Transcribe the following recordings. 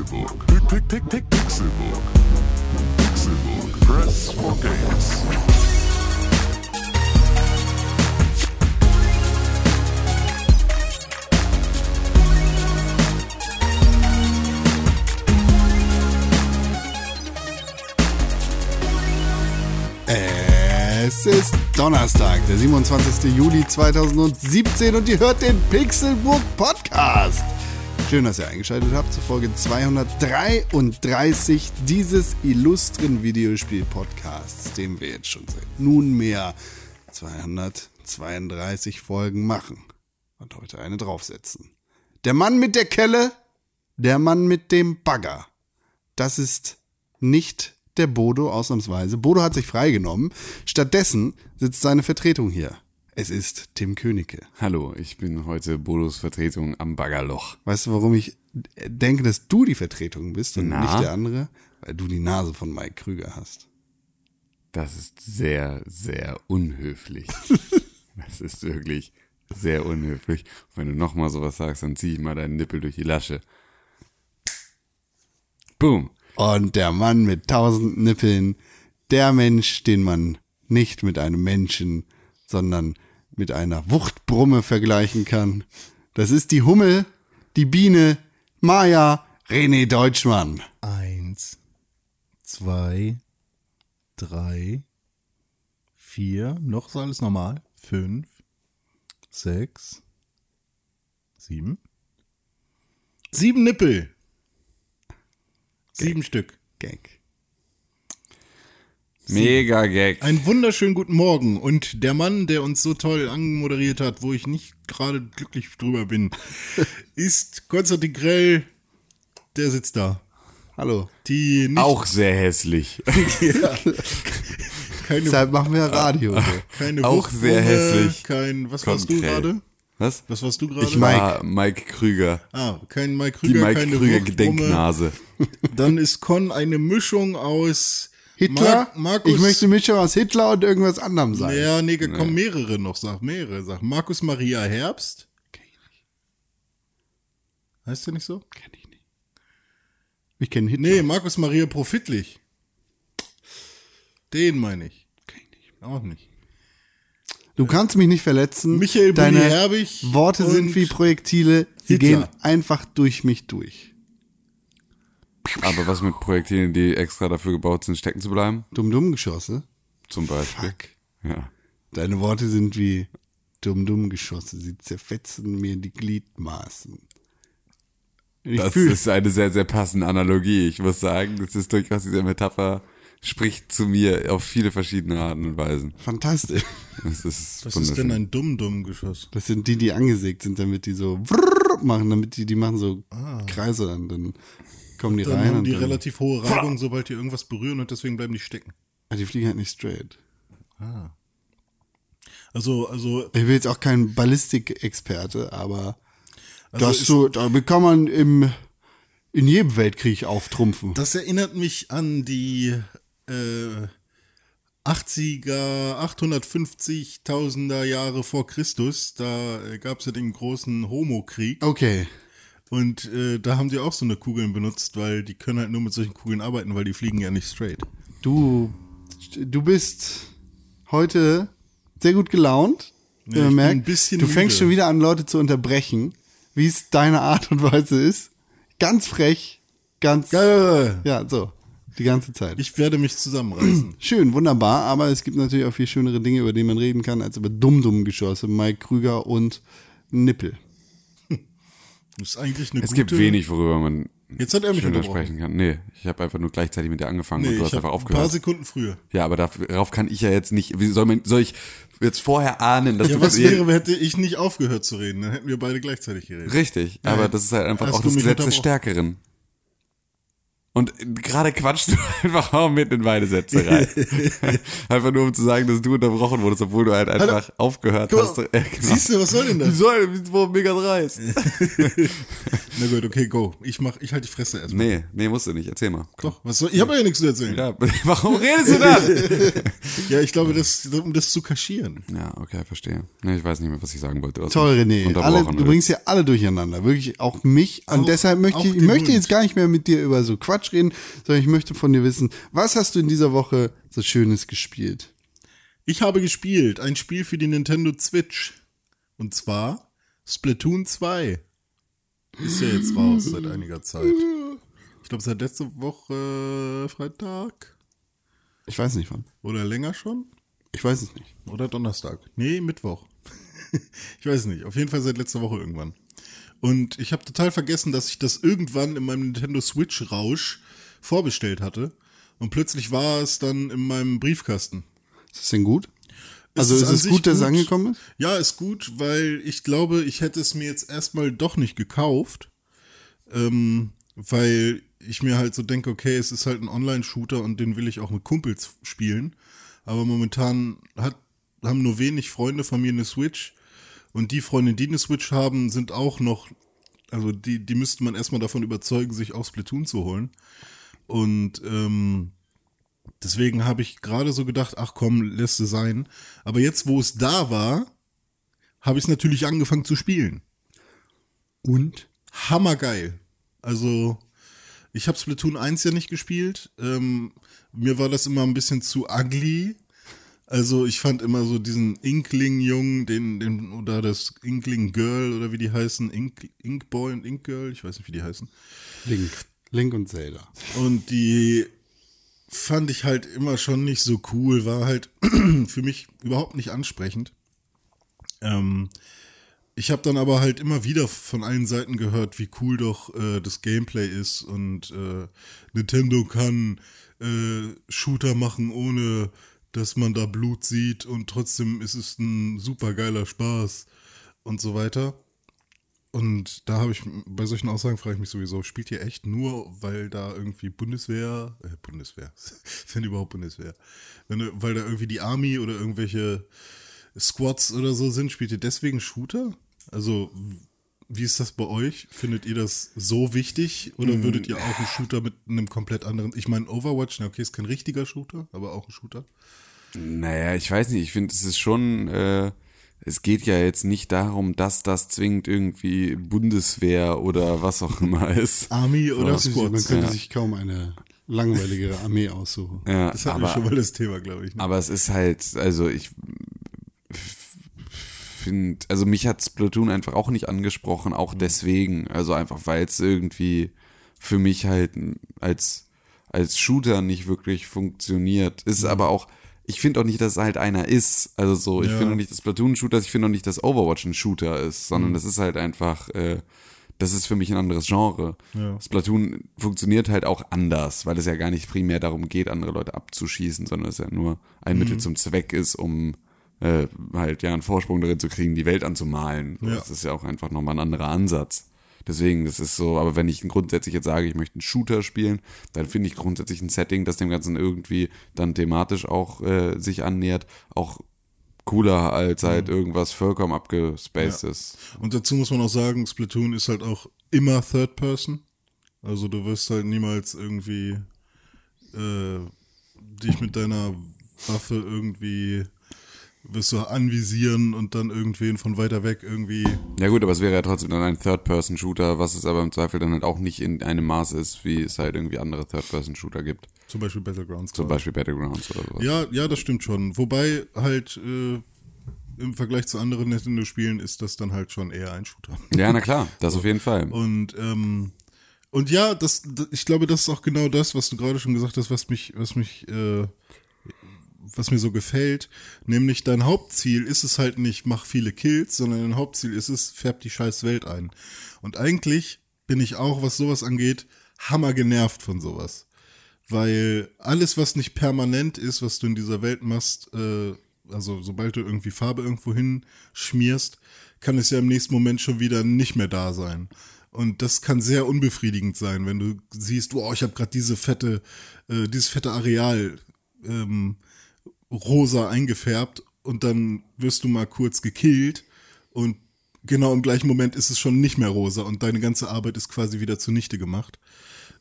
Pixelbook. Pick, pick, pick, Pixelbook. Pixelbook. Press for games. Es ist Donnerstag, der 27. Juli 2017 und ihr hört den Pixelburg Podcast. Schön, dass ihr eingeschaltet habt zur Folge 233 dieses illustren Videospiel-Podcasts, den wir jetzt schon seit nunmehr 232 Folgen machen und heute eine draufsetzen. Der Mann mit der Kelle, der Mann mit dem Bagger. Das ist nicht der Bodo ausnahmsweise. Bodo hat sich freigenommen. Stattdessen sitzt seine Vertretung hier. Es ist Tim Königke. Hallo, ich bin heute Bodos Vertretung am Baggerloch. Weißt du, warum ich denke, dass du die Vertretung bist und Na? nicht der andere? Weil du die Nase von Mike Krüger hast. Das ist sehr, sehr unhöflich. das ist wirklich sehr unhöflich. Und wenn du nochmal sowas sagst, dann zieh ich mal deinen Nippel durch die Lasche. Boom. Und der Mann mit tausend Nippeln, der Mensch, den man nicht mit einem Menschen, sondern mit einer Wuchtbrumme vergleichen kann. Das ist die Hummel, die Biene, Maja, René Deutschmann. Eins, zwei, drei, vier, noch ist alles normal. Fünf, sechs, sieben. Sieben Nippel. Sieben Stück. Gag. Mega Gag. Einen wunderschönen guten Morgen. Und der Mann, der uns so toll anmoderiert hat, wo ich nicht gerade glücklich drüber bin, ist Konstantin Grell. Der sitzt da. Hallo. Die nicht, Auch sehr hässlich. keine, Deshalb machen wir Radio. so. keine auch sehr Wuchtbrumme, hässlich. Kein, was warst du gerade? Was? Was warst du gerade? Ich war Mike Krüger. Ah, kein Mike Die Krüger, Mike keine Krüger. Gedenknase. Dann ist Con eine Mischung aus Hitler? Mar Markus. ich möchte Mischung aus Hitler und irgendwas anderem sein. Ja, nee, kommen mehrere noch, sag mehrere. Sag Markus Maria Herbst. Heißt der nicht so? Kenn ich nicht. Ich kenne Hitler. Nee, Markus Maria Profitlich. Den meine ich. Kenn ich nicht. Auch nicht. Du kannst mich nicht verletzen. Michael Deine Herbig Worte sind wie Projektile. Sie Hitler. gehen einfach durch mich durch. Aber was mit Projektilen, die extra dafür gebaut sind, stecken zu bleiben? Dumm-Dumm-Geschosse. Zum Beispiel. Fuck. Ja. Deine Worte sind wie Dumm-Dumm-Geschosse. Sie zerfetzen mir die Gliedmaßen. Ich Das fühl, ist eine sehr, sehr passende Analogie. Ich muss sagen, das ist durchaus diese Metapher, spricht zu mir auf viele verschiedene Arten und Weisen. fantastisch. Das ist Was ist denn ein Dumm-Dumm-Geschoss? Das sind die, die angesägt sind, damit die so vrrr machen, damit die, die machen so Kreise und dann kommen die Ah. Dann rein haben und die dann, relativ hohe Reibung, sobald die irgendwas berühren und deswegen bleiben die stecken. Ah, die fliegen halt nicht straight. Also, also, Ich bin jetzt auch kein Ballistikexperte, aber Also das so, damit kann man im, in jedem Weltkrieg auftrumpfen. das erinnert mich an die äh, 80er, 850.000er Jahre vor Christus. Da äh, gab es ja den großen Homo-Krieg. Okay. Und äh, da haben die auch so eine Kugeln benutzt, weil die können halt nur mit solchen Kugeln arbeiten, weil die fliegen ja nicht straight. Du, du bist heute sehr gut gelaunt. Ja, ich merkt. ein bisschen du fängst müde. schon wieder an, Leute zu unterbrechen, wie es deine Art und Weise ist. Ganz frech, ganz, ja, so, die ganze Zeit. Ich werde mich zusammenreißen. Schön, wunderbar, aber es gibt natürlich auch viel schönere Dinge, über die man reden kann, als über Dumm-Dumm-Geschosse, Mike Krüger und Nippel. Das ist eigentlich eine Es gute... gibt wenig, worüber man Jetzt hat er mich schöner sprechen kann. Nee, ich habe einfach nur gleichzeitig mit dir angefangen Nee, und du ich hast einfach ein paar aufgehört. Sekunden früher. Ja, aber darauf kann ich ja jetzt nicht. Wie soll, man, soll ich jetzt vorher ahnen, dass Ja, du was wäre, hätte ich nicht aufgehört zu reden? Dann hätten wir beide gleichzeitig geredet. Richtig, aber das ist halt einfach auch das Gesetz des? Stärkeren. Und gerade quatschst du einfach auch mit in meine Sätze rein. einfach nur um zu sagen, dass du unterbrochen wurdest, obwohl du halt einfach aufgehört Guck hast. Äh, genau. Siehst du, was soll denn Wie das? soll, wo mega dreist. Na gut, okay, go. Ich mach, ich halt die Fresse erstmal. Nee, nee, musst du nicht. Erzähl mal. Doch, was soll, ich habe ja nichts zu erzählen. Ja, Ja, warum redest du dann? ich glaube, das, um das zu kaschieren. ja, okay, verstehe. Nee, ich weiß nicht mehr, was ich sagen wollte. Toll, René. Alle, du bringst ja alle durcheinander. Wirklich auch mich. Und Auch- deshalb möchte ich, möchte jetzt gar nicht mehr mit dir über so Quatsch reden, sondern ich möchte von dir wissen, was hast du in dieser Woche so Schönes gespielt? Ich habe gespielt ein Spiel für die Nintendo Switch. Und zwar Splatoon 2. Ist ja jetzt raus seit einiger Zeit. Ich glaube, seit letzter Woche Freitag. Ich weiß nicht wann. Oder länger schon? Ich weiß es nicht. Oder Donnerstag. Nee, Mittwoch. ich weiß nicht. Auf jeden Fall seit letzter Woche irgendwann. Und ich habe total vergessen, dass ich das irgendwann in meinem Nintendo Switch Rausch vorbestellt hatte. Und plötzlich war es dann in meinem Briefkasten. Ist das denn gut? Also ist an es gut, dass es angekommen ist? Ja, ist gut, weil ich glaube, ich hätte es mir jetzt erstmal doch nicht gekauft. Ähm, weil ich mir halt so denke, okay, es ist halt ein Online-Shooter und den will ich auch mit Kumpels spielen. Aber momentan hat, haben nur wenig Freunde von mir eine Switch. Und die Freunde, die eine Switch haben, sind auch noch, also die, die müsste man erstmal davon überzeugen, sich auch Splatoon zu holen. Und ähm, deswegen habe ich gerade so gedacht, ach komm, lässt es sein. Aber jetzt, wo es da war, habe ich es natürlich angefangen zu spielen. Und? Hammergeil. Also, ich habe Splatoon 1 ja nicht gespielt. Ähm, mir war das immer ein bisschen zu ugly. Also, ich fand immer so diesen Inkling-Jungen, den, den, oder das Inkling-Girl, oder wie die heißen, Ink, Inkboy und Inkgirl, ich weiß nicht, wie die heißen. Link. Link und Zelda. Und die fand ich halt immer schon nicht so cool, war halt für mich überhaupt nicht ansprechend. Ähm, ich habe dann aber halt immer wieder von allen Seiten gehört, wie cool doch äh, das Gameplay ist und äh, Nintendo kann äh, Shooter machen, ohne dass man da Blut sieht und trotzdem ist es ein super geiler Spaß und so weiter. Und da habe ich, bei solchen Aussagen frage ich mich sowieso, spielt ihr echt nur, weil da irgendwie Bundeswehr, äh, Bundeswehr, wenn überhaupt Bundeswehr, wenn, weil da irgendwie die Army oder irgendwelche Squads oder so sind, spielt ihr deswegen Shooter? Also, wie ist das bei euch? Findet ihr das so wichtig oder würdet ihr auch einen Shooter mit einem komplett anderen, ich meine Overwatch, na okay, ist kein richtiger Shooter, aber auch ein Shooter? Naja, ich weiß nicht, ich finde, es ist schon, äh, es geht ja jetzt nicht darum, dass das zwingend irgendwie Bundeswehr oder was auch immer ist. Army oder Das ist- Man Squads? könnte Ja. sich kaum eine langweiligere Armee aussuchen. Ja, Das hatten wir aber, schon mal das Thema, glaube ich. Ne? aber es ist halt, also ich finde, also mich hat Splatoon einfach auch nicht angesprochen, auch deswegen, also einfach weil es irgendwie für mich halt als als Shooter nicht wirklich funktioniert. Ist aber auch, ich finde auch nicht, dass es halt einer ist. Also so, ich Ja. finde auch nicht, dass Splatoon ein Shooter ist, ich finde auch nicht, dass Overwatch ein Shooter ist, sondern das ist halt einfach, äh, das ist für mich ein anderes Genre. Ja. Splatoon funktioniert halt auch anders, weil es ja gar nicht primär darum geht, andere Leute abzuschießen, sondern es ja nur ein Mittel Mhm. zum Zweck ist, um äh, halt ja einen Vorsprung darin zu kriegen, die Welt anzumalen. Ja. Das ist ja auch einfach nochmal ein anderer Ansatz. Deswegen, das ist so, aber wenn ich grundsätzlich jetzt sage, ich möchte einen Shooter spielen, dann finde ich grundsätzlich ein Setting, das dem Ganzen irgendwie dann thematisch auch äh, sich annähert, auch cooler als halt irgendwas vollkommen abgespaced Mhm. Ja. ist. Und dazu muss man auch sagen, Splatoon ist halt auch immer Third Person. Also du wirst halt niemals irgendwie äh, dich mit deiner Waffe irgendwie wirst du anvisieren und dann irgendwen von weiter weg irgendwie. Ja gut, aber es wäre ja trotzdem dann ein Third-Person-Shooter, was es aber im Zweifel dann halt auch nicht in einem Maß ist, wie es halt irgendwie andere Third-Person-Shooter gibt. Zum Beispiel Battlegrounds. Zum. Beispiel Battlegrounds oder sowas. Ja, ja, das stimmt schon. Wobei halt äh, im Vergleich zu anderen Nintendo-Spielen ist das dann halt schon eher ein Shooter. Ja, na klar, das auf jeden Fall. Und ähm, und ja, das, das, ich glaube, das ist auch genau das, was du gerade schon gesagt hast, was mich, was mich, äh, was mir so gefällt. Nämlich dein Hauptziel ist es halt nicht, mach viele Kills, sondern dein Hauptziel ist es, färb die scheiß Welt ein. Und eigentlich bin ich auch, was sowas angeht, hammer genervt von sowas. Weil alles, was nicht permanent ist, was du in dieser Welt machst, äh, also sobald du irgendwie Farbe irgendwo hinschmierst, kann es ja im nächsten Moment schon wieder nicht mehr da sein. Und das kann sehr unbefriedigend sein, wenn du siehst, wow, ich habe gerade diese fette, äh, dieses fette Areal ähm, rosa eingefärbt und dann wirst du mal kurz gekillt und genau im gleichen Moment ist es schon nicht mehr rosa und deine ganze Arbeit ist quasi wieder zunichte gemacht.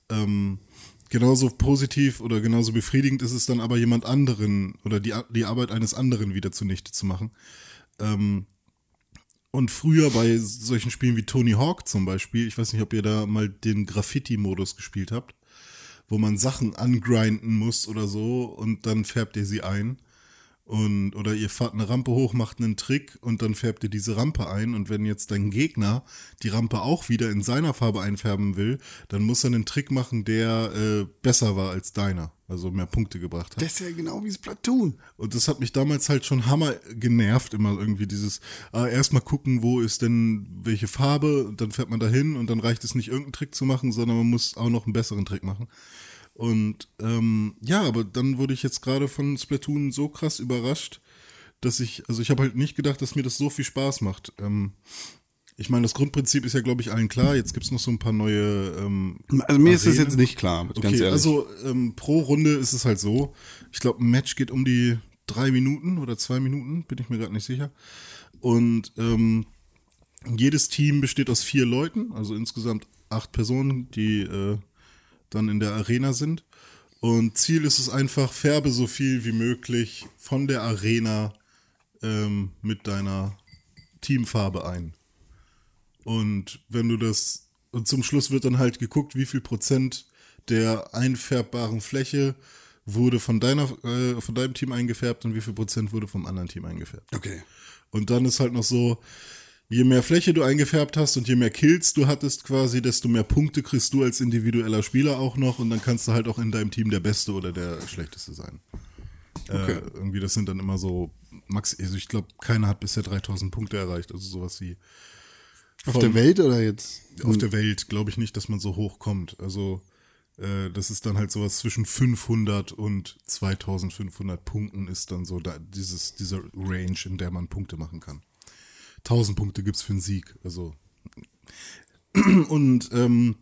Ähm, genauso positiv oder genauso befriedigend ist es dann aber jemand anderen oder die, die Arbeit eines anderen wieder zunichte zu machen. Ähm, und früher bei solchen Spielen wie Tony Hawk zum Beispiel, ich weiß nicht, ob ihr da mal den Graffiti-Modus gespielt habt, wo man Sachen angrinden muss oder so und dann färbt ihr sie ein. Und, oder ihr fahrt eine Rampe hoch, macht einen Trick und dann färbt ihr diese Rampe ein. Und wenn jetzt dein Gegner die Rampe auch wieder in seiner Farbe einfärben will, dann muss er einen Trick machen, der äh, besser war als deiner. Also mehr Punkte gebracht hat. Das ist ja genau wie Splatoon. Und das hat mich damals halt schon hammer genervt, immer irgendwie dieses, äh, erstmal gucken, wo ist denn welche Farbe, und dann fährt man dahin und dann reicht es nicht, irgendeinen Trick zu machen, sondern man muss auch noch einen besseren Trick machen. Und ähm, ja, aber dann wurde ich jetzt gerade von Splatoon so krass überrascht, dass ich, also ich habe halt nicht gedacht, dass mir das so viel Spaß macht. Ähm, ich meine, das Grundprinzip ist ja, glaube ich, allen klar. Jetzt gibt's noch so ein paar neue. Ähm, Also mir ist das Arenen. jetzt nicht klar, ganz Okay, ehrlich. also ähm, pro Runde ist es halt so. Ich glaube, ein Match geht um die drei Minuten oder zwei Minuten, bin ich mir gerade nicht sicher. Und ähm, jedes Team besteht aus vier Leuten, also insgesamt acht Personen, die äh, dann in der Arena sind. Und Ziel ist es einfach, färbe so viel wie möglich von der Arena ähm, mit deiner Teamfarbe ein. Und wenn du das, und zum Schluss wird dann halt geguckt, wie viel Prozent der einfärbbaren Fläche wurde von deiner, äh, von deinem Team eingefärbt und wie viel Prozent wurde vom anderen Team eingefärbt. okay. Und dann ist halt noch so, je mehr Fläche du eingefärbt hast und je mehr Kills du hattest quasi, desto mehr Punkte kriegst du als individueller Spieler auch noch und dann kannst du halt auch in deinem Team der Beste oder der Schlechteste sein. Okay. Äh, irgendwie, das sind dann immer so, Max, also ich glaube, keiner hat bisher 3000 Punkte erreicht, also sowas wie Auf von- der Welt oder jetzt? auf der Welt glaube ich nicht, dass man so hoch kommt. Also äh, das ist dann halt sowas zwischen 500 und 2500 Punkten ist dann so da, dieses, dieser Range, in der man Punkte machen kann. 1000 Punkte gibt's für einen Sieg. Also und ähm,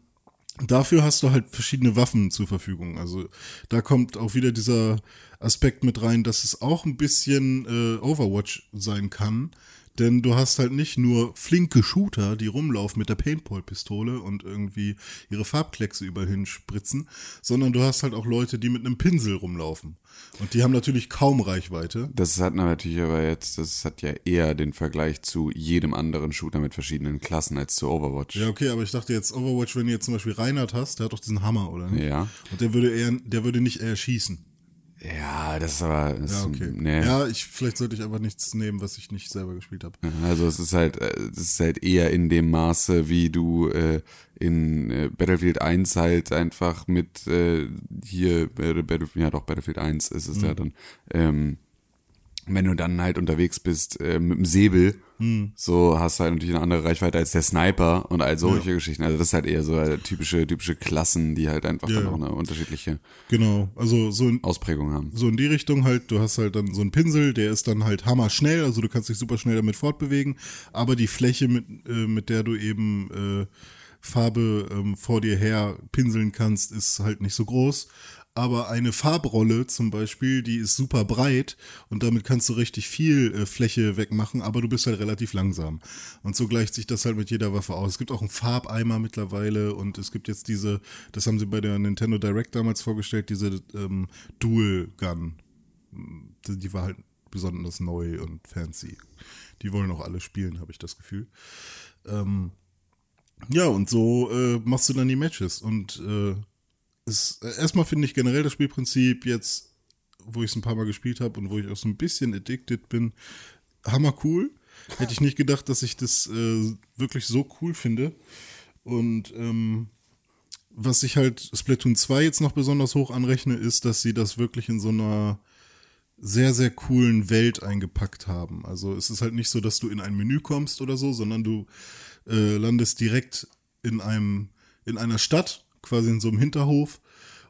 dafür hast du halt verschiedene Waffen zur Verfügung. Also da kommt auch wieder dieser Aspekt mit rein, dass es auch ein bisschen äh, Overwatch sein kann. Denn du hast halt nicht nur flinke Shooter, die rumlaufen mit der Paintball-Pistole und irgendwie ihre Farbkleckse überall hinspritzen, sondern du hast halt auch Leute, die mit einem Pinsel rumlaufen. Und die haben natürlich kaum Reichweite. Das hat natürlich aber jetzt, das hat ja eher den Vergleich zu jedem anderen Shooter mit verschiedenen Klassen als zu Overwatch. Ja, okay, aber ich dachte jetzt Overwatch, wenn du jetzt zum Beispiel Reinhard hast, der hat doch diesen Hammer, oder nicht? Ja. Und der würde eher, der würde nicht eher schießen. Ja, das ist aber, das Ja, okay. nee. Ja, ich, vielleicht sollte ich einfach nichts nehmen, was ich nicht selber gespielt habe. Also es ist halt, äh, es ist halt eher in dem Maße, wie du äh, in äh, Battlefield 1 halt einfach mit äh, hier, äh, Battlefield, ja doch, Battlefield 1 ist es ja dann, ähm, wenn du dann halt unterwegs bist äh, mit dem Säbel, so hast du halt natürlich eine andere Reichweite als der Sniper und all solche Geschichten. Also das ist halt eher so äh, typische, typische Klassen, die halt einfach Ja, dann ja. auch eine unterschiedliche Genau, also so in, Ausprägung haben. so in die Richtung halt, du hast halt dann so einen Pinsel, der ist dann halt hammerschnell, also du kannst dich super schnell damit fortbewegen, aber die Fläche, mit, äh, mit der du eben äh, Farbe ähm, vor dir her pinseln kannst, ist halt nicht so groß. Aber eine Farbrolle zum Beispiel, die ist super breit und damit kannst du richtig viel äh, Fläche wegmachen, aber du bist halt relativ langsam. Und so gleicht sich das halt mit jeder Waffe aus. Es gibt auch einen Farbeimer mittlerweile und es gibt jetzt diese, das haben sie bei der Nintendo Direct damals vorgestellt, diese ähm, Dual Gun. Die, die war halt besonders neu und fancy. Die wollen auch alle spielen, habe ich das Gefühl. Ähm, ja, und so äh, machst du dann die Matches. Und äh, es, äh, erstmal finde ich generell das Spielprinzip jetzt, wo ich es ein paar Mal gespielt habe und wo ich auch so ein bisschen addicted bin, hammer cool. Hätte ich nicht gedacht, dass ich das äh, wirklich so cool finde. Und ähm, was ich halt Splatoon 2 jetzt noch besonders hoch anrechne, ist, dass sie das wirklich in so einer sehr, sehr coolen Welt eingepackt haben. Also es ist halt nicht so, dass du in ein Menü kommst oder so, sondern du äh, landest direkt in einem, in einer Stadt, quasi in so einem Hinterhof.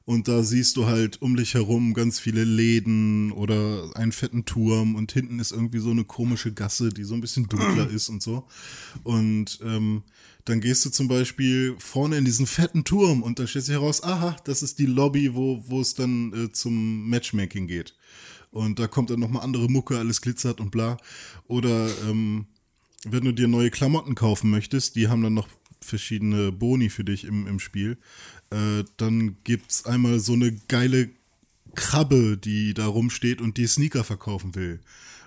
Und da siehst du halt um dich herum ganz viele Läden oder einen fetten Turm und hinten ist irgendwie so eine komische Gasse, die so ein bisschen dunkler ist und so. Und ähm, dann gehst du zum Beispiel vorne in diesen fetten Turm und dann stellt sich heraus, aha, das ist die Lobby, wo, wo es dann äh, zum Matchmaking geht. Und da kommt dann nochmal andere Mucke, alles glitzert und bla. Oder ähm, wenn du dir neue Klamotten kaufen möchtest, die haben dann noch verschiedene Boni für dich im, im Spiel. Äh, dann gibt's einmal so eine geile Krabbe, die da rumsteht und die Sneaker verkaufen will.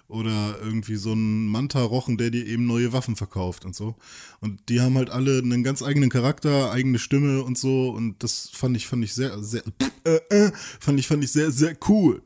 Oder irgendwie so ein Manta-Rochen, der dir eben neue Waffen verkauft und so. Und die haben halt alle einen ganz eigenen Charakter, eigene Stimme und so. Und das fand ich, fand ich sehr, sehr, äh, äh, fand ich, fand ich sehr, sehr cool.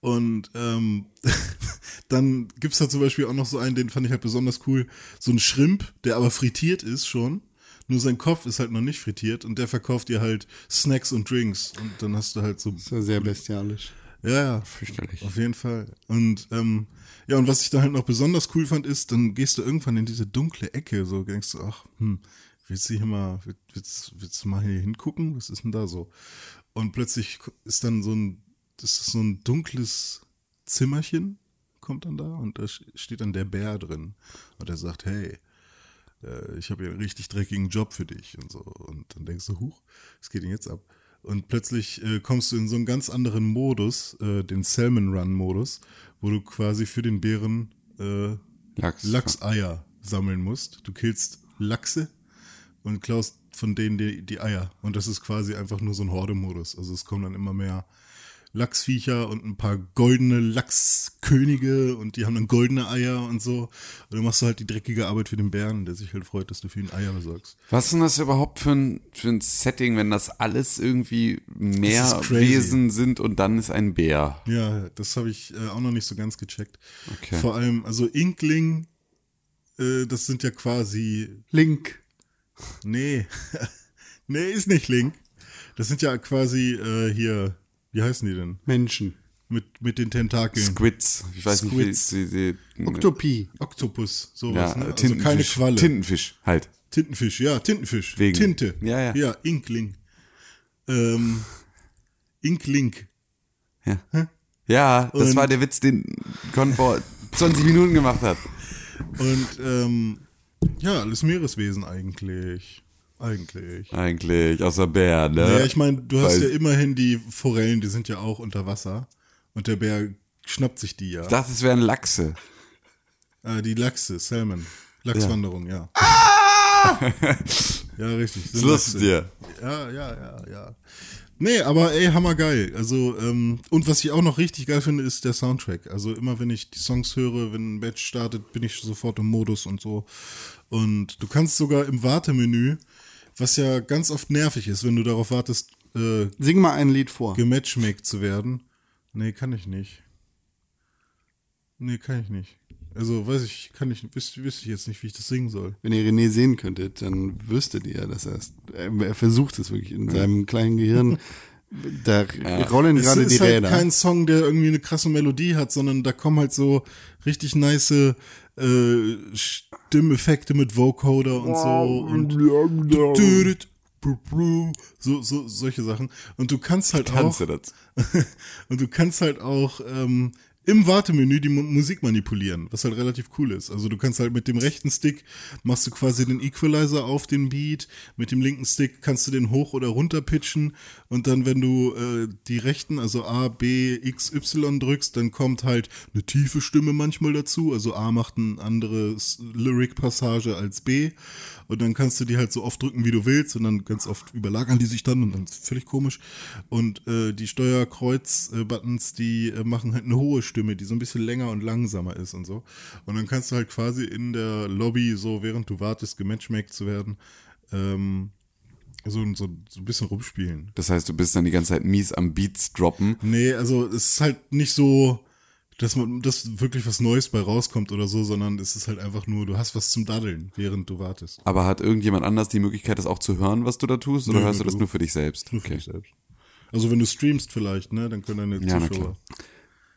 Und ähm, dann gibt's da zum Beispiel auch noch so einen, den fand ich halt besonders cool. So ein Shrimp, der aber frittiert ist schon. Nur sein Kopf ist halt noch nicht frittiert und der verkauft dir halt Snacks und Drinks. Und dann hast du halt so Das ist ja sehr bestialisch. ja, ja. Fürchterlich. Auf jeden Fall. Und ähm, ja, und was ich dann halt noch besonders cool fand, ist, dann gehst du irgendwann in diese dunkle Ecke, so denkst du, ach, hm, willst du hier mal, willst, willst du mal hier hingucken? Was ist denn da so? Und plötzlich ist dann so ein, das ist so ein dunkles Zimmerchen, kommt dann da und da steht dann der Bär drin. Und er sagt, hey, äh, ich habe hier einen richtig dreckigen Job für dich und so. Und dann denkst du, huch, was geht denn jetzt ab? Und plötzlich äh, kommst du in so einen ganz anderen Modus, äh, den Salmon Run Modus, wo du quasi für den Bären äh, Lachs. Lachseier sammeln musst. Du killst Lachse und klaust von denen die, die Eier. Und das ist quasi einfach nur so ein Horde-Modus. Also es kommen dann immer mehr Lachsviecher und ein paar goldene Lachskönige und die haben dann goldene Eier und so. Und dann machst du halt die dreckige Arbeit für den Bären, der sich halt freut, dass du für ihn Eier besorgst. Was ist denn das überhaupt für ein, für ein Setting, wenn das alles irgendwie mehr. Wesen sind und dann ist ein Bär? Ja, das habe ich äh, auch noch nicht so ganz gecheckt. Okay. Vor allem, also Inkling, äh, das sind ja quasi Link. Nee. nee, ist nicht Link. Das sind ja quasi äh, hier, wie heißen die denn? Menschen. Mit, mit den Tentakeln. Squids. Ich weiß Squids. nicht, wie sie. sie Oktopie. Oktopus, sowas, ja, ne? Also Tintenfisch. keine Qualle. Tintenfisch, halt. Tintenfisch, ja, Tintenfisch. Wegen- Tinte. Ja, ja. Ja, Inkling. Ähm, Inkling. Ja, ja das Und- war der Witz, den Con vor 20 Minuten gemacht hat. Und ähm, ja, alles Meereswesen eigentlich. Eigentlich. Eigentlich, außer Bär, ne? Ja, ich meine, du hast Weil- ja immerhin die Forellen, die sind ja auch unter Wasser. Und der Bär schnappt sich die ja. Ich dachte, es wären Lachse. Äh, die Lachse, Salmon. Lachswanderung, ja. ja, richtig. sind Schluss Lachse. dir. Ja, ja, ja, ja. Nee, aber ey, hammergeil. Also, ähm, und was ich auch noch richtig geil finde, ist der Soundtrack. Also immer wenn ich die Songs höre, wenn ein Match startet, bin ich sofort im Modus und so. Und du kannst sogar im Wartemenü, was ja ganz oft nervig ist, wenn du darauf wartest, äh, Sing mal ein Lied vor. gematchmaked zu werden. Nee, kann ich nicht. Nee, kann ich nicht. Also, weiß ich, kann ich, wüsste, wüsste ich jetzt nicht, wie ich das singen soll. Wenn ihr René sehen könntet, dann wüsstet ihr, dass er es, er er versucht es wirklich in seinem kleinen Gehirn. Da rollen Es gerade ist die halt Räder. kein Song, der irgendwie eine krasse Melodie hat, sondern da kommen halt so richtig nice äh, Stimmeffekte mit Vocoder und so und so, so solche Sachen. Und du kannst halt auch und du kannst halt auch ähm, im Wartemenü die Mu Musik manipulieren, was halt relativ cool ist. Also du kannst halt mit dem rechten Stick machst du quasi den Equalizer auf den Beat, mit dem linken Stick kannst du den hoch oder runter pitchen und dann wenn du äh, die rechten, also A, B, X, Y drückst, dann kommt halt eine tiefe Stimme manchmal dazu. Also A macht ein anderes Lyric-Passage als B und dann kannst du die halt so oft drücken, wie du willst und dann ganz oft überlagern die sich dann und dann ist völlig komisch. Und äh, die Steuerkreuz-Buttons, die äh, machen halt eine hohe Stimme, die so ein bisschen länger und langsamer ist und so. Und dann kannst du halt quasi in der Lobby, so während du wartest, gematchmaked zu werden, ähm, so, so, so ein bisschen rumspielen. Das heißt, du bist dann die ganze Zeit mies am Beats droppen. Nee, also es ist halt nicht so, dass man dass wirklich was Neues bei rauskommt oder so, sondern es ist halt einfach nur, du hast was zum Daddeln, während du wartest. Aber hat irgendjemand anders die Möglichkeit, das auch zu hören, was du da tust? Oder Nö, hörst du das du. nur für dich selbst? Nur für dich selbst. Also wenn du streamst vielleicht, ne, dann können deine Ja, Zuschauer.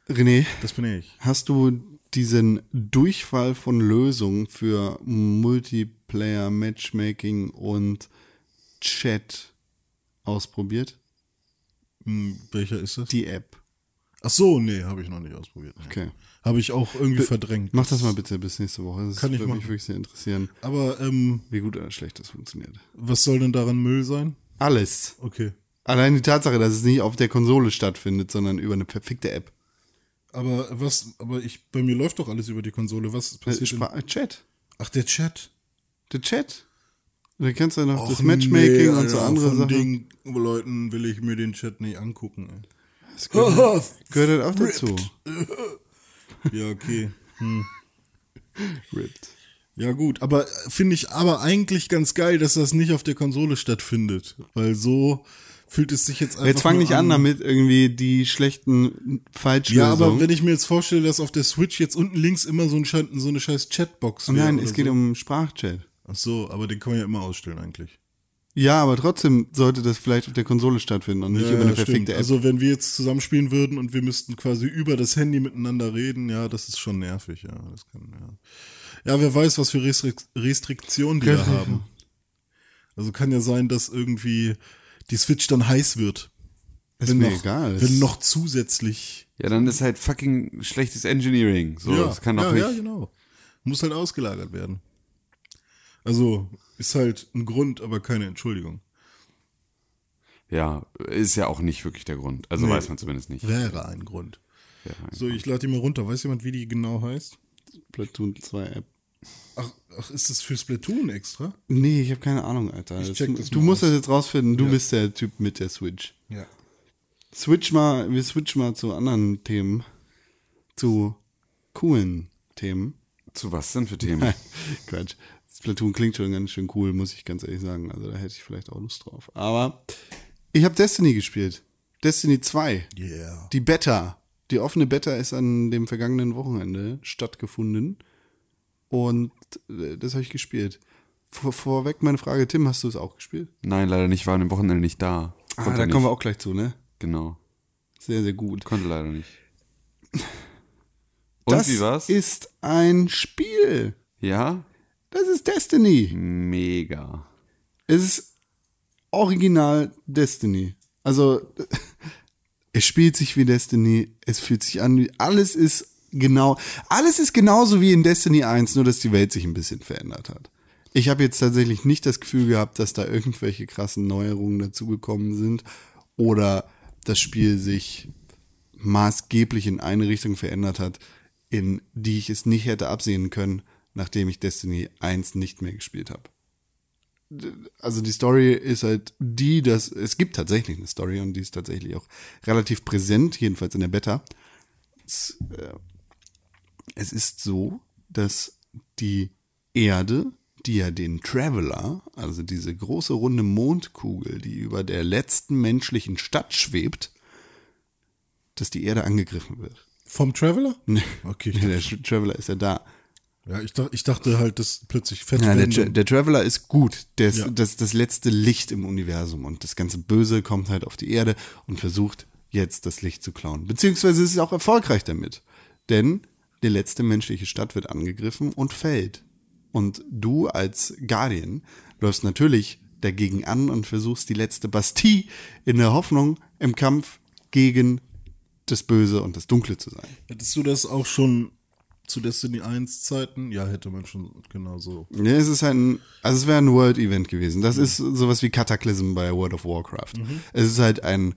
René, Das bin ich. hast du diesen Durchfall von Lösungen für Multiplayer, Matchmaking und Chat ausprobiert? Hm, welcher ist das? Die App. Ach so, nee, habe ich noch nicht ausprobiert. Nee. Okay. Habe ich auch irgendwie verdrängt. Mach das mal bitte bis nächste Woche. Das Kann ich würde mich wirklich sehr interessieren, Aber ähm, wie gut oder schlecht das funktioniert. was soll denn daran Müll sein? Alles. Okay. Allein die Tatsache, dass es nicht auf der Konsole stattfindet, sondern über eine perfekte App. Aber was, aber ich, bei mir läuft doch alles über die Konsole. Was Äh, passiert? Spra Chat. Ach, der Chat. Der Chat. Da kannst du noch das Och, Matchmaking nee, und so andere von Sachen. den Leuten will ich mir den Chat nicht angucken. Ey. Das gehört, gehört halt auch dazu. Ja, okay. Ripped. Ja, gut. Aber äh, finde ich aber eigentlich ganz geil, dass das nicht auf der Konsole stattfindet. Weil so fühlt es sich jetzt einfach. Jetzt fang nicht an damit irgendwie die schlechten Falschlösungen. Ja, aber wenn ich mir jetzt vorstelle, dass auf der Switch jetzt unten links immer so, ein, so eine scheiß Chatbox Oh wäre. Nein, es geht so. um Sprachchat. Ach so, aber den kann man ja immer ausstellen eigentlich. Ja, aber trotzdem sollte das vielleicht auf der Konsole stattfinden und nicht Ja, über eine ja, perfekte stimmt. App. Also wenn wir jetzt zusammenspielen würden und wir müssten quasi über das Handy miteinander reden, ja, das ist schon nervig, ja. Das kann, ja. ja, wer weiß, was für Restrik Restriktionen die da haben. Also kann ja sein, dass irgendwie die Switch dann heiß wird. Ist wenn mir noch, egal. Wenn noch zusätzlich. Ja, dann ist halt fucking schlechtes Engineering. So, ja, das kann doch ja, nicht. ja, genau. Muss halt ausgelagert werden. Also ist halt ein Grund, aber keine Entschuldigung. Ja, ist ja auch nicht wirklich der Grund. Also Nee. weiß man zumindest nicht. Wäre ein Grund. Ja, So, ich lade die mal runter. Weiß jemand, wie die genau heißt? Splatoon 2 App. Ach, ach ist das für Splatoon extra? Nee, ich habe keine Ahnung, Alter. Ich Das- check das du mal musst aus. das jetzt rausfinden. Du bist der Typ mit der Switch. Ja. Switch mal, wir switchen mal zu anderen Themen. Zu coolen Themen. Zu was denn für Themen? Quatsch. Splatoon klingt schon ganz schön cool, muss ich ganz ehrlich sagen. Also da hätte ich vielleicht auch Lust drauf. Aber ich habe Destiny gespielt. Destiny 2. Yeah. Die Beta. Die offene Beta ist an dem vergangenen Wochenende stattgefunden. Und äh, das habe ich gespielt. Vor, vorweg meine Frage, Tim, hast du es auch gespielt? Nein, leider nicht. War an dem Wochenende nicht da. Ah, da nicht. kommen wir auch gleich zu, ne? Genau. Sehr, sehr gut. Konnte leider nicht. Und das wie war's? ist ein Spiel. ja? Das ist Destiny. Mega. Es ist original Destiny. Also, es spielt sich wie Destiny, es fühlt sich an wie, alles ist genau, alles ist genauso wie in Destiny 1, nur dass die Welt sich ein bisschen verändert hat. Ich habe jetzt tatsächlich nicht das Gefühl gehabt, dass da irgendwelche krassen Neuerungen dazugekommen sind oder das Spiel sich maßgeblich in eine Richtung verändert hat, in die ich es nicht hätte absehen können, nachdem ich Destiny 1 nicht mehr gespielt habe also die Story ist halt die, dass es gibt tatsächlich eine Story und die ist tatsächlich auch relativ präsent, jedenfalls in der Beta. Es, äh, es ist so, dass die Erde, die ja den Traveler, also diese große runde Mondkugel, die über der letzten menschlichen Stadt schwebt, dass die Erde angegriffen wird. Vom Traveler? Nee. Okay. Der Traveler ist ja da. Ja, ich dachte, ich dachte halt, dass plötzlich fett Ja, der, Tra der Traveler ist gut. Der ist Ja. das, das letzte Licht im Universum. Und das ganze Böse kommt halt auf die Erde und versucht jetzt das Licht zu klauen. Beziehungsweise ist es auch erfolgreich damit. Denn die letzte menschliche Stadt wird angegriffen und fällt. Und du als Guardian läufst natürlich dagegen an und versuchst die letzte Bastille in der Hoffnung im Kampf gegen das Böse und das Dunkle zu sein. Hättest du das auch schon zu Destiny 1 Zeiten? Ja, hätte man schon genau so. Ja, es ist halt ein, also es wäre ein World-Event gewesen. Das ist sowas wie Cataclysm bei World of Warcraft. Es ist halt ein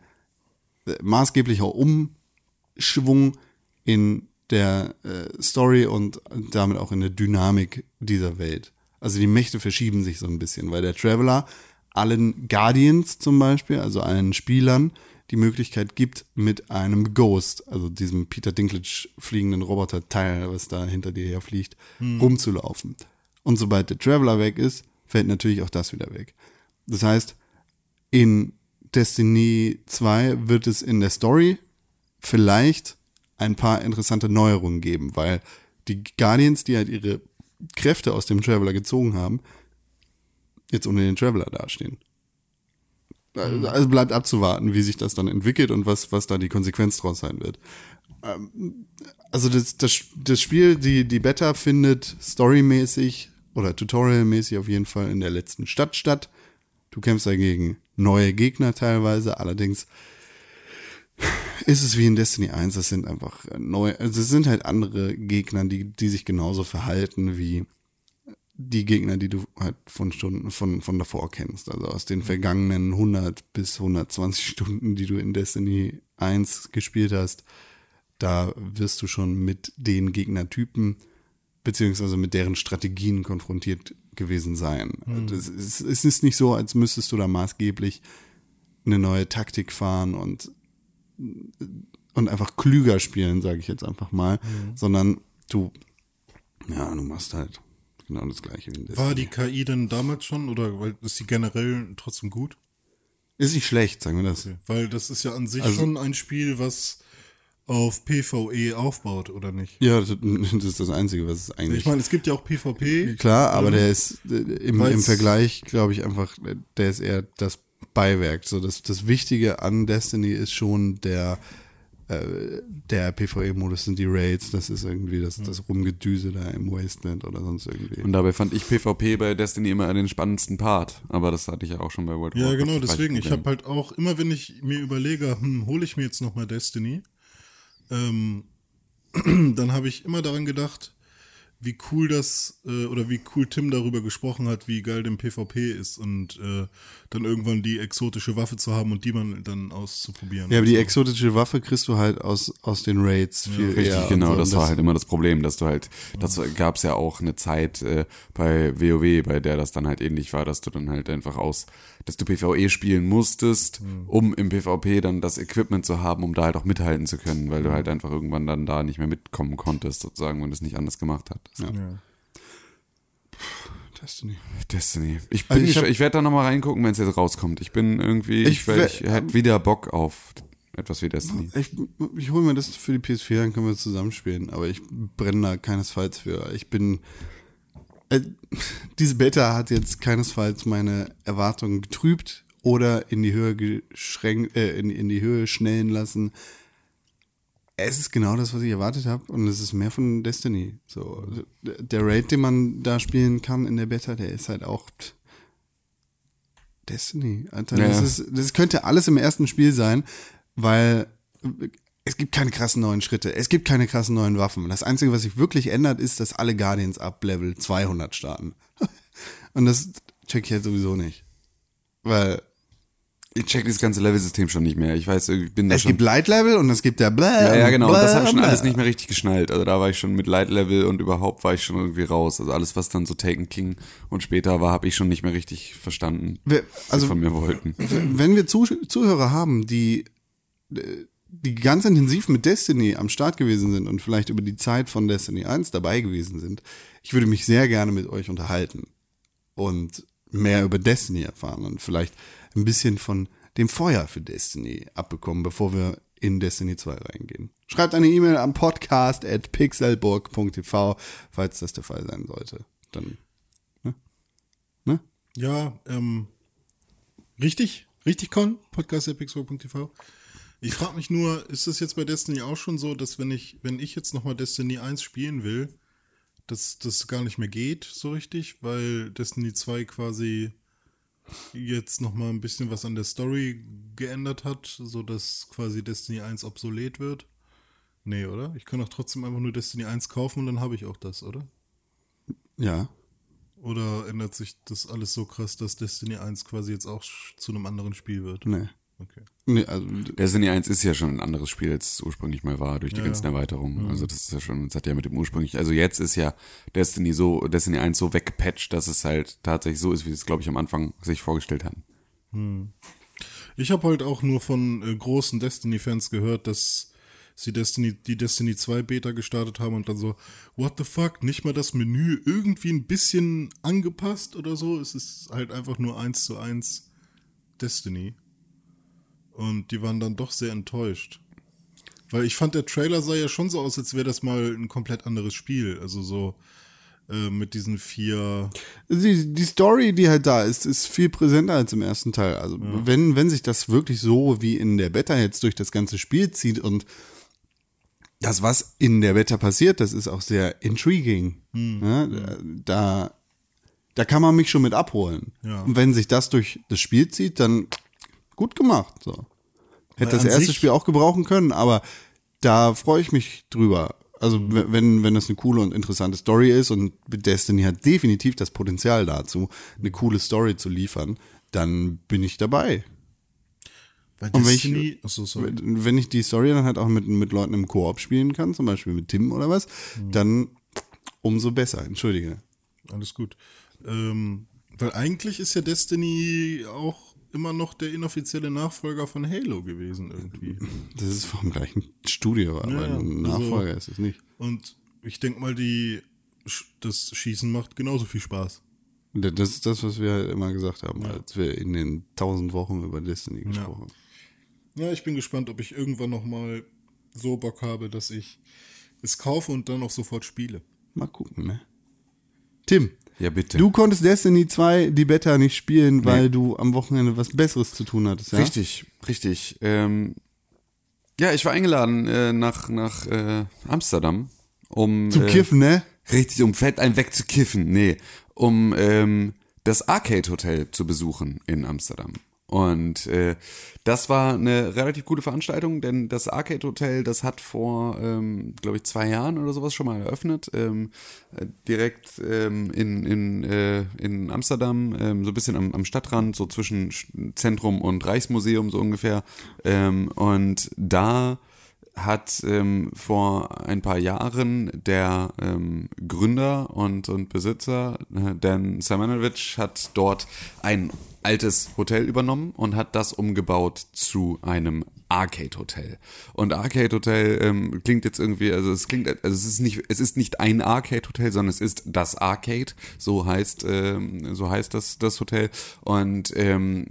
äh, maßgeblicher Umschwung in der äh, Story und damit auch in der Dynamik dieser Welt. Also die Mächte verschieben sich so ein bisschen, weil der Traveler allen Guardians zum Beispiel, also allen Spielern, die Möglichkeit gibt, mit einem Ghost, also diesem Peter Dinklage fliegenden Roboterteil, was da hinter dir herfliegt, rumzulaufen. Und sobald der Traveler weg ist, fällt natürlich auch das wieder weg. Das heißt, in Destiny 2 wird es in der Story vielleicht ein paar interessante Neuerungen geben, weil die Guardians, die halt ihre Kräfte aus dem Traveler gezogen haben, jetzt ohne den Traveler dastehen. Also also bleibt abzuwarten, wie sich das dann entwickelt und was, was da die Konsequenz draus sein wird. Ähm, Also das, das, das Spiel, die, die Beta findet storymäßig oder tutorialmäßig auf jeden Fall in der letzten Stadt statt. Du kämpfst dagegen neue Gegner teilweise, allerdings ist es wie in Destiny 1, das sind einfach neue, also es sind halt andere Gegner, die, die sich genauso verhalten wie die Gegner, die du halt von Stunden, von, von davor kennst. Also aus den vergangenen 100 bis 120 Stunden, die du in Destiny 1 gespielt hast, da wirst du schon mit den Gegnertypen beziehungsweise mit deren Strategien konfrontiert gewesen sein. Ist, es ist nicht so, als müsstest du da maßgeblich eine neue Taktik fahren und und einfach klüger spielen, sage ich jetzt einfach mal, sondern du, ja, du machst halt genau das gleiche wie in War die KI denn damals schon oder weil ist sie generell trotzdem gut? Ist nicht schlecht, sagen wir das. Weil das ist ja an sich Also- schon ein Spiel, was auf PvE aufbaut, oder nicht? Ja, das, das ist das Einzige, was es eigentlich. Ich meine, es gibt ja auch PvP. Klar, aber der ist äh, im, im Vergleich, glaube ich, einfach, der ist eher das Beiwerk. So, das, das Wichtige an Destiny ist schon der, äh, der PvE-Modus sind die Raids, das ist irgendwie das, das Rumgedüse da im Wasteland oder sonst irgendwie. Und dabei fand ich PvP bei Destiny immer den spannendsten Part. Aber das hatte ich ja auch schon bei World of Ja, Warcraft. genau, Das deswegen. Ich habe halt auch, immer wenn ich mir überlege, hm, hole ich mir jetzt nochmal Destiny, ähm, dann habe ich immer daran gedacht, wie cool das, äh, oder wie cool Tim darüber gesprochen hat, wie geil dem PvP ist und äh, dann irgendwann die exotische Waffe zu haben und die man dann auszuprobieren. ja, aber die so. exotische Waffe kriegst du halt aus, aus den Raids viel Richtig, eher. genau, so. das war halt immer das Problem, dass du halt, das gab es ja auch eine Zeit äh, bei WoW, bei der das dann halt ähnlich war, dass du dann halt einfach aus, dass du PvE spielen musstest, um im PvP dann das Equipment zu haben, um da halt auch mithalten zu können, weil du halt einfach irgendwann dann da nicht mehr mitkommen konntest, sozusagen, wenn du es nicht anders gemacht hast. Ja. Ja. Destiny. Destiny. Ich, Also ich ich, ich werde da nochmal reingucken, wenn es jetzt rauskommt. Ich bin irgendwie, Ich ich, ich hätte wieder Bock auf etwas wie Destiny. Ich, ich hole mir das für die PS4, dann können wir zusammenspielen. Aber ich brenne da keinesfalls für. Ich bin. Äh, diese Beta hat jetzt keinesfalls meine Erwartungen getrübt oder in die Höhe geschränkt, äh, in, in die Höhe schnellen lassen. Es ist genau das, was ich erwartet habe, und es ist mehr von Destiny. So, der Raid, den man da spielen kann in der Beta, der ist halt auch Destiny. Alter, Ja, das, ist, das könnte alles im ersten Spiel sein, weil es gibt keine krassen neuen Schritte, es gibt keine krassen neuen Waffen. Das Einzige, was sich wirklich ändert, ist, dass alle Guardians ab Level 200 starten. Und das check ich halt sowieso nicht. Weil Ich check dieses ganze Level-System schon nicht mehr. Ich weiß, ich bin da es schon. gibt Light Level und es gibt der Bläh. ja, ja, genau. Bläh, das habe ich schon alles nicht mehr richtig geschnallt. Also da war ich schon mit Light Level und überhaupt war ich schon irgendwie raus. Also alles, was dann so Taken King und später war, habe ich schon nicht mehr richtig verstanden, Wir- was also- sie von mir wollten. wenn wir Zuh Zuhörer haben, die, äh, die ganz intensiv mit Destiny am Start gewesen sind und vielleicht über die Zeit von Destiny 1 dabei gewesen sind, ich würde mich sehr gerne mit euch unterhalten und mehr über Destiny erfahren und vielleicht ein bisschen von dem Feuer für Destiny abbekommen, bevor wir in Destiny 2 reingehen. Schreibt eine E-Mail am podcast at pixelburg.tv, falls das der Fall sein sollte. Dann, ne? Ne? Ja, ähm, richtig, richtig Con, podcast.pixel.tv. Ich frage mich nur, ist es jetzt bei Destiny auch schon so, dass wenn ich, wenn ich jetzt nochmal Destiny 1 spielen will, dass das gar nicht mehr geht so richtig, weil Destiny 2 quasi jetzt nochmal ein bisschen was an der Story geändert hat, so dass quasi Destiny 1 obsolet wird? Nee, oder? Ich kann doch trotzdem einfach nur Destiny 1 kaufen und dann habe ich auch das, oder? Ja. Oder ändert sich das alles so krass, dass Destiny 1 quasi jetzt auch zu einem anderen Spiel wird? Nee. Okay. Nee, also Destiny 1 ist ja schon ein anderes Spiel, als es ursprünglich mal war, durch die Ja. ganzen Erweiterungen. Also das ist ja schon, das hat ja mit dem ursprünglich, also jetzt ist ja Destiny so, Destiny 1 so weggepatcht, dass es halt tatsächlich so ist, wie es, glaube ich, am Anfang sich vorgestellt hatten. Ich habe halt auch nur von äh, großen Destiny-Fans gehört, dass sie Destiny, die Destiny 2 Beta gestartet haben und dann so, what the fuck, nicht mal das Menü irgendwie ein bisschen angepasst oder so. Es ist halt einfach nur eins zu eins Destiny. Und die waren dann doch sehr enttäuscht. Weil ich fand, der Trailer sah ja schon so aus, als wäre das mal ein komplett anderes Spiel. Also so äh, mit diesen vier die, die Story, die halt da ist, ist viel präsenter als im ersten Teil. Also wenn, wenn sich das wirklich so wie in der Beta jetzt durch das ganze Spiel zieht und das, was in der Beta passiert, das ist auch sehr intriguing. Ja, da, da kann man mich schon mit abholen. Ja. Und wenn sich das durch das Spiel zieht, dann gut gemacht. So. Hätte Weil das erste Spiel auch gebrauchen können, aber da freue ich mich drüber. Also wenn, wenn das eine coole und interessante Story ist und Destiny hat definitiv das Potenzial dazu, eine coole Story zu liefern, dann bin ich dabei. Bei Und wenn ich- achso. Wenn ich die Story dann halt auch mit, mit Leuten im Koop spielen kann, zum Beispiel mit Tim oder was, dann umso besser. Entschuldige. Alles gut. Ähm, weil eigentlich ist ja Destiny auch immer noch der inoffizielle Nachfolger von Halo gewesen irgendwie. Das ist vom gleichen Studio, aber Ja, ein also- Nachfolger ist es nicht. Und ich denke mal, die das Schießen macht genauso viel Spaß. Das ist das, was wir halt immer gesagt haben, als wir in den tausend Wochen über Destiny gesprochen haben. Ja, ich bin gespannt, ob ich irgendwann noch mal so Bock habe, dass ich es kaufe und dann auch sofort spiele. Mal gucken, ne? Tim, Ja, bitte. du konntest Destiny 2 die Beta nicht spielen, weil du am Wochenende was Besseres zu tun hattest, ja? Richtig, richtig. Ähm, ja, ich war eingeladen äh, nach, nach äh, Amsterdam, um Zum äh, Kiffen, ne? Richtig, um fett ein wegzukiffen. Nee, um ähm, das Arcade Hotel zu besuchen in Amsterdam. Und äh, das war eine relativ gute Veranstaltung, denn das Arcade Hotel, das hat vor, ähm, glaube ich, zwei Jahren oder sowas schon mal eröffnet. Ähm, äh, direkt ähm, in, in, äh, in Amsterdam, ähm, so ein bisschen am, am Stadtrand, so zwischen Sch- Zentrum und Reichsmuseum so ungefähr. Ähm, und da hat ähm, vor ein paar Jahren der ähm, Gründer und, und Besitzer, äh, Dan Samanovic, hat dort ein altes Hotel übernommen und hat das umgebaut zu einem Arcade-Hotel. Und Arcade-Hotel ähm, klingt jetzt irgendwie, also es klingt, also es ist nicht, es ist nicht ein Arcade-Hotel, sondern es ist das Arcade, so heißt, ähm, so heißt das, das Hotel. Und ähm,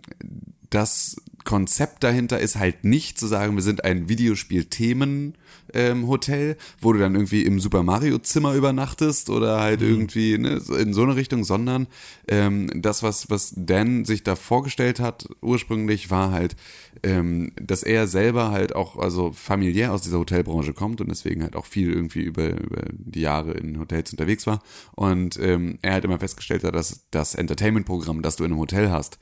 das Konzept dahinter ist halt nicht zu sagen, wir sind ein Videospiel-Themen ähm, wo du dann irgendwie im Super Mario Zimmer übernachtest oder halt irgendwie ne, in so eine Richtung, sondern ähm, das, was, was Dan sich da vorgestellt hat, ursprünglich war halt, ähm, dass er selber halt auch also familiär aus dieser Hotelbranche kommt und deswegen halt auch viel irgendwie über, über die Jahre in Hotels unterwegs war. Und ähm, er halt immer festgestellt hat, dass das Entertainment-Programm, das du in einem Hotel hast,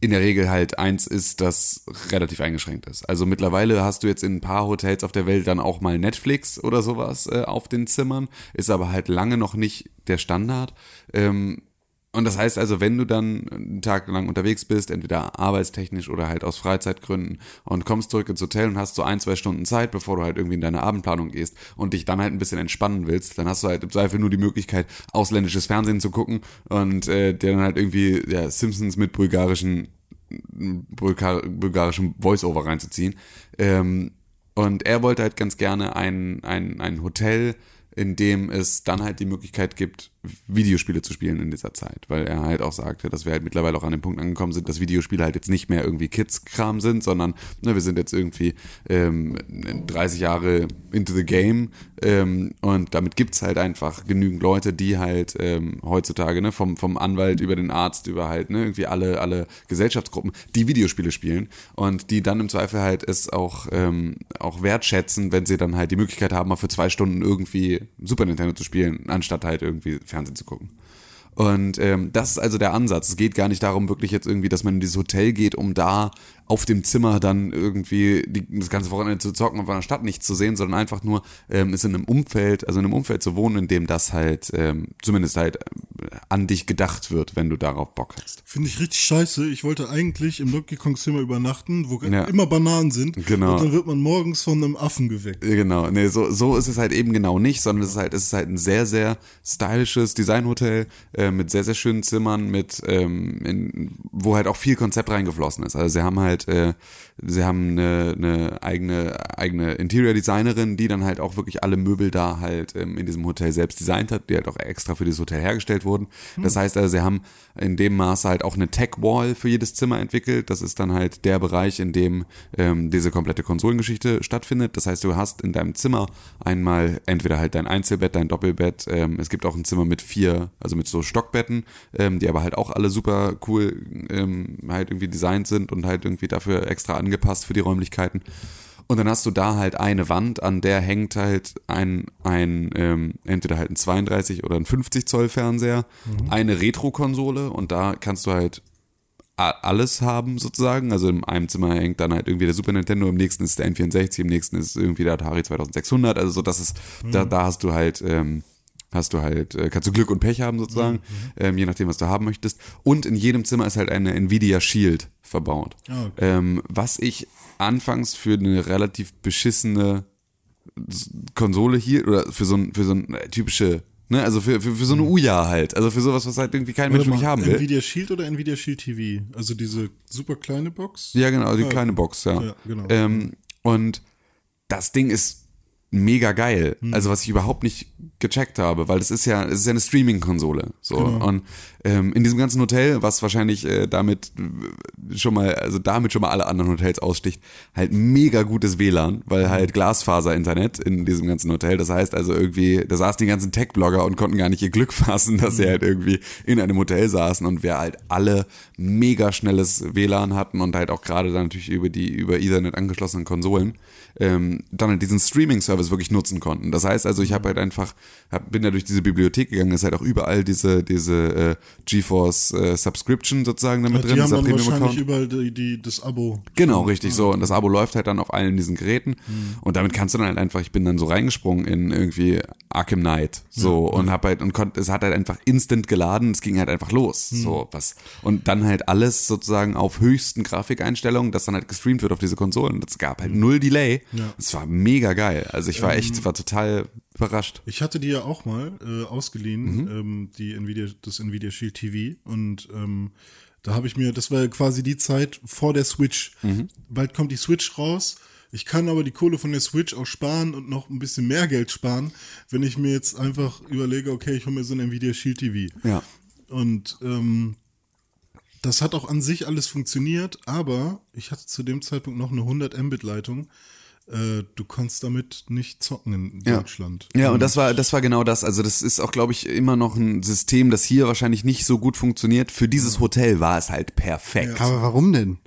in der Regel halt eins ist, das relativ eingeschränkt ist. Also mittlerweile hast du jetzt in ein paar Hotels auf der Welt dann auch mal Netflix oder sowas äh, auf den Zimmern, ist aber halt lange noch nicht der Standard. Ähm, und das heißt also, wenn du dann einen Tag lang unterwegs bist, entweder arbeitstechnisch oder halt aus Freizeitgründen und kommst zurück ins Hotel und hast so ein, zwei Stunden Zeit, bevor du halt irgendwie in deine Abendplanung gehst und dich dann halt ein bisschen entspannen willst, dann hast du halt im Zweifel nur die Möglichkeit, ausländisches Fernsehen zu gucken und äh, dir dann halt irgendwie ja, Simpsons mit bulgarischen bulgar bulgarischem Voice-Over reinzuziehen. Ähm, und er wollte halt ganz gerne ein, ein, ein Hotel, in dem es dann halt die Möglichkeit gibt, Videospiele zu spielen in dieser Zeit, weil er halt auch sagte, dass wir halt mittlerweile auch an dem Punkt angekommen sind, dass Videospiele halt jetzt nicht mehr irgendwie Kids-Kram sind, sondern ne, wir sind jetzt irgendwie ähm, 30 Jahre into the game ähm, und damit gibt's halt einfach genügend Leute, die halt ähm, heutzutage ne, vom, vom Anwalt über den Arzt über halt ne, irgendwie alle, alle Gesellschaftsgruppen, die Videospiele spielen und die dann im Zweifel halt es auch, ähm, auch wertschätzen, wenn sie dann halt die Möglichkeit haben, mal für zwei Stunden irgendwie Super Nintendo zu spielen, anstatt halt irgendwie Fernsehen zu gucken. Und ähm, das ist also der Ansatz. Es geht gar nicht darum, wirklich jetzt irgendwie, dass man in dieses Hotel geht, um da auf dem Zimmer dann irgendwie die, das ganze Wochenende zu zocken und von der Stadt nichts zu sehen, sondern einfach nur ähm, ist in einem Umfeld, also in einem Umfeld zu wohnen, in dem das halt ähm, zumindest halt äh, an dich gedacht wird, wenn du darauf Bock hast. Finde ich richtig scheiße. Ich wollte eigentlich im Donkey Kong Zimmer übernachten, wo Ja. immer Bananen sind. Genau. Und dann wird man morgens von einem Affen geweckt. Ja, Genau, nee, so, so ist es halt eben genau nicht, sondern es ist halt, es ist halt ein sehr, sehr stylisches Designhotel äh, mit sehr, sehr schönen Zimmern, mit ähm, in, wo halt auch viel Konzept reingeflossen ist. Also sie haben halt, äh, sie haben eine, eine eigene, eigene Interior-Designerin, die dann halt auch wirklich alle Möbel da halt ähm, in diesem Hotel selbst designt hat, die halt auch extra für dieses Hotel hergestellt wurden. Das heißt also, sie haben in dem Maße halt auch eine Tech-Wall für jedes Zimmer entwickelt. Das ist dann halt der Bereich, in dem ähm, diese komplette Konsolengeschichte stattfindet. Das heißt, du hast in deinem Zimmer einmal entweder halt dein Einzelbett, dein Doppelbett. Ähm, es gibt auch ein Zimmer mit vier, also mit so Stockbetten, ähm, die aber halt auch alle super cool ähm, halt irgendwie designt sind und halt irgendwie dafür extra angepasst für die Räumlichkeiten. Und dann hast du da halt eine Wand, an der hängt halt ein, ein ähm, entweder halt ein 32 oder ein 50 Zoll Fernseher, eine Retro-Konsole und da kannst du halt alles haben sozusagen. Also in einem Zimmer hängt dann halt irgendwie der Super Nintendo, im nächsten ist der N64, im nächsten ist irgendwie der Atari 2600. Also so, das ist, da, da hast du halt, ähm, hast du halt, äh, kannst du Glück und Pech haben sozusagen, ähm, je nachdem, was du haben möchtest. Und in jedem Zimmer ist halt eine Nvidia Shield verbaut. Ah, okay. ähm, was ich anfangs für eine relativ beschissene Konsole hier oder für so ein für so ein äh, typische ne also für, für, für so eine Uja halt also für sowas was halt irgendwie kein Mensch wirklich mal, haben will Nvidia Shield oder Nvidia Shield TV? Also diese super kleine Box? ja genau die Ah, kleine Box ja, Ja, genau. ähm, und das Ding ist mega geil. Hm. also was ich überhaupt nicht gecheckt habe weil das ist ja es ist ja eine Streaming Konsole so. Genau. und ähm, in diesem ganzen Hotel was wahrscheinlich äh, damit äh, schon mal also damit schon mal alle anderen Hotels aussticht halt mega gutes WLAN weil halt Glasfaser Internet in diesem ganzen Hotel. Das heißt also irgendwie da saßen die ganzen Tech Blogger und konnten gar nicht ihr Glück fassen dass sie halt irgendwie in einem Hotel saßen und wir halt alle mega schnelles WLAN hatten und halt auch gerade dann natürlich über die über Ethernet angeschlossenen Konsolen ähm, dann halt diesen Streaming-Service wirklich nutzen konnten. Das heißt also, ich habe halt einfach, hab, bin da durch diese Bibliothek gegangen, ist halt auch überall diese, diese äh, GeForce äh, Subscription sozusagen damit Die drin, haben dieser Premium-Account. überall die, die, das Abo. Genau, richtig so. Und das Abo läuft halt dann auf allen diesen Geräten. Und damit kannst du dann halt einfach, ich bin dann so reingesprungen in irgendwie Arkham Knight. So und hab halt und konnte, es hat halt einfach instant geladen, es ging halt einfach los. So was. Und dann halt alles sozusagen auf höchsten Grafikeinstellungen, das dann halt gestreamt wird auf diese Konsolen. Es gab halt null Delay. Es war mega geil. Also ich war echt, war total überrascht. Ich hatte die ja auch mal äh, ausgeliehen, Mhm. ähm, die Nvidia, das Nvidia Shield TV. Und ähm, da habe ich mir, das war ja quasi die Zeit vor der Switch. Mhm. Bald kommt die Switch raus. Ich kann aber die Kohle von der Switch auch sparen und noch ein bisschen mehr Geld sparen, wenn ich mir jetzt einfach überlege, okay, ich hole mir so ein Nvidia Shield TV. Ja. Und ähm, das hat auch an sich alles funktioniert, aber ich hatte zu dem Zeitpunkt noch eine 100 Mbit Leitung. Äh, du konntest damit nicht zocken in Ja. Deutschland. Ja, und das war, das war genau das. Also das ist auch, glaube ich, immer noch ein System, das hier wahrscheinlich nicht so gut funktioniert. Für dieses Hotel war es halt perfekt. Aber warum denn?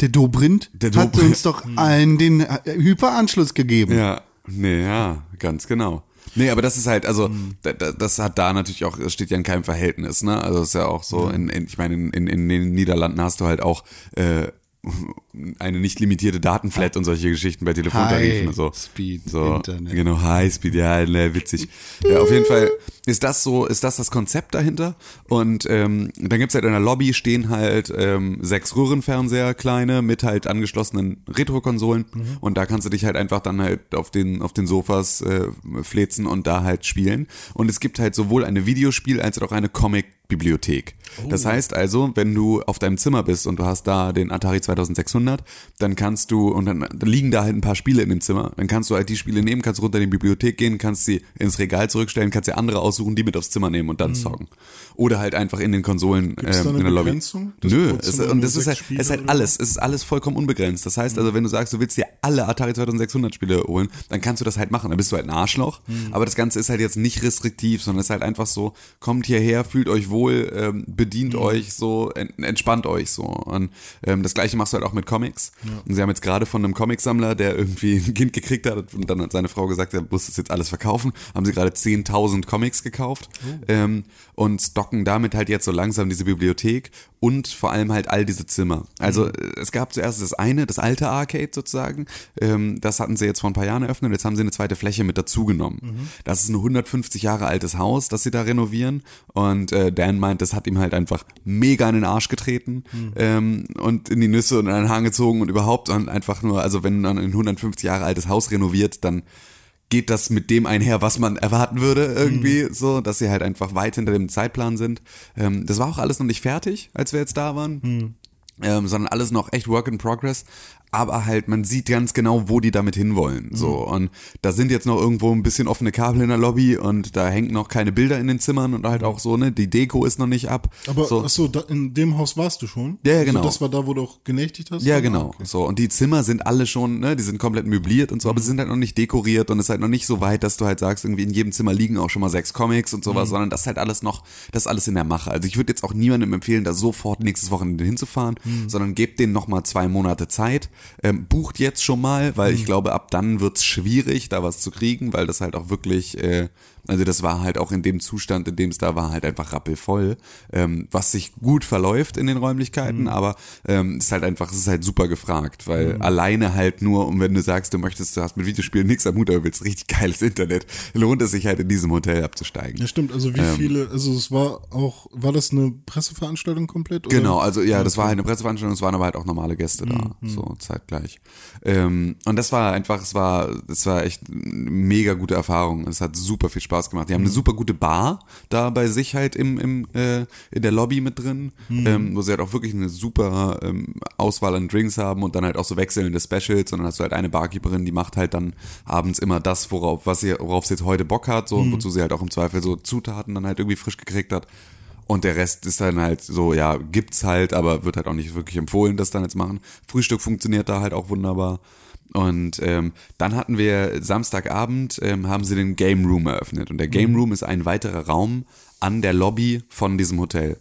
Der Dobrindt Der hat Dobrindt. uns doch allen den äh, Hyperanschluss gegeben. Ja, nee, ja, ganz genau. Nee, aber das ist halt, also, da, da, das hat da natürlich auch, es steht ja in keinem Verhältnis, ne? Also es ist ja auch so, in, in, ich meine, in, in, in den Niederlanden hast du halt auch äh, eine nicht limitierte Datenflat und solche Geschichten bei Telefontarifen und so. High-Speed so, Internet. Genau, Highspeed, ja, ne, witzig. Ja, auf jeden Fall ist das so, ist das das Konzept dahinter. Und ähm, dann gibt's halt in der Lobby stehen halt ähm, sechs Röhrenfernseher, kleine, mit halt angeschlossenen Retro-Konsolen. Und da kannst du dich halt einfach dann halt auf den, auf den Sofas äh, flezen und da halt spielen. Und es gibt halt sowohl eine Videospiel- als auch eine Comic-Bibliothek. Das heißt also, wenn du auf deinem Zimmer bist und du hast da den Atari 2600, dann kannst du, und dann, liegen da halt ein paar Spiele in dem Zimmer, dann kannst du halt die Spiele nehmen, kannst runter in die Bibliothek gehen, kannst sie ins Regal zurückstellen, kannst dir andere aussuchen, die mit aufs Zimmer nehmen und dann zocken. Oder halt einfach in den Konsolen ähm, in der Lobby. Nö, es, und das ist halt, Spiele ist halt alles, es ist alles vollkommen unbegrenzt. Das heißt also, wenn du sagst, du willst dir alle Atari 2600 Spiele holen, dann kannst du das halt machen. Dann bist du halt ein Arschloch. Aber das Ganze ist halt jetzt nicht restriktiv, sondern es ist halt einfach so, kommt hierher, fühlt euch wohl, ähm, bedient euch so, en entspannt euch so. Und ähm, das gleiche machst du halt auch mit Comics. Und sie haben jetzt gerade von einem Comicsammler, der irgendwie ein Kind gekriegt hat und dann hat seine Frau gesagt, er muss das jetzt alles verkaufen, haben sie gerade 10.000 Comics gekauft ähm, und stocken damit halt jetzt so langsam diese Bibliothek und vor allem halt all diese Zimmer. Also äh, es gab zuerst das eine, das alte Arcade sozusagen, ähm, das hatten sie jetzt vor ein paar Jahren eröffnet, jetzt haben sie eine zweite Fläche mit dazugenommen. Das ist ein 150 Jahre altes Haus, das sie da renovieren. Und äh, Dan meint, das hat ihm halt einfach mega in den Arsch getreten ähm, und in die Nüsse und an den Hahn gezogen und überhaupt und einfach nur, also wenn man ein 150 Jahre altes Haus renoviert, dann geht das mit dem einher, was man erwarten würde irgendwie, so, dass sie halt einfach weit hinter dem Zeitplan sind. Ähm, das war auch alles noch nicht fertig, als wir jetzt da waren. Ähm, sondern alles noch echt Work in Progress. Aber halt, man sieht ganz genau, wo die damit hinwollen. So. Und da sind jetzt noch irgendwo ein bisschen offene Kabel in der Lobby und da hängen noch keine Bilder in den Zimmern und halt auch so, ne, die Deko ist noch nicht ab. Aber so. ach so, da, in dem Haus warst du schon? Ja, genau. Also das war da, wo du auch genächtigt hast? Ja, genau. okay. So, und die Zimmer sind alle schon, ne, die sind komplett möbliert und so, aber sie sind halt noch nicht dekoriert und es ist halt noch nicht so weit, dass du halt sagst, irgendwie in jedem Zimmer liegen auch schon mal sechs Comics und sowas, sondern das ist halt alles noch, das ist alles in der Mache. Also ich würde jetzt auch niemandem empfehlen, da sofort nächstes Wochenende hinzufahren, sondern gebt denen noch mal zwei Monate Zeit, ähm, bucht jetzt schon mal, weil ich glaube, ab dann wird's schwierig, da was zu kriegen, weil das halt auch wirklich, äh, Also das war halt auch in dem Zustand, in dem es da war, halt einfach rappelvoll, ähm, was sich gut verläuft in den Räumlichkeiten, Mhm. aber ähm, ist halt einfach, es ist halt super gefragt, weil alleine halt nur, und wenn du sagst, du möchtest, du hast mit Videospielen nichts am Hut, aber willst richtig geiles Internet, lohnt es sich halt in diesem Hotel abzusteigen. Ja, stimmt. Also Ähm. wie viele, also es war auch, war das eine Presseveranstaltung komplett? Oder? Genau, also ja, das war halt eine Presseveranstaltung, es waren aber halt auch normale Gäste da, so zeitgleich. Ähm, und das war einfach, es war, es war echt eine mega gute Erfahrung. Es hat super viel Spaß gemacht. Die haben eine super gute Bar da bei sich halt im, im äh, in der Lobby mit drin, ähm, wo sie halt auch wirklich eine super ähm, Auswahl an Drinks haben und dann halt auch so wechselnde Specials. Und dann hast du halt eine Barkeeperin, die macht halt dann abends immer das, worauf, was sie, worauf sie jetzt heute Bock hat, so und wozu sie halt auch im Zweifel so Zutaten dann halt irgendwie frisch gekriegt hat. Und der Rest ist dann halt so, ja, gibt's halt, aber wird halt auch nicht wirklich empfohlen, das dann jetzt machen. Frühstück funktioniert da halt auch wunderbar. Und ähm, dann hatten wir Samstagabend, ähm, haben sie den Game Room eröffnet. Und der Game Room ist ein weiterer Raum an der Lobby von diesem Hotel.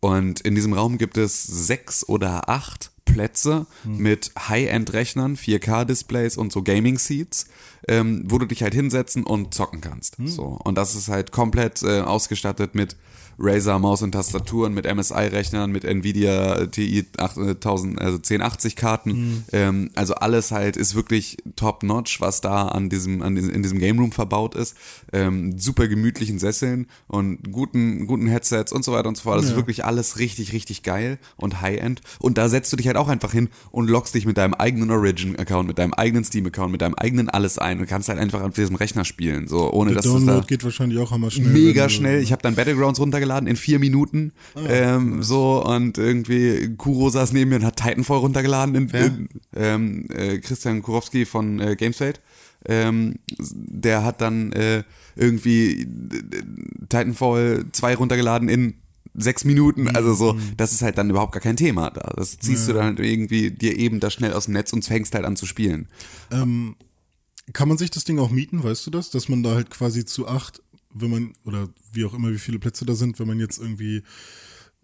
Und in diesem Raum gibt es sechs oder acht Plätze mit High-End-Rechnern, 4K-Displays und so Gaming-Seats, ähm, wo du dich halt hinsetzen und zocken kannst. So. Und das ist halt komplett äh, ausgestattet mit Razer Maus und Tastaturen, mit MSI-Rechnern, mit Nvidia TI 8000, also 1080 Karten. Ähm, also alles halt ist wirklich top-notch, was da an diesem, an diesem, in diesem Game Room verbaut ist. Ähm, super gemütlichen Sesseln und guten, guten Headsets und so weiter und so fort. Das ist wirklich alles richtig, richtig geil und High-End. Und da setzt du dich halt auch einfach hin und loggst dich mit deinem eigenen Origin-Account, mit deinem eigenen Steam-Account, mit deinem eigenen alles ein und kannst halt einfach auf diesem Rechner spielen, so ohne Der dass du Download da geht wahrscheinlich auch hammer schnell. mega schnell. Ich habe dann Battlegrounds runtergeladen in vier Minuten. ähm, so und irgendwie Kuro saß neben mir und hat Titanfall runtergeladen. In, in, ähm, äh, Christian Kurowski von äh, Gamesfeld. Ähm, der hat dann äh, irgendwie Titanfall 2 runtergeladen in sechs Minuten, also so, das ist halt dann überhaupt gar kein Thema da. Das ziehst du dann halt irgendwie dir eben da schnell aus dem Netz und fängst halt an zu spielen. Kann man sich das Ding auch mieten, weißt du das? Dass man da halt quasi zu acht, wenn man, oder wie auch immer, wie viele Plätze da sind, wenn man jetzt irgendwie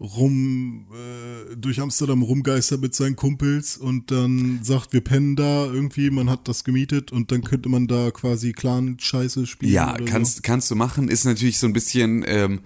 rum äh, durch Amsterdam rumgeistert mit seinen Kumpels und dann sagt, wir pennen da irgendwie, man hat das gemietet und dann könnte man da quasi Clan-Scheiße spielen. Ja, kannst, So. kannst du machen, ist natürlich so ein bisschen ähm,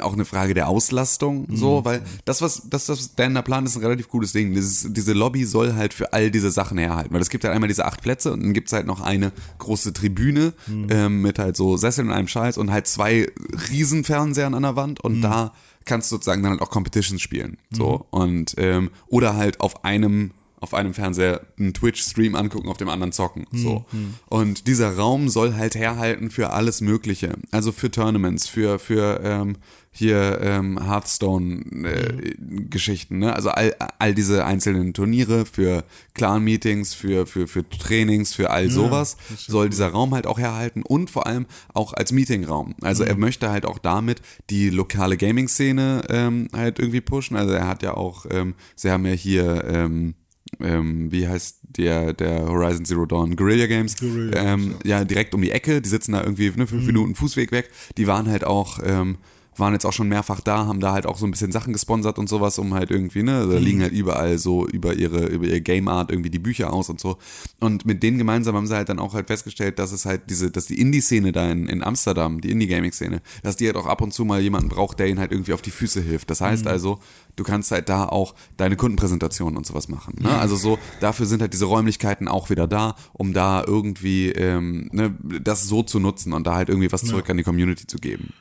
auch eine Frage der Auslastung, Mhm. so, weil das, was, das, das deiner Plan ist ein relativ gutes Ding. Dieses, diese Lobby soll halt für all diese Sachen herhalten, weil es gibt halt einmal diese acht Plätze und dann gibt's halt noch eine große Tribüne Mhm. ähm, mit halt so Sesseln und einem Scheiß und halt zwei Riesenfernsehern an der Wand und Mhm. da kannst du sozusagen dann halt auch Competitions spielen, so und ähm, oder halt auf einem auf einem Fernseher einen Twitch-Stream angucken, auf dem anderen zocken. So. Und dieser Raum soll halt herhalten für alles Mögliche. Also für Tournaments, für, für ähm, hier ähm, Hearthstone-Geschichten, ne? Also all, all diese einzelnen Turniere für Clan-Meetings, für, für, für Trainings, für all sowas soll dieser Raum halt auch herhalten und vor allem auch als Meetingraum. Also er möchte halt auch damit die lokale Gaming-Szene ähm, halt irgendwie pushen. Also er hat ja auch, ähm, sie haben ja hier ähm, ähm, wie heißt der, der Horizon Zero Dawn Guerilla Games, Guerilla ähm, ja. direkt um die Ecke, die sitzen da irgendwie ne, fünf Minuten Fußweg weg, die waren halt auch, ähm, waren jetzt auch schon mehrfach da, haben da halt auch so ein bisschen Sachen gesponsert und sowas, um halt irgendwie, ne, da liegen halt überall so über ihre, über ihr Game Art irgendwie die Bücher aus und so. Und mit denen gemeinsam haben sie halt dann auch halt festgestellt, dass es halt diese, dass die Indie-Szene da in, in Amsterdam, die Indie-Gaming-Szene, dass die halt auch ab und zu mal jemanden braucht, der ihnen halt irgendwie auf die Füße hilft. Das heißt also, du kannst halt da auch deine Kundenpräsentationen und sowas machen. Ne? Also so, dafür sind halt diese Räumlichkeiten auch wieder da, um da irgendwie ähm, ne, das so zu nutzen und da halt irgendwie was zurück an die Community zu geben.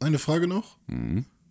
Eine Frage noch.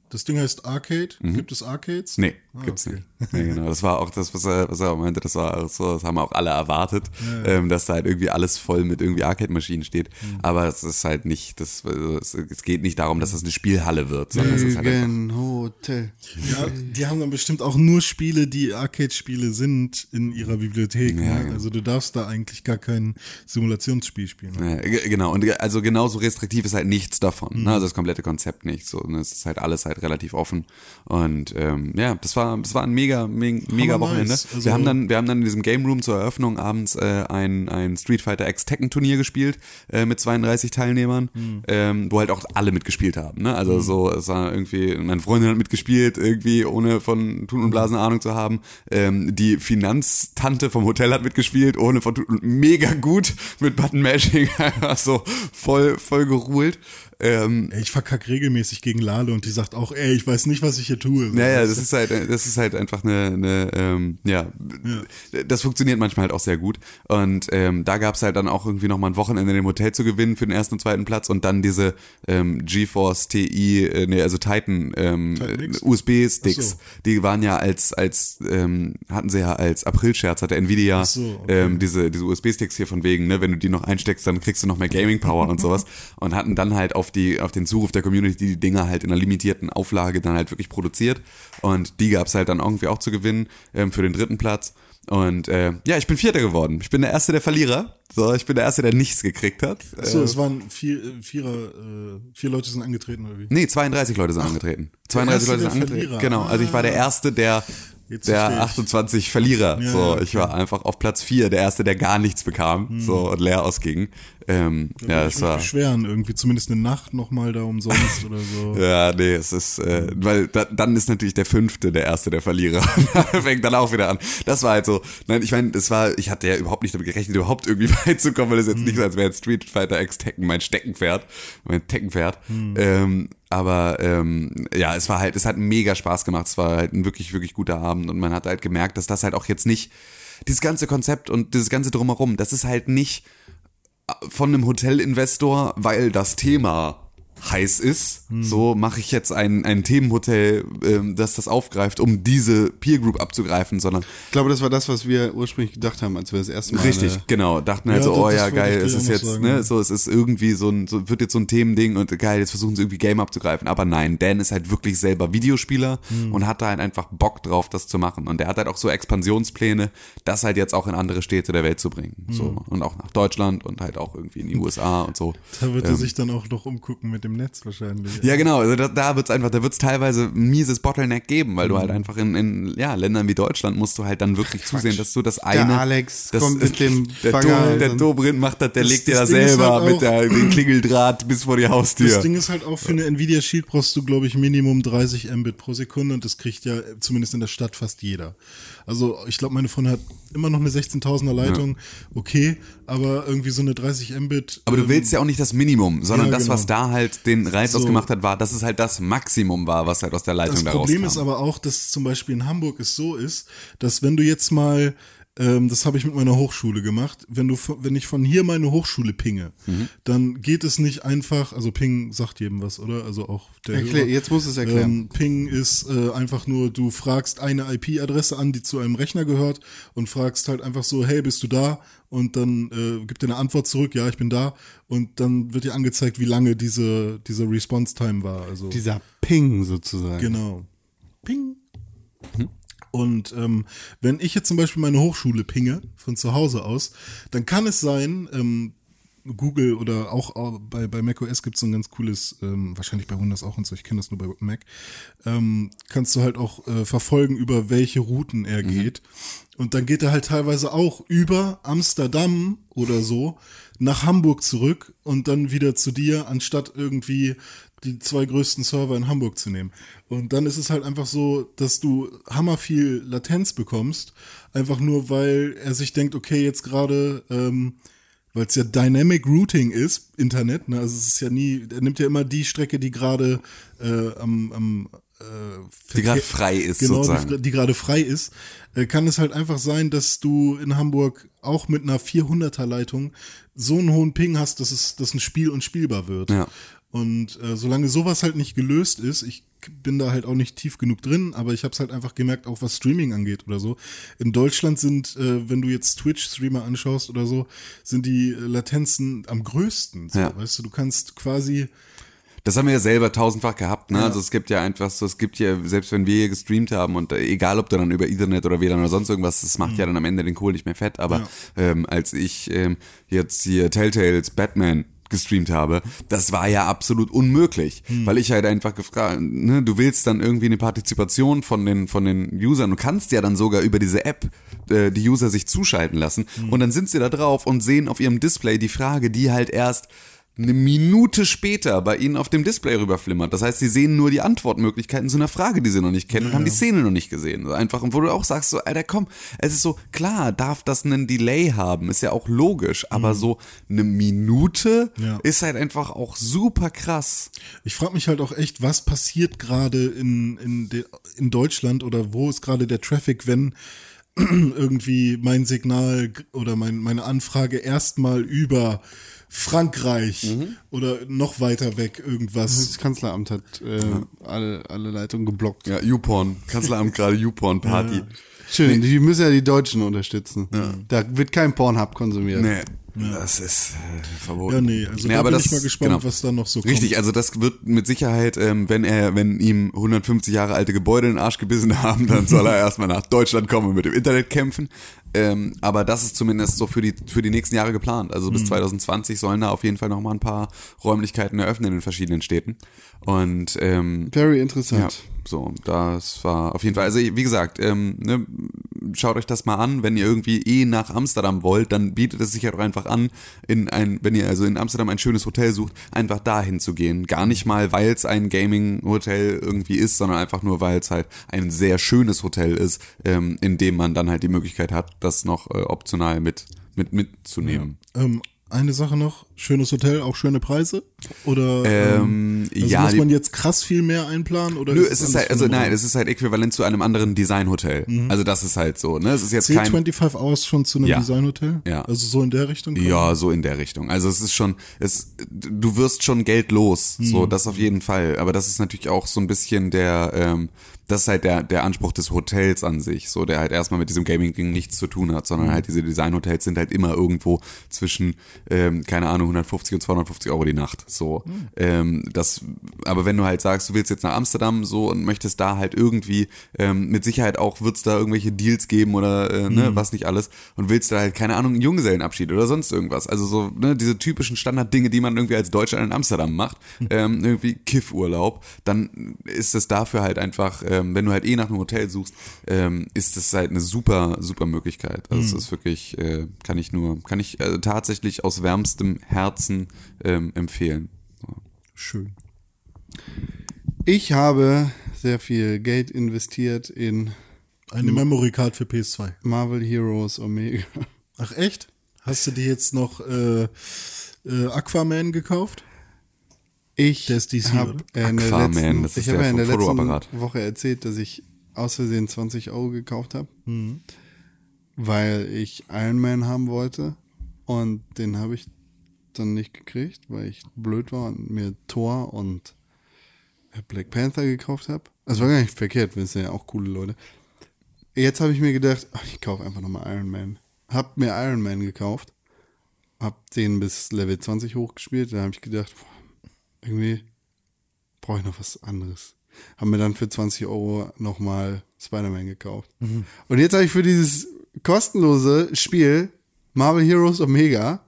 Das Ding heißt Arcade. Gibt es Arcades? Mhm. Nee, gibt's okay. nicht. Nee, genau. Das war auch das, was er, was er meinte, das war auch so, das haben auch alle erwartet, ähm, dass da halt irgendwie alles voll mit irgendwie Arcade-Maschinen steht. Mhm. Aber es ist halt nicht, das, es, es geht nicht darum, dass das eine Spielhalle wird, sondern es ist halt einfach, Hotel. Ja, die haben dann bestimmt auch nur Spiele, die Arcade-Spiele sind in ihrer Bibliothek. Ja, ne? genau. Also du darfst da eigentlich gar kein Simulationsspiel spielen. Ja, ge- genau, und also genauso restriktiv ist halt nichts davon. Mhm. Ne? Also das komplette Konzept nicht. So, ne? Es ist halt alles halt relativ offen. Und ähm, ja, das war, das war ein mega, mega, mega Wochenende. nice. Also- wir haben dann, wir haben dann in diesem Game Room zur Eröffnung abends äh, ein, ein Street Fighter X Tekken Turnier gespielt äh, mit 32 Teilnehmern, Mhm. ähm, wo halt auch alle mitgespielt haben. Ne? Also so, es war irgendwie, meine Freundin hat mitgespielt, irgendwie ohne von Tun und Blasen Ahnung zu haben. Ähm, die Finanztante vom Hotel hat mitgespielt, ohne von Tun und mega gut mit Button Mashing, einfach so voll, voll geruhlt. Ähm, ich verkack regelmäßig gegen Lale und die sagt auch, ey, ich weiß nicht, was ich hier tue. Naja, das ist halt, das ist halt einfach eine, eine ähm, ja, das funktioniert manchmal halt auch sehr gut. Und ähm, da gab's halt dann auch irgendwie nochmal ein Wochenende in dem Hotel zu gewinnen für den ersten und zweiten Platz und dann diese ähm, GeForce TI, äh, nee, also Titan, ähm? USB-Sticks, so. die waren ja als, als, ähm, hatten sie ja als April-Scherz, hat der Nvidia so, okay. ähm, diese, diese USB-Sticks hier von wegen, ne, wenn du die noch einsteckst, dann kriegst du noch mehr Gaming-Power und sowas. Und hatten dann halt auf die, auf den Zuruf der Community die Dinger halt in einer limitierten Auflage dann halt wirklich produziert. Und die gab's halt dann irgendwie auch zu gewinnen ähm, für den dritten Platz. Und äh, ja, ich bin Vierter geworden. Ich bin der Erste der Verlierer. So, ich bin der Erste, der nichts gekriegt hat. Achso, Äh, es waren vier, äh, Vierer, äh, vier Leute sind angetreten, oder wie? Nee, 32 Leute sind angetreten. 32 Erste Leute sind angetreten. Verlierer. Genau, also ich war der Erste, der Jetzt der ich. 28 Verlierer. Ja, so, ich war einfach auf Platz 4, der Erste, der gar nichts bekam. So, und leer ausging. Ähm, ja, ich es war. beschweren, irgendwie zumindest eine Nacht nochmal da umsonst oder so. Ja, nee, es ist, äh, weil da, dann ist natürlich der fünfte der erste der Verlierer. Fängt dann auch wieder an. Das war halt so, nein, ich meine, das war, ich hatte ja überhaupt nicht damit gerechnet, überhaupt irgendwie weit zu kommen, weil es jetzt nicht so, als wäre Street Fighter X Tekken mein Steckenpferd, mein Teckenpferd. Ähm, aber ähm, ja, es war halt, es hat mega Spaß gemacht. Es war halt ein wirklich, wirklich guter Abend und man hat halt gemerkt, dass das halt auch jetzt nicht, dieses ganze Konzept und dieses ganze drumherum, das ist halt nicht von einem Hotelinvestor, weil das Thema heiß ist, so mache ich jetzt ein, ein Themenhotel, ähm, das das aufgreift, um diese Peer Group abzugreifen, sondern Ich glaube, das war das, was wir ursprünglich gedacht haben, als wir das erste Mal. richtig, äh, genau, dachten halt Ja, so, das- oh das ja, geil, es ist jetzt, sagen, ne, so, es ist irgendwie so ein, so wird jetzt so ein Themending und geil, jetzt versuchen sie irgendwie Game abzugreifen, aber nein, Dan ist halt wirklich selber Videospieler Hm. und hat da halt einfach Bock drauf, das zu machen und der hat halt auch so Expansionspläne, das halt jetzt auch in andere Städte der Welt zu bringen, Hm. so und auch nach Deutschland und halt auch irgendwie in die USA und so. Da wird er Ähm, sich dann auch noch umgucken mit dem Netz wahrscheinlich. Ja, genau. Also da, da wird's einfach, da wird's teilweise ein mieses Bottleneck geben, weil du Mhm. halt einfach in, in ja, Ländern wie Deutschland musst du halt dann wirklich zusehen, dass du das Der eine. Alex das, kommt mit dem der, Bagger Do, der und- Dobrindt macht das, der Das- legt dir da das selber halt mit der, dem Klingeldraht bis vor die Haustür. Das Ding ist halt auch für eine Nvidia Shield brauchst du, glaube ich, Minimum 30 Mbit pro Sekunde und das kriegt ja zumindest in der Stadt fast jeder. Also ich glaube, meine Freundin hat immer noch eine 16.000er Leitung, okay, aber irgendwie so eine 30 Mbit. aber du ähm, willst ja auch nicht das Minimum, sondern Ja, das, was genau. da halt den Reiz So. ausgemacht hat, war, dass es halt das Maximum war, was halt aus der Leitung Das da Problem rauskam. ist aber auch, dass zum Beispiel in Hamburg es so ist, dass wenn du jetzt mal, ähm, das habe ich mit meiner Hochschule gemacht, wenn du, wenn ich von hier meine Hochschule pinge, Mhm. dann geht es nicht einfach, also Ping sagt jedem was, oder? Also auch der Erklär, Hörer. jetzt musst du es erklären. Ähm, Ping ist äh, einfach nur, du fragst eine IP-Adresse an, die zu einem Rechner gehört und fragst halt einfach so, hey, bist du da? Und dann äh, gibt dir eine Antwort zurück, ja, ich bin da. Und dann wird dir angezeigt, wie lange diese, diese Response-Time war. Also Dieser Ping sozusagen. Genau. Ping. Und ähm, wenn ich jetzt zum Beispiel meine Hochschule pinge, von zu Hause aus, dann kann es sein, ähm, Google oder auch äh, bei, bei macOS gibt es so ein ganz cooles, ähm, wahrscheinlich bei Windows auch und so, ich kenne das nur bei Mac, ähm, kannst du halt auch äh, verfolgen, über welche Routen er geht. Und dann geht er halt teilweise auch über Amsterdam oder so nach Hamburg zurück und dann wieder zu dir, anstatt irgendwie die zwei größten Server in Hamburg zu nehmen. Und dann ist es halt einfach so, dass du hammer viel Latenz bekommst, einfach nur weil er sich denkt, okay, jetzt gerade, ähm, weil es ja Dynamic Routing ist, Internet, ne? also es ist ja nie, er nimmt ja immer die Strecke, die gerade äh, am, am äh, Die gerade frei ist, genau, sozusagen. Die, die gerade frei ist, kann es halt einfach sein, dass du in Hamburg auch mit einer 400er Leitung so einen hohen Ping hast, dass es dass ein Spiel unspielbar wird. Ja. Und äh, solange sowas halt nicht gelöst ist, ich bin da halt auch nicht tief genug drin, aber ich habe es halt einfach gemerkt, auch was Streaming angeht oder so. In Deutschland sind, äh, wenn du jetzt Twitch-Streamer anschaust oder so, sind die Latenzen am größten. So, Ja. Weißt du, du kannst quasi Das haben wir ja selber tausendfach gehabt, ne? Also es gibt ja einfach so, es gibt ja, selbst wenn wir hier gestreamt haben und äh, egal ob du dann über Ethernet oder WLAN oder sonst irgendwas, das macht ja dann am Ende den Kohl nicht mehr fett. Aber ähm, als ich ähm, jetzt hier Telltales Batman gestreamt habe, das war ja absolut unmöglich, weil ich halt einfach gefragt, ne, du willst dann irgendwie eine Partizipation von den von den Usern, du kannst ja dann sogar über diese App äh, die User sich zuschalten lassen. Und dann sind sie da drauf und sehen auf ihrem Display die Frage, die halt erst eine Minute später bei ihnen auf dem Display rüberflimmert. Das heißt, sie sehen nur die Antwortmöglichkeiten zu einer Frage, die sie noch nicht kennen und haben die Szene noch nicht gesehen. So einfach, und wo du auch sagst, so, Alter, komm, es ist so, klar, darf das einen Delay haben, ist ja auch logisch, aber so eine Minute Ja. ist halt einfach auch super krass. Ich frage mich halt auch echt, was passiert gerade in, in, de, in Deutschland oder wo ist gerade der Traffic, wenn irgendwie mein Signal oder mein, meine Anfrage erstmal über Frankreich Mhm. oder noch weiter weg irgendwas. Das Kanzleramt hat äh, alle, alle Leitungen geblockt. Ja, YouPorn, Kanzleramt gerade YouPorn-Party. Schön, die müssen ja die Deutschen unterstützen. Da wird kein Pornhub konsumiert. Nee, das ist äh, verboten. Ja, nee, also Nee, da aber bin das- ich mal gespannt, genau. was da noch so kommt. Richtig, also das wird mit Sicherheit, ähm, wenn er, wenn ihm 150 Jahre alte Gebäude in den Arsch gebissen haben, dann soll er erstmal nach Deutschland kommen und mit dem Internet kämpfen. Ähm, aber das ist zumindest so für die für die nächsten Jahre geplant. Also bis 2020 sollen da auf jeden Fall noch mal ein paar Räumlichkeiten eröffnen in den verschiedenen Städten. Und ähm, Very ja, interessant. So, das war auf jeden Fall, also wie gesagt, ähm, ne, schaut euch das mal an, wenn ihr irgendwie eh nach Amsterdam wollt, dann bietet es sich halt auch einfach an, in ein, wenn ihr also in Amsterdam ein schönes Hotel sucht, einfach dahin zu gehen. Gar nicht mal, weil es ein Gaming-Hotel irgendwie ist, sondern einfach nur, weil es halt ein sehr schönes Hotel ist, ähm, in dem man dann halt die Möglichkeit hat, das noch äh, optional mit, mit mitzunehmen. Ähm, eine Sache noch, schönes Hotel, auch schöne Preise? Oder Ähm, also ja, muss man jetzt krass viel mehr einplanen? Oder Nö, ist es ist halt, also nein, es ist halt äquivalent zu einem anderen Designhotel. Also das ist halt so, ne? Es ist jetzt Zählt kein 25 Hours schon zu einem Ja. Designhotel? Ja. Also so in der Richtung? Ja, so in der Richtung. Also es ist schon, es, du wirst schon Geld los, so das auf jeden Fall. Aber das ist natürlich auch so ein bisschen der, ähm, das ist halt der, der Anspruch des Hotels an sich, so der halt erstmal mit diesem Gaming-Ding nichts zu tun hat, sondern halt diese Designhotels sind halt immer irgendwo zwischen, ähm, keine Ahnung, 150 und 250 Euro die Nacht. So, ähm, das, aber wenn du halt sagst, du willst jetzt nach Amsterdam so und möchtest da halt irgendwie, ähm, mit Sicherheit auch wird's da irgendwelche Deals geben oder äh, ne, was nicht alles und willst da halt, keine Ahnung, einen Junggesellenabschied oder sonst irgendwas. Also so, ne, diese typischen Standarddinge, die man irgendwie als Deutscher in Amsterdam macht, ähm, irgendwie Kiffurlaub, dann ist es dafür halt einfach, ähm, wenn du halt eh nach einem Hotel suchst, ähm, ist das halt eine super, super Möglichkeit. Also es ist wirklich, äh, kann ich nur, kann ich äh, tatsächlich aus wärmstem Herzen ähm, empfehlen. Schön. Ich habe sehr viel Geld investiert in Eine Memory Card für PS2. Marvel Heroes Omega. Ach echt? Hast du dir jetzt noch äh, äh, Aquaman gekauft? Ich habe oder? in letzten, ich ja in der letzten. Woche erzählt, dass ich aus Versehen 20 Euro gekauft habe, Mhm. weil ich Iron Man haben wollte und den habe ich dann nicht gekriegt, weil ich blöd war und mir Thor und Black Panther gekauft habe. Das war gar nicht verkehrt, wir sind ja auch coole Leute. Jetzt habe ich mir gedacht, ach, ich kaufe einfach nochmal Iron Man. Hab mir Iron Man gekauft, hab den bis Level 20 hochgespielt, da habe ich gedacht, boah, irgendwie brauche ich noch was anderes. Haben mir dann für 20 Euro nochmal Spider-Man gekauft. Und jetzt habe ich für dieses kostenlose Spiel Marvel Heroes Omega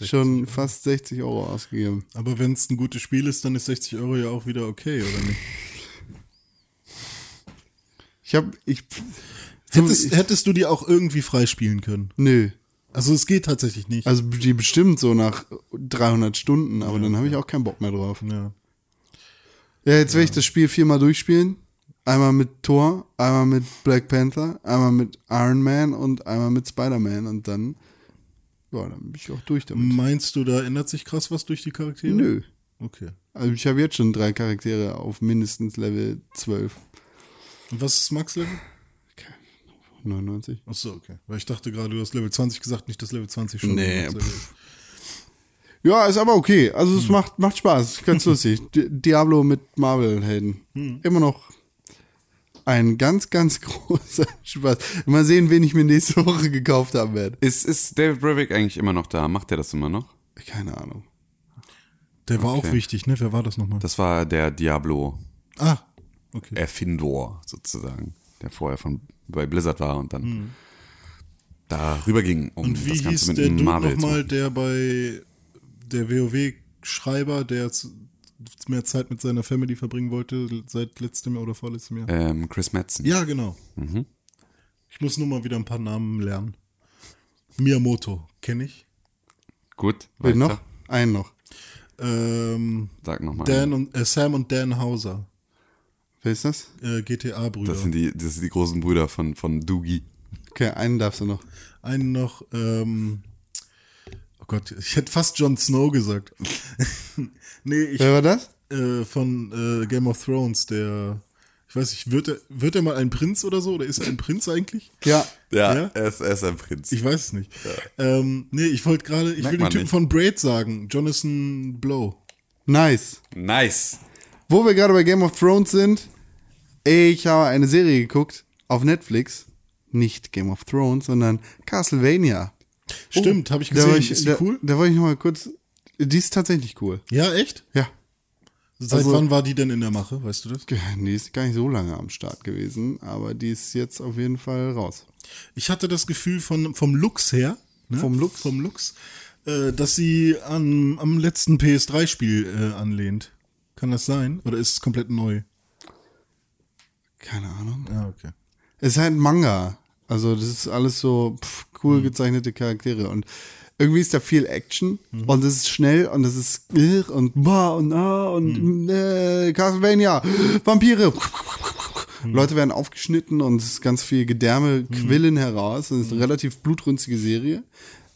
schon fast 60 Euro ausgegeben. Aber wenn es ein gutes Spiel ist, dann ist 60 Euro ja auch wieder okay, oder nicht? Ich habe, ich, Hättest, ich, hättest du die auch irgendwie freispielen können? nö. Also es geht tatsächlich nicht. Also die bestimmt so nach 300 Stunden, aber dann habe ich auch keinen Bock mehr drauf. ja. Ja, jetzt werde ich das Spiel viermal durchspielen. Einmal mit Thor, einmal mit Black Panther, einmal mit Iron Man und einmal mit Spider-Man und dann, ja, dann bin ich auch durch damit. Meinst du, da ändert sich krass was durch die Charaktere? Nö. Okay. Also ich habe jetzt schon drei Charaktere auf mindestens Level 12. Und was ist Max Level? 99. Achso, okay. Weil ich dachte gerade, du hast Level 20 gesagt, nicht das Level 20 schon. Nee. Ja, ist aber okay. Also es macht, macht Spaß. Ganz lustig. Di- Diablo mit Marvel-Helden. Immer noch ein ganz, ganz großer Spaß. Mal sehen, wen ich mir nächste Woche gekauft haben werde. Ist, ist David Brevik eigentlich immer noch da? Macht er das immer noch? Keine Ahnung. Der war Okay. auch wichtig, ne? Wer war das nochmal? Das war der Diablo Ah, okay. Erfindor sozusagen, der vorher von bei Blizzard war und dann da rüberging, um Und wie das Ganze hieß mit der Marvel nochmal, machen. der bei der WoW-Schreiber, der mehr Zeit mit seiner Family verbringen wollte, seit letztem Jahr oder vorletztem Jahr? Ähm, Chris Metzen. Ja, genau. Mhm. Ich muss nur mal wieder ein paar Namen lernen. Miyamoto, kenne ich. Gut, weiter. noch? Einen noch. Ähm, Sag nochmal. Dan und, äh, Sam und Dan Hauser. Wer ist das? Äh, GTA-Brüder. Das sind die, das sind die großen Brüder von, von Doogie. Okay, einen darfst du noch. Einen noch, ähm, oh Gott, ich hätte fast Jon Snow gesagt. nee, ich, Wer war das? äh, von äh, Game of Thrones, der, ich weiß nicht, wird er, wird er mal ein Prinz oder so? Oder ist er ein Prinz eigentlich? Ja. Ja, Ja? Er, ist, er ist ein Prinz. Ich weiß es nicht. Ähm, nee, ich wollte gerade, ich Merkt will den Typen nicht. von Braid sagen, Jonathan Blow. Nice. nice. Wo wir gerade bei Game of Thrones sind, ich habe eine Serie geguckt auf Netflix. Nicht Game of Thrones, sondern Castlevania. Stimmt, habe ich gesehen. ich, ist die da, cool? Da wollte ich noch mal kurz. Die ist tatsächlich cool. Ja, echt? Ja. Seit Also- wann war die denn in der Mache, weißt du das? Die ist gar nicht so lange am Start gewesen, aber die ist jetzt auf jeden Fall raus. Ich hatte das Gefühl von, vom Lux her, ne? Vom Lux? vom Lux, äh, dass sie an, am letzten PS3-Spiel äh, anlehnt. Kann das sein? Oder ist es komplett neu? Keine Ahnung. Ja, okay. Es ist halt ein Manga. Also das ist alles so pff, Mhm. cool gezeichnete Charaktere und irgendwie ist da viel Action Mhm. und es ist schnell und es ist irr und bah und ah und Mhm. äh, Castlevania, Vampire. Leute werden aufgeschnitten und es ist ganz viel Gedärme quillen heraus. Es ist eine relativ blutrünstige Serie.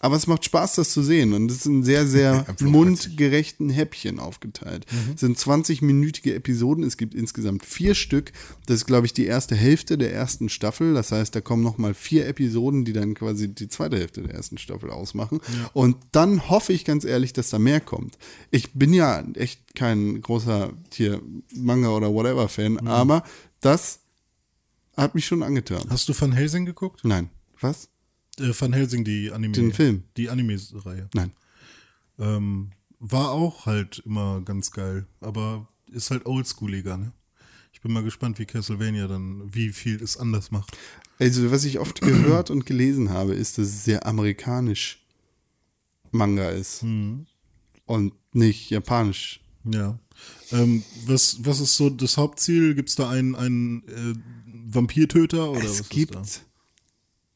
Aber es macht Spaß, das zu sehen. Und es ist in sehr, sehr mundgerechten Häppchen aufgeteilt. Es sind 20-minütige Episoden. Es gibt insgesamt vier Stück. Das ist, glaube ich, die erste Hälfte der ersten Staffel. Das heißt, da kommen noch mal vier Episoden, die dann quasi die zweite Hälfte der ersten Staffel ausmachen. Und dann hoffe ich ganz ehrlich, dass da mehr kommt. Ich bin ja echt kein großer hier Manga oder whatever Fan, aber das hat mich schon angetan. Hast du Van Helsing geguckt? Nein. Was? Äh, Van Helsing, die Anime. Den Film? Die Anime-Reihe. Nein. Ähm, war auch halt immer ganz geil, aber ist halt oldschooliger, ne? Ich bin mal gespannt, wie Castlevania dann, wie viel es anders macht. Also, was ich oft gehört und gelesen habe, ist, dass es sehr amerikanisch Manga ist. Und nicht japanisch. Ja. Ähm, was, was ist so das Hauptziel? Gibt es da einen, einen äh, Vampirtöter oder was es ist gibt?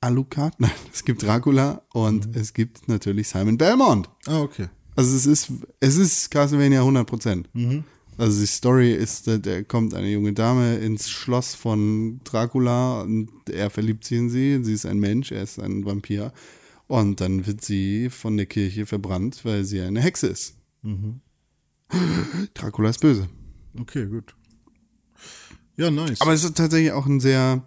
Alucard, nein, es gibt Dracula und es gibt natürlich Simon Belmont. Ah, okay. Also es ist, es ist Castlevania 100 Prozent. Also die Story ist, da kommt eine junge Dame ins Schloss von Dracula und er verliebt sich in sie. Sie ist ein Mensch, er ist ein Vampir. Und dann wird sie von der Kirche verbrannt, weil sie eine Hexe ist. Dracula ist böse. Okay, gut. Ja, nice. Aber es ist tatsächlich auch ein sehr,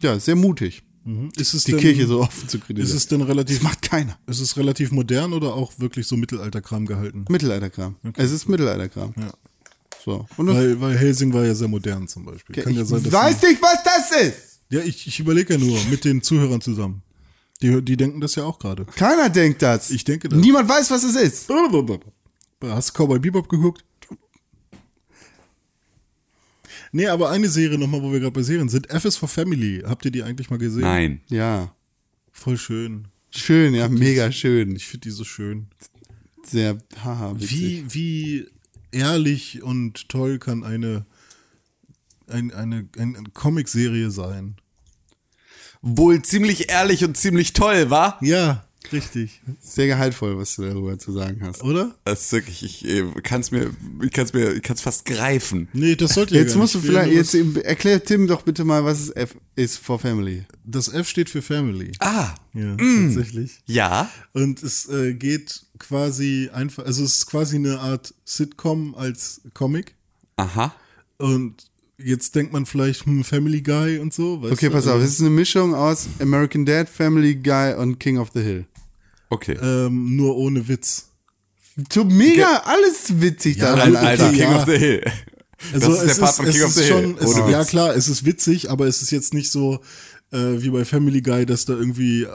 ja, sehr mutig, Mhm. ist es die denn, Kirche so offen zu Ist kritisieren. es denn das relativ, macht keiner. ist es relativ modern oder auch wirklich so Mittelalterkram gehalten? Mittelalterkram. Es ist Mittelalterkram. Ja. So. Das, Weil, weil Helsing war ja sehr modern zum Beispiel. Kann ich ja sein, dass weiß nicht, was das ist. Ja, ich, ich überlege ja nur mit den Zuhörern zusammen. Die, die denken das ja auch gerade. Keiner denkt das. Ich denke das. Niemand weiß, was es ist. Hast du Cowboy Bebop geguckt? Nee, aber eine Serie nochmal, wo wir gerade bei Serien sind. F is for Family. Habt ihr die eigentlich mal gesehen? Nein. Ja. Voll schön. Schön, ja, mega schön. Ich finde die so schön. Sehr haha, witzig. Wie, wie ehrlich und toll kann eine, ein, eine, eine Comicserie sein? Wohl ziemlich ehrlich und ziemlich toll, wa? Ja, richtig. Sehr gehaltvoll, was du darüber zu sagen hast. Oder? Das ist wirklich, ich äh, kann's mir, ich kann's mir, ich kann's fast greifen. Nee, das sollte ja Jetzt gar musst du. Ich vielleicht, jetzt erklär Tim doch bitte mal, was es F ist for Family. Das F steht für Family. Ah, Ja, tatsächlich. ja. Und es äh, geht quasi einfach, also es ist quasi eine Art Sitcom als Comic. Aha. Und jetzt denkt man vielleicht, hm, Family Guy und so. Weißt Okay, du? pass auf, Also, es ist eine Mischung aus American Dad, Family Guy und King of the Hill. Okay. Ähm, nur ohne Witz. So mega, alles witzig Ja, daran. okay, also King ja. of the Hill. Also das ist der es Part von es King of ist the schon, Hill. Es, Ohne ja klar, es ist witzig, aber es ist jetzt nicht so äh, wie bei Family Guy, dass da irgendwie äh,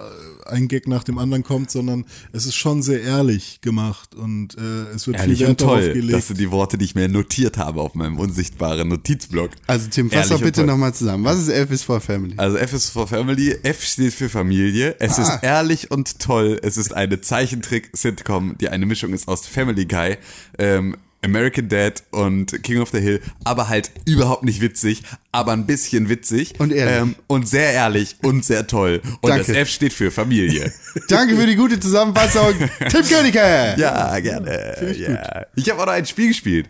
ein Gag nach dem anderen kommt, sondern es ist schon sehr ehrlich gemacht und äh, es wird Ehrlich viel Wert darauf toll. gelegt. Das sind die Worte, die ich mir notiert habe auf meinem unsichtbaren Notizblock. Also Tim, fass doch bitte nochmal zusammen. Was ist F is for Family? Also F ist for Family, F steht für Familie. Es Ah. ist ehrlich und toll. Es ist eine Zeichentrick-Sitcom, die eine Mischung ist aus Family Guy, ähm, American Dad und King of the Hill, aber halt überhaupt nicht witzig, aber ein bisschen witzig. Und ehrlich. Ähm, und sehr ehrlich und sehr toll. Und Danke. das F steht für Familie. Danke für die gute Zusammenfassung, Tim Königke. ja, gerne. ja. Ich habe auch noch ein Spiel gespielt.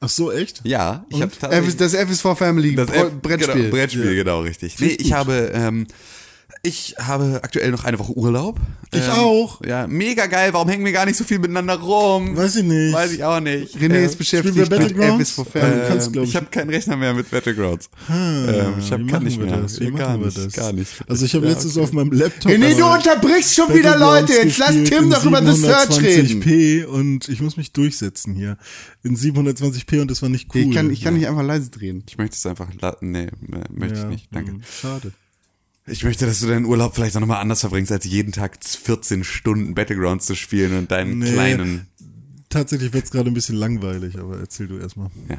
Ach so, echt? Ja, ich habe das F ist for Family, Das F- Brettspiel. Genau, Brettspiel, genau, richtig. Nee, ich habe, ähm, ich habe aktuell noch eine Woche Urlaub. Ich ähm, auch. Ja, mega geil. Warum hängen wir gar nicht so viel miteinander rum? Weiß ich nicht. Weiß ich auch nicht. René Ähm, ist beschäftigt mit ist for Äh, ähm, ich ich. habe keinen Rechner mehr mit Battlegrounds. ähm, ich habe kann nicht mehr. das? Wie Ja, machen gar wir nicht, das? gar nicht. Also ich habe Ja, letztens okay. auf meinem Laptop. René, du unterbrichst schon wieder Leute. Jetzt lass Tim doch über The Search reden. 720p und ich muss mich durchsetzen hier. In 720p und das war nicht cool. Ich kann, ich kann nicht einfach leise drehen. Ich möchte es einfach, nee, äh, möchte ja, ich nicht, danke. hm, Schade. Ich möchte, dass du deinen Urlaub vielleicht auch nochmal anders verbringst, als jeden Tag 14 Stunden Battlegrounds zu spielen und deinen Nee. kleinen Tatsächlich wird's gerade ein bisschen langweilig, aber erzähl du erstmal. Ja.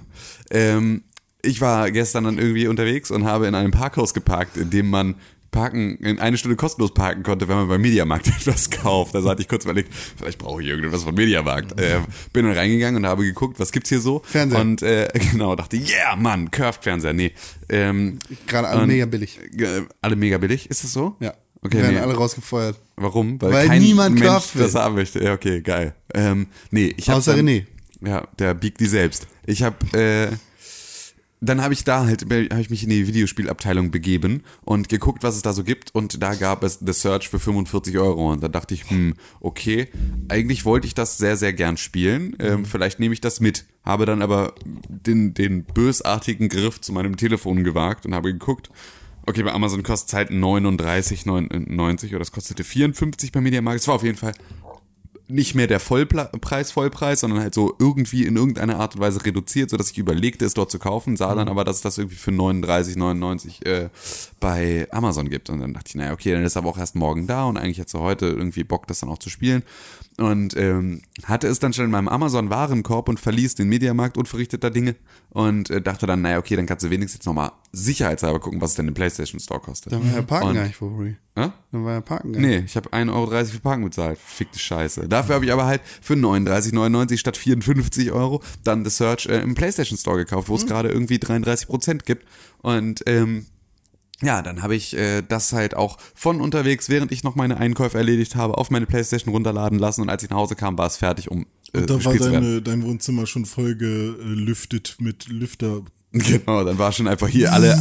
Ähm, ich war gestern dann irgendwie unterwegs und habe in einem Parkhaus geparkt, in dem man parken, in eine Stunde kostenlos parken konnte, wenn man beim Mediamarkt etwas kauft. Also hatte ich kurz überlegt, vielleicht brauche ich irgendwas von Mediamarkt. Äh, bin dann reingegangen und habe geguckt, was gibt's hier so? Fernseher. Und äh, genau, dachte, yeah, Mann, Curved-Fernseher. Nee. Ähm, Gerade alle und- mega billig. äh, alle mega billig, ist das so? Ja. Okay, werden nee. alle rausgefeuert. Warum? Weil niemand Mensch Curved will. das haben möchte. Ja, okay, geil. Ähm, nee, ich hab Außer dann, René. Ja, der biegt die selbst. Ich habe äh, dann habe ich da halt, habe ich mich in die Videospielabteilung begeben und geguckt, was es da so gibt. Und da gab es The Search für 45 Euro. Und da dachte ich, hm, okay, eigentlich wollte ich das sehr, sehr gern spielen. Ähm, vielleicht nehme ich das mit. Habe dann aber den, den bösartigen Griff zu meinem Telefon gewagt und habe geguckt. Okay, bei Amazon kostet es halt 39,90 oder es kostete 54 bei Mediamarkt. Es war auf jeden Fall nicht mehr der Vollpreis, Vollpreis, sondern halt so irgendwie in irgendeiner Art und Weise reduziert, sodass ich überlegte, es dort zu kaufen, sah dann aber, dass es das irgendwie für 39,99 äh, bei Amazon gibt. Und dann dachte ich, naja, okay, dann ist aber auch erst morgen da und eigentlich hätte heute irgendwie Bock, das dann auch zu spielen. Und ähm, hatte es dann schon in meinem Amazon-Warenkorb und verließ den Mediamarkt unverrichteter Dinge und äh, dachte dann, naja, okay, dann kannst du wenigstens jetzt nochmal sicherheitshalber gucken, was es denn im PlayStation Store kostet. Dann war ja Parken Und- gar nicht for free. Hä? Dann war ja Parken gar nicht. Nee, ich habe 1,30 Euro für Parken bezahlt. Fickte Scheiße. Dafür habe ich aber halt für 39,99 statt 54 Euro dann The Search äh, im PlayStation Store gekauft, wo es gerade irgendwie 33% gibt. Und ähm, ja, dann habe ich äh, das halt auch von unterwegs, während ich noch meine Einkäufe erledigt habe, auf meine Playstation runterladen lassen und als ich nach Hause kam, war es fertig, um äh, Da war deine, dein Wohnzimmer schon voll gelüftet mit Lüfter. Genau, dann war schon einfach hier alle,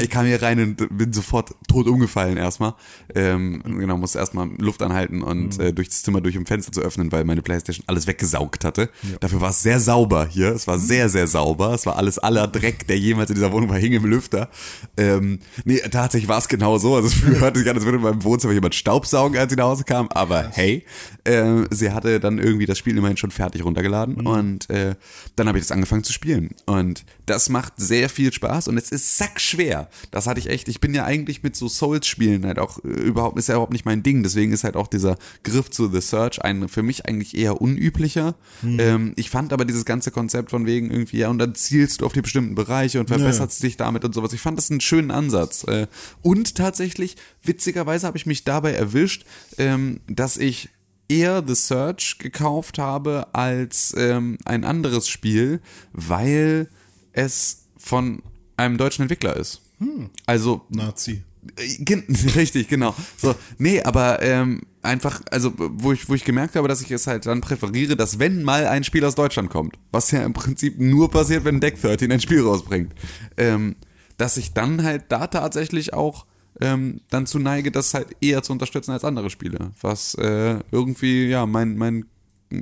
ich kam hier rein und bin sofort tot umgefallen erstmal. Ähm, genau, musste erstmal Luft anhalten und äh, durch das Zimmer durch, um Fenster zu öffnen, weil meine Playstation alles weggesaugt hatte. Dafür war es sehr sauber hier. Es war sehr, sehr sauber. Es war alles aller Dreck, der jemals in dieser Wohnung war, hing im Lüfter. Ähm, nee, tatsächlich war es genau so. Also es hörte sich an, als würde in meinem Wohnzimmer jemand Staubsaugen, als sie nach Hause kam. Aber hey, äh, sie hatte dann irgendwie das Spiel immerhin schon fertig runtergeladen und äh, dann habe ich das angefangen zu spielen. Und das macht sehr viel Spaß und es ist sackschwer. Das hatte ich echt. Ich bin ja eigentlich mit so Souls-Spielen halt auch äh, überhaupt, ist ja überhaupt nicht mein Ding. Deswegen ist halt auch dieser Griff zu The Search ein für mich eigentlich eher unüblicher. Ähm, ich fand aber dieses ganze Konzept von wegen irgendwie, ja, und dann zielst du auf die bestimmten Bereiche und verbesserst dich damit und sowas. Ich fand das einen schönen Ansatz. Äh, und tatsächlich, witzigerweise habe ich mich dabei erwischt, ähm, dass ich eher The Search gekauft habe als ähm, ein anderes Spiel, weil es von einem deutschen Entwickler ist. Also Nazi. äh, Richtig, genau. So, nee, aber ähm, einfach, also wo ich, wo ich gemerkt habe, dass ich es halt dann präferiere, dass wenn mal ein Spiel aus Deutschland kommt, was ja im Prinzip nur passiert, wenn Deck 13 ein Spiel rausbringt, ähm, dass ich dann halt da tatsächlich auch ähm, dann zu neige, das halt eher zu unterstützen als andere Spiele, was äh, irgendwie ja mein mein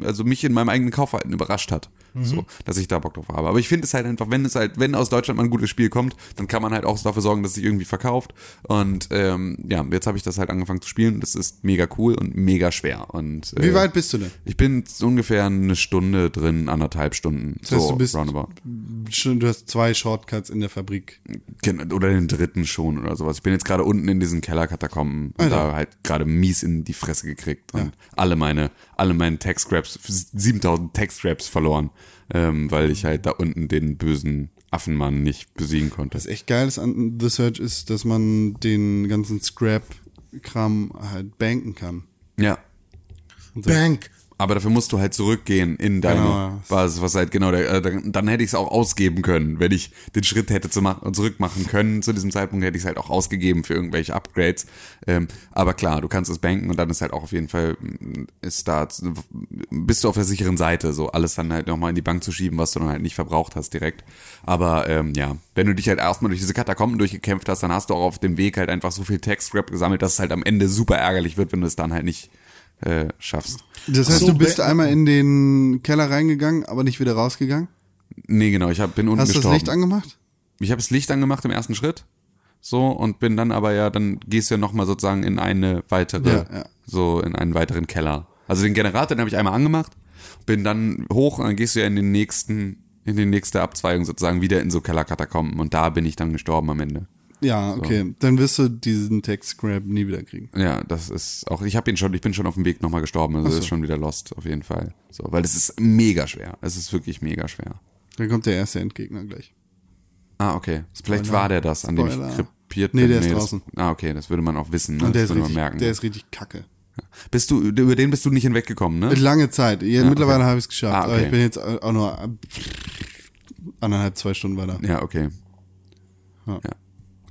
also mich in meinem eigenen Kaufverhalten überrascht hat. So, dass ich da Bock drauf habe. Aber ich finde es halt einfach, wenn es halt, wenn aus Deutschland mal ein gutes Spiel kommt, dann kann man halt auch dafür sorgen, dass es sich irgendwie verkauft. Und ähm, ja, jetzt habe ich das halt angefangen zu spielen. Das ist mega cool und mega schwer. Und äh, Wie weit bist du denn? Ich bin ungefähr eine Stunde drin, anderthalb Stunden. Das heißt, so du bist roundabout. du hast zwei Shortcuts in der Fabrik. Oder den dritten schon oder sowas. Ich bin jetzt gerade unten in diesen Kellerkatakomben und da halt gerade mies in die Fresse gekriegt und alle meine, alle meine Tech-Scraps, 7000 Tech-Scraps verloren, ähm, weil ich halt da unten den bösen Affenmann nicht besiegen konnte. Was echt geil ist an The Search ist, dass man den ganzen Scrap-Kram halt banken kann. Ja, so. Bank. Aber dafür musst du halt zurückgehen in deine Genau. Basis, was halt genau der, äh, dann, dann hätte ich es auch ausgeben können, wenn ich den Schritt hätte zu machen, zurückmachen können. Zu diesem Zeitpunkt hätte ich es halt auch ausgegeben für irgendwelche Upgrades. Ähm, aber klar, du kannst es banken und dann ist halt auch auf jeden Fall mm, ist da bist du auf der sicheren Seite, so alles dann halt nochmal in die Bank zu schieben, was du dann halt nicht verbraucht hast direkt. Aber ähm, ja, wenn du dich halt erstmal durch diese Katakomben durchgekämpft hast, dann hast du auch auf dem Weg halt einfach so viel Text-Rap gesammelt, dass es halt am Ende super ärgerlich wird, wenn du es dann halt nicht äh, schaffst. Das heißt, So, du bist be- einmal in den Keller reingegangen, aber nicht wieder rausgegangen? Nee, genau, ich hab, bin unten Hast du das gestorben. Licht angemacht? ich habe das Licht angemacht im ersten Schritt. So, und bin dann aber ja, dann gehst du ja nochmal sozusagen in eine weitere, Ja, ja. so in einen weiteren Keller. Also den Generator, den habe ich einmal angemacht, bin dann hoch und dann gehst du ja in den nächsten, in die nächste Abzweigung sozusagen wieder in so Kellerkatakomben und da bin ich dann gestorben am Ende. Ja, okay. Dann wirst du diesen Text-Scrap nie wieder kriegen. Ja, das ist auch, ich habe ihn schon, ich bin schon auf dem Weg nochmal gestorben, also so. ist schon wieder lost, auf jeden Fall. So, weil es ist mega schwer. Es ist wirklich mega schwer. Dann kommt der erste Endgegner gleich. Ah, okay. Vielleicht Spoiler. war der das, an dem ich Spoiler. krepiert Nee, bin. der ist das, draußen. Ah, okay, das würde man auch wissen, ne? Und der das ist, würde man richtig, merken. der ist richtig kacke. Bist du, über den bist du nicht hinweggekommen, ne? Lange Zeit. Ja, Ja, mittlerweile okay. habe ich es geschafft. Ah, Aber okay. ich bin jetzt auch nur anderthalb, zwei Stunden weiter. Ja, okay.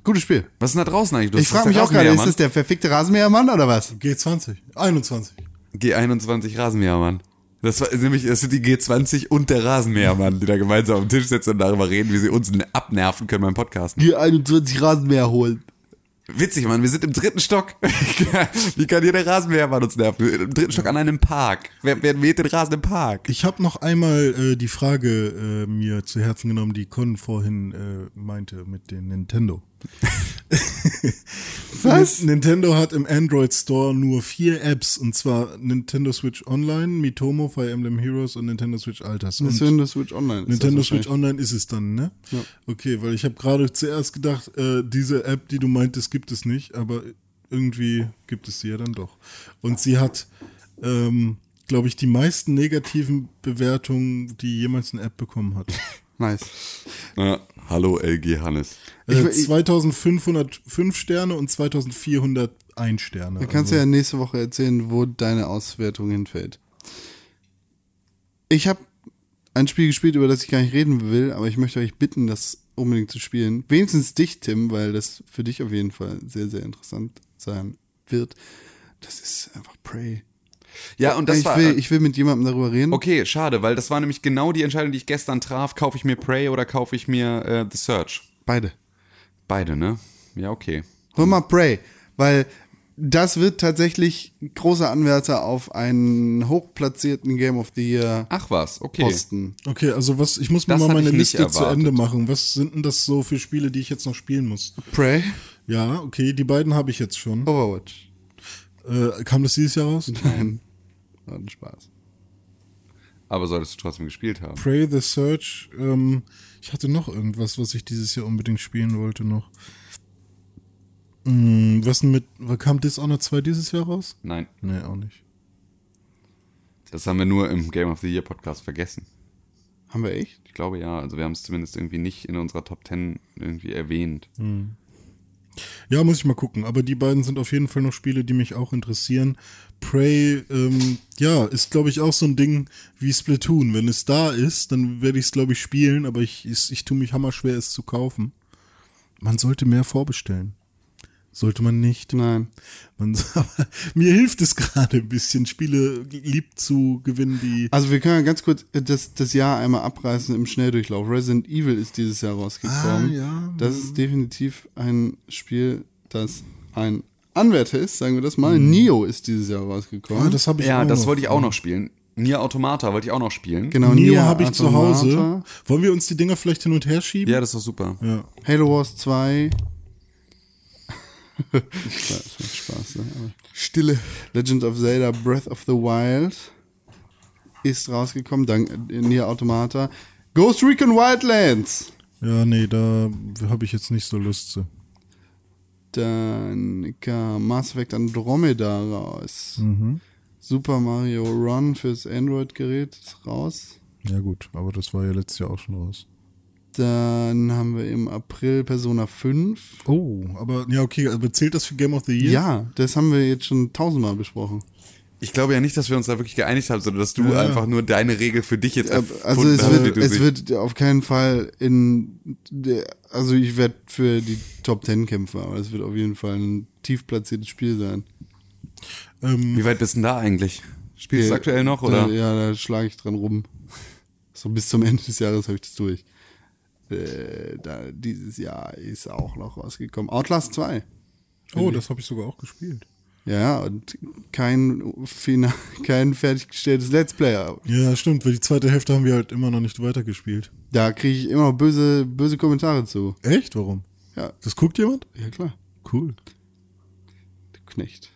Gutes Spiel. Was ist denn da draußen eigentlich? Du ich frage mich auch gerade, ist das der verfickte Rasenmähermann oder was? G20, 21. G21 Rasenmähermann. Das war nämlich, das sind die G20 und der Rasenmähermann, die da gemeinsam am Tisch sitzen und darüber reden, wie sie uns abnerven können beim Podcasten. Die 21 Rasenmäher holen. Witzig, Mann, wir sind im dritten Stock. Wie kann hier der Rasenmähermann uns nerven? Im dritten Stock an einem Park. Wer, wer mäht den Rasen im Park? Ich habe noch einmal äh, die Frage äh, mir zu Herzen genommen, die Con vorhin äh, meinte mit dem Nintendo. Was? Nintendo hat im Android Store nur vier Apps und zwar Nintendo Switch Online, Mitomo, Fire Emblem Heroes und Nintendo Switch Alters. Und Nintendo Switch Online. ist Nintendo das Switch. Online ist es dann, ne? Okay, weil ich habe gerade zuerst gedacht, äh, diese App, die du meintest, gibt es nicht, aber irgendwie gibt es sie ja dann doch. Und sie hat, ähm, glaube ich, die meisten negativen Bewertungen, die jemals eine App bekommen hat. Nice. Ja, hallo LG Hannes. Äh, Ich- ich- 2505 Sterne und 2401 Sterne. Dann kannst du ja nächste Woche erzählen, wo deine Auswertung hinfällt. Ich habe ein Spiel gespielt, über das ich gar nicht reden will, aber ich möchte euch bitten, das unbedingt zu spielen. Wenigstens dich, Tim, weil das für dich auf jeden Fall sehr, sehr interessant sein wird. Das ist einfach Prey. Ja, und das ich, war. will, ich will mit jemandem darüber reden. okay, schade, weil das war nämlich genau die Entscheidung, die ich gestern traf. Kaufe ich mir Prey oder kaufe ich mir äh, The Search? Beide. Beide, ne? Ja, okay. Hol mal Prey, weil das wird tatsächlich großer Anwärter auf einen hochplatzierten Game of the Year Ach was, okay. Posten. Okay, also was, ich muss mir Das mal meine Liste zu. Ende machen. Was sind denn das so für Spiele, die ich jetzt noch spielen muss? Prey, Ja, okay, die beiden habe ich jetzt schon. Overwatch. Äh, kam das dieses Jahr raus? Nein. War ein Spaß. Aber solltest du trotzdem gespielt haben. Pray the Search. Ähm, ich hatte noch irgendwas, was ich dieses Jahr unbedingt spielen wollte noch. Hm, was denn mit, kam Dishonored 2 dieses Jahr raus? Nein, Nee, auch nicht. das haben wir nur im Game of the Year Podcast vergessen. Haben wir echt? Ich glaube ja, also wir haben es zumindest irgendwie nicht in unserer Top 10 irgendwie erwähnt. Ja, muss ich mal gucken. Aber die beiden sind auf jeden Fall noch Spiele, die mich auch interessieren. Prey, ähm, ja, ist glaube ich auch so ein Ding wie Splatoon. Wenn es da ist, dann werde ich es glaube ich spielen, aber ich, ich, ich tue mich hammerschwer, es zu kaufen. Man sollte mehr vorbestellen. Sollte man nicht. Nein. Man, mir hilft es gerade ein bisschen, Spiele lieb zu gewinnen, die. Also wir können ja ganz kurz das, das Jahr einmal abreißen im Schnelldurchlauf. Resident Evil ist dieses Jahr rausgekommen. Ah, ja. Das ist definitiv ein Spiel, das ein Anwärter ist, sagen wir das mal. Neo ist dieses Jahr rausgekommen. Ah, das habe ich Ja, auch das noch. wollte ich auch noch spielen. Nier Automata wollte ich auch noch spielen. genau, Neo Nier habe ich zu Automata, Hause. Wollen wir uns die Dinger vielleicht hin und her schieben? Ja, das ist doch super. Ja. Halo Wars 2. das macht Spaß, ne? Aber Stille. Legend of Zelda Breath of the Wild ist rausgekommen, dank Nier Automata. Ghost Recon Wildlands. Ja, nee, da habe ich jetzt nicht so Lust zu. Dann kam Mass Effect Andromeda raus. Super Mario Run fürs Android-Gerät ist raus. Ja, gut, aber das war ja letztes Jahr auch schon raus. Dann haben wir im April Persona 5. Oh, aber ja, okay, aber zählt das für Game of the Year? Ja, das haben wir jetzt schon tausendmal besprochen. Ich glaube ja nicht, dass wir uns da wirklich geeinigt haben, sondern dass du Ja. einfach nur deine Regel für dich jetzt Äh, erfunden Also es hast, wie wird, du es wird auf keinen Fall in also ich werde für die Top Ten kämpfen, aber es wird auf jeden Fall ein tief platziertes Spiel sein. Ähm, Wie weit bist du denn da eigentlich? Spielst du aktuell noch oder? Da, ja, da schlage ich dran rum. So bis zum Ende des Jahres habe ich das durch. Äh, da, dieses Jahr ist auch noch rausgekommen. Outlast 2. oh, das habe ich sogar auch gespielt. Ja, und kein, final, kein fertiggestelltes Let's Player. Ja, stimmt, weil die zweite Hälfte haben wir halt immer noch nicht weitergespielt. Da kriege ich immer böse, böse Kommentare zu. Echt? Warum? Ja, Das guckt jemand? ja klar. Cool. Du Knecht.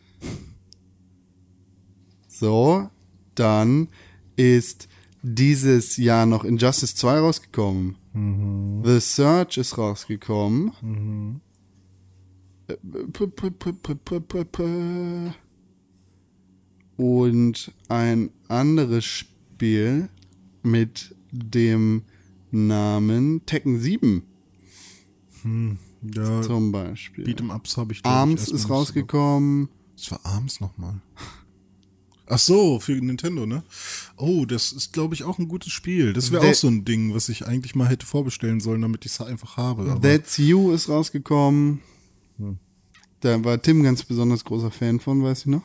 So, dann ist dieses Jahr noch Injustice 2 rausgekommen. The Search ist rausgekommen. P- Und ein anderes Spiel mit dem Namen Tekken 7 Ja, zum Beispiel. Beat'em Ups habe ich ich, Arms mal ist rausgekommen. Das war Arms nochmal. Ach so, für Nintendo, ne? Oh, das ist, glaube ich, auch ein gutes Spiel. Das wäre auch so ein Ding, was ich eigentlich mal hätte vorbestellen sollen, damit ich es einfach habe. Aber That's You ist rausgekommen. Hm. Da war Tim ganz besonders großer Fan von, weiß ich noch.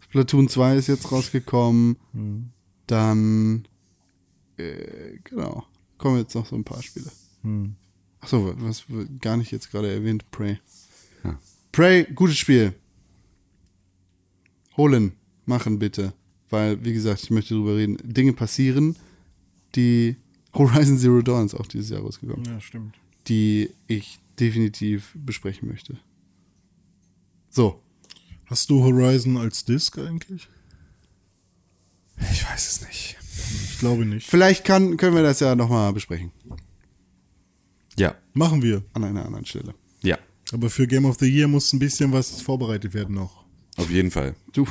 Splatoon 2 ist jetzt rausgekommen. Hm. Dann, äh, genau, kommen jetzt noch so ein paar Spiele. Hm. Achso, was wird gar nicht jetzt gerade erwähnt, Prey. Ja. Prey, gutes Spiel. Holen, machen bitte. Weil, wie gesagt, ich möchte drüber reden. Dinge passieren, die Horizon Zero Dawn ist auch dieses Jahr rausgekommen ja, stimmt. die ich definitiv besprechen möchte. So, Hast du Horizon als Disc eigentlich? Ich weiß es nicht. Ich glaube nicht. vielleicht kann, können wir das ja nochmal besprechen. Ja, Machen wir. An einer anderen Stelle. ja, Aber für Game of the Year muss ein bisschen was vorbereitet werden noch. auf jeden Fall. Du,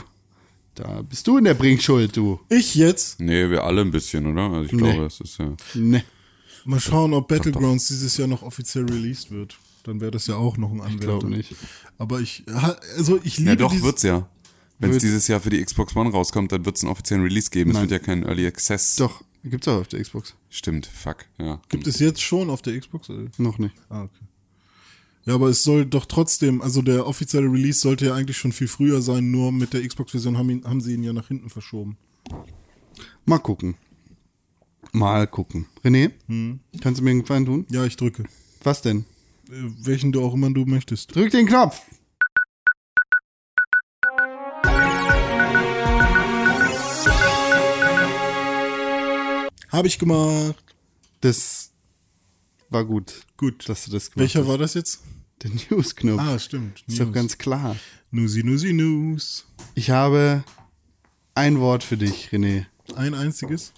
da bist du in der Bringschuld, du. Ich jetzt? Nee, wir alle ein bisschen, oder? Also ich Nee. glaube, es ist ja. Ne. Mal schauen, ob Battlegrounds dieses Jahr noch offiziell released wird. Dann wäre das ja auch noch ein Anwärter. Ich glaube nicht. Aber ich, also ich liebe Ja, doch, dieses- wird's ja. Wenn es dieses Jahr für die Xbox One rauskommt, dann wird es einen offiziellen Release geben. Nein. Es wird ja kein Early Access. Doch, gibt's auch auf der Xbox. Stimmt, fuck, ja. Gibt es jetzt schon auf der Xbox? oder? Noch nicht. Ah, okay. Ja, aber es soll doch trotzdem, also der offizielle Release sollte ja eigentlich schon viel früher sein, nur mit der Xbox-Version haben, ihn- haben sie ihn ja nach hinten verschoben. Mal gucken. Mal gucken. René, Hm. kannst du mir einen Gefallen tun? Ja, ich drücke. Was denn? Äh, welchen du auch immer du möchtest. Drück den Knopf. Habe ich gemacht. Das war gut, Gut. dass du das gemacht Welcher hast. war das jetzt? Der News-Knopf. Ah, stimmt. ist doch ganz klar. Nusi, Nusi, News. Ich habe ein Wort für dich, René. Ein einziges.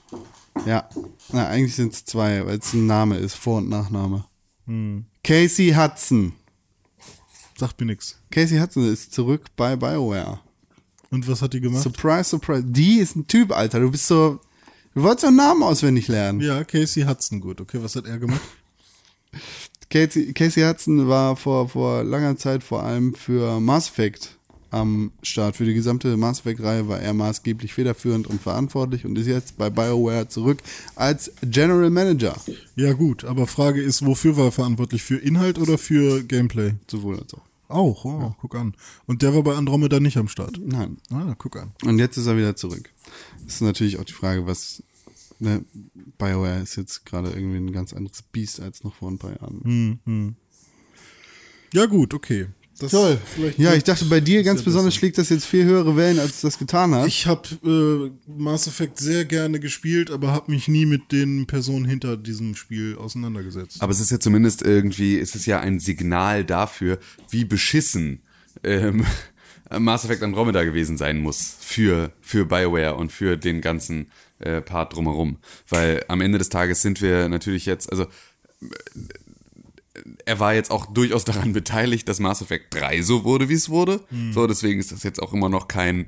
Ja, na, eigentlich sind es zwei, weil es ein Name ist, Vor- und Nachname. Casey Hudson. Sagt mir nix. Casey Hudson ist zurück bei BioWare. Und was hat die gemacht? Surprise, surprise. Die ist ein Typ, Alter. Du bist so. Du wolltest doch einen Namen auswendig lernen. ja, Casey Hudson, gut. Okay, was hat er gemacht? Casey, Casey Hudson war vor, vor langer Zeit vor allem für Mass Effect am Start. Für die gesamte Mass Effect-Reihe war er maßgeblich federführend und verantwortlich und ist jetzt bei BioWare zurück als General Manager. Ja, gut, aber Frage ist, wofür war er verantwortlich? Für Inhalt oder für Gameplay? Sowohl als auch. Auch, oh, guck an. Und der war bei Andromeda nicht am Start. Nein. Ah, guck an. Und jetzt ist er wieder zurück. Das ist natürlich auch die Frage, was. Ne, BioWare ist jetzt gerade irgendwie ein ganz anderes Biest als noch vor ein paar Jahren. Ja, gut, okay. Das Toll. Ja, ich dachte, bei dir ganz besonders besser. schlägt das jetzt viel höhere Wellen, als es das getan hat. Ich habe äh, Mass Effect sehr gerne gespielt, aber habe mich nie mit den Personen hinter diesem Spiel auseinandergesetzt. Aber es ist ja zumindest irgendwie, es ist ja ein Signal dafür, wie beschissen ähm, Mass Effect Andromeda gewesen sein muss für, für BioWare und für den ganzen äh, Part drumherum. Weil am Ende des Tages sind wir natürlich jetzt, also er war jetzt auch durchaus daran beteiligt, dass Mass Effect 3 so wurde, wie es wurde. So, deswegen ist das jetzt auch immer noch kein,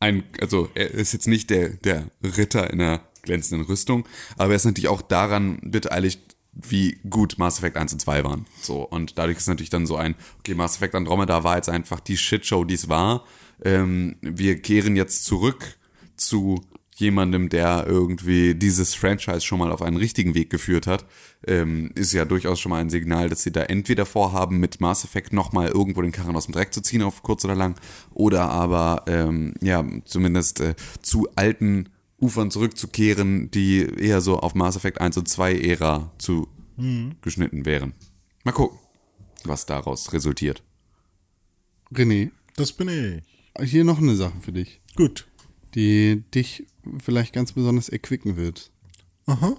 ein, also er ist jetzt nicht der, der Ritter in einer glänzenden Rüstung, aber er ist natürlich auch daran beteiligt, wie gut Mass Effect 1 und 2 waren. So, und dadurch ist natürlich dann so ein, okay, Mass Effect Andromeda war jetzt einfach die Shitshow, die es war. ähm, wir kehren jetzt zurück zu jemandem, der irgendwie dieses Franchise schon mal auf einen richtigen Weg geführt hat, ähm, ist ja durchaus schon mal ein Signal, dass sie da entweder vorhaben, mit Mass Effect nochmal irgendwo den Karren aus dem Dreck zu ziehen, auf kurz oder lang, oder aber ähm, ja, zumindest äh, zu alten Ufern zurückzukehren, die eher so auf Mass Effect 1 und 2 Ära zu geschnitten wären. Mal gucken, was daraus resultiert. René, Das bin ich. hier noch eine Sache für dich, Gut. die dich vielleicht ganz besonders erquicken wird. Aha.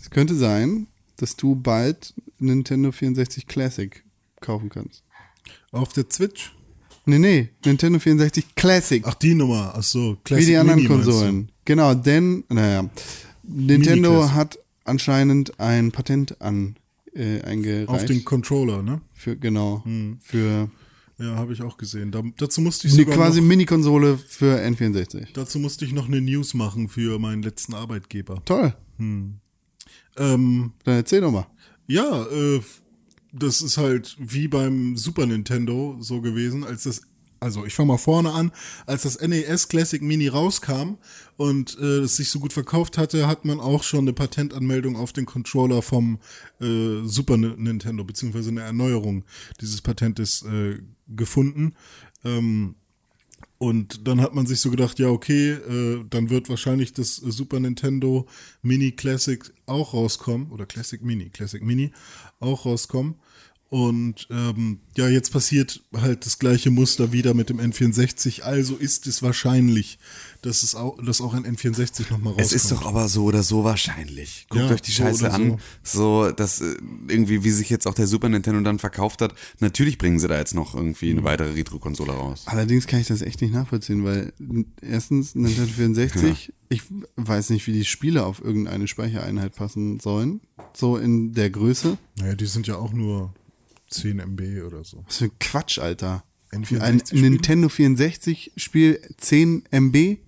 Es könnte sein, dass du bald Nintendo 64 Classic kaufen kannst. Auf der Switch? Nee, nee, Nintendo 64 Classic. Ach, die Nummer. Ach so. wie Classic die anderen Mini? Konsolen. Genau, denn, naja, Nintendo hat anscheinend ein Patent an äh, eingereicht. Auf den Controller, ne? für, genau, für Ja, habe ich auch gesehen. Da, dazu musste ich sogar quasi noch, Mini-Konsole für N64. dazu musste ich noch eine News machen für meinen letzten Arbeitgeber. Toll. Ähm, Dann erzähl doch mal. ja, äh, das ist halt wie beim Super Nintendo so gewesen, als das also ich fange mal vorne an, als das NES Classic Mini rauskam und äh, es sich so gut verkauft hatte, hat man auch schon eine Patentanmeldung auf den Controller vom äh, Super Ni- Nintendo, beziehungsweise eine Erneuerung dieses Patentes äh, gefunden. Ähm, und dann hat man sich so gedacht, ja, okay, äh, dann wird wahrscheinlich das äh, Super Nintendo Mini Classic auch rauskommen, oder Classic Mini, Classic Mini auch rauskommen. Und ähm, ja, jetzt passiert halt das gleiche Muster wieder mit dem N64. Also ist es wahrscheinlich, dass es auch, dass auch ein N64 nochmal rauskommt. Es ist doch aber so oder so wahrscheinlich. Guckt Ja, euch die so Scheiße oder an. So, dass äh, irgendwie, wie sich jetzt auch der Super Nintendo dann verkauft hat. Natürlich bringen sie da jetzt noch irgendwie Mhm. eine weitere Retro-Konsole raus. Allerdings kann ich das echt nicht nachvollziehen, weil erstens Nintendo 64, ich weiß nicht, wie die Spiele auf irgendeine Speichereinheit passen sollen. So in der Größe. Naja, die sind ja auch nur 10 MB oder so. Was für ein Quatsch, Alter. N64 Ein Spiele? Nintendo 64 Spiel 10 MB?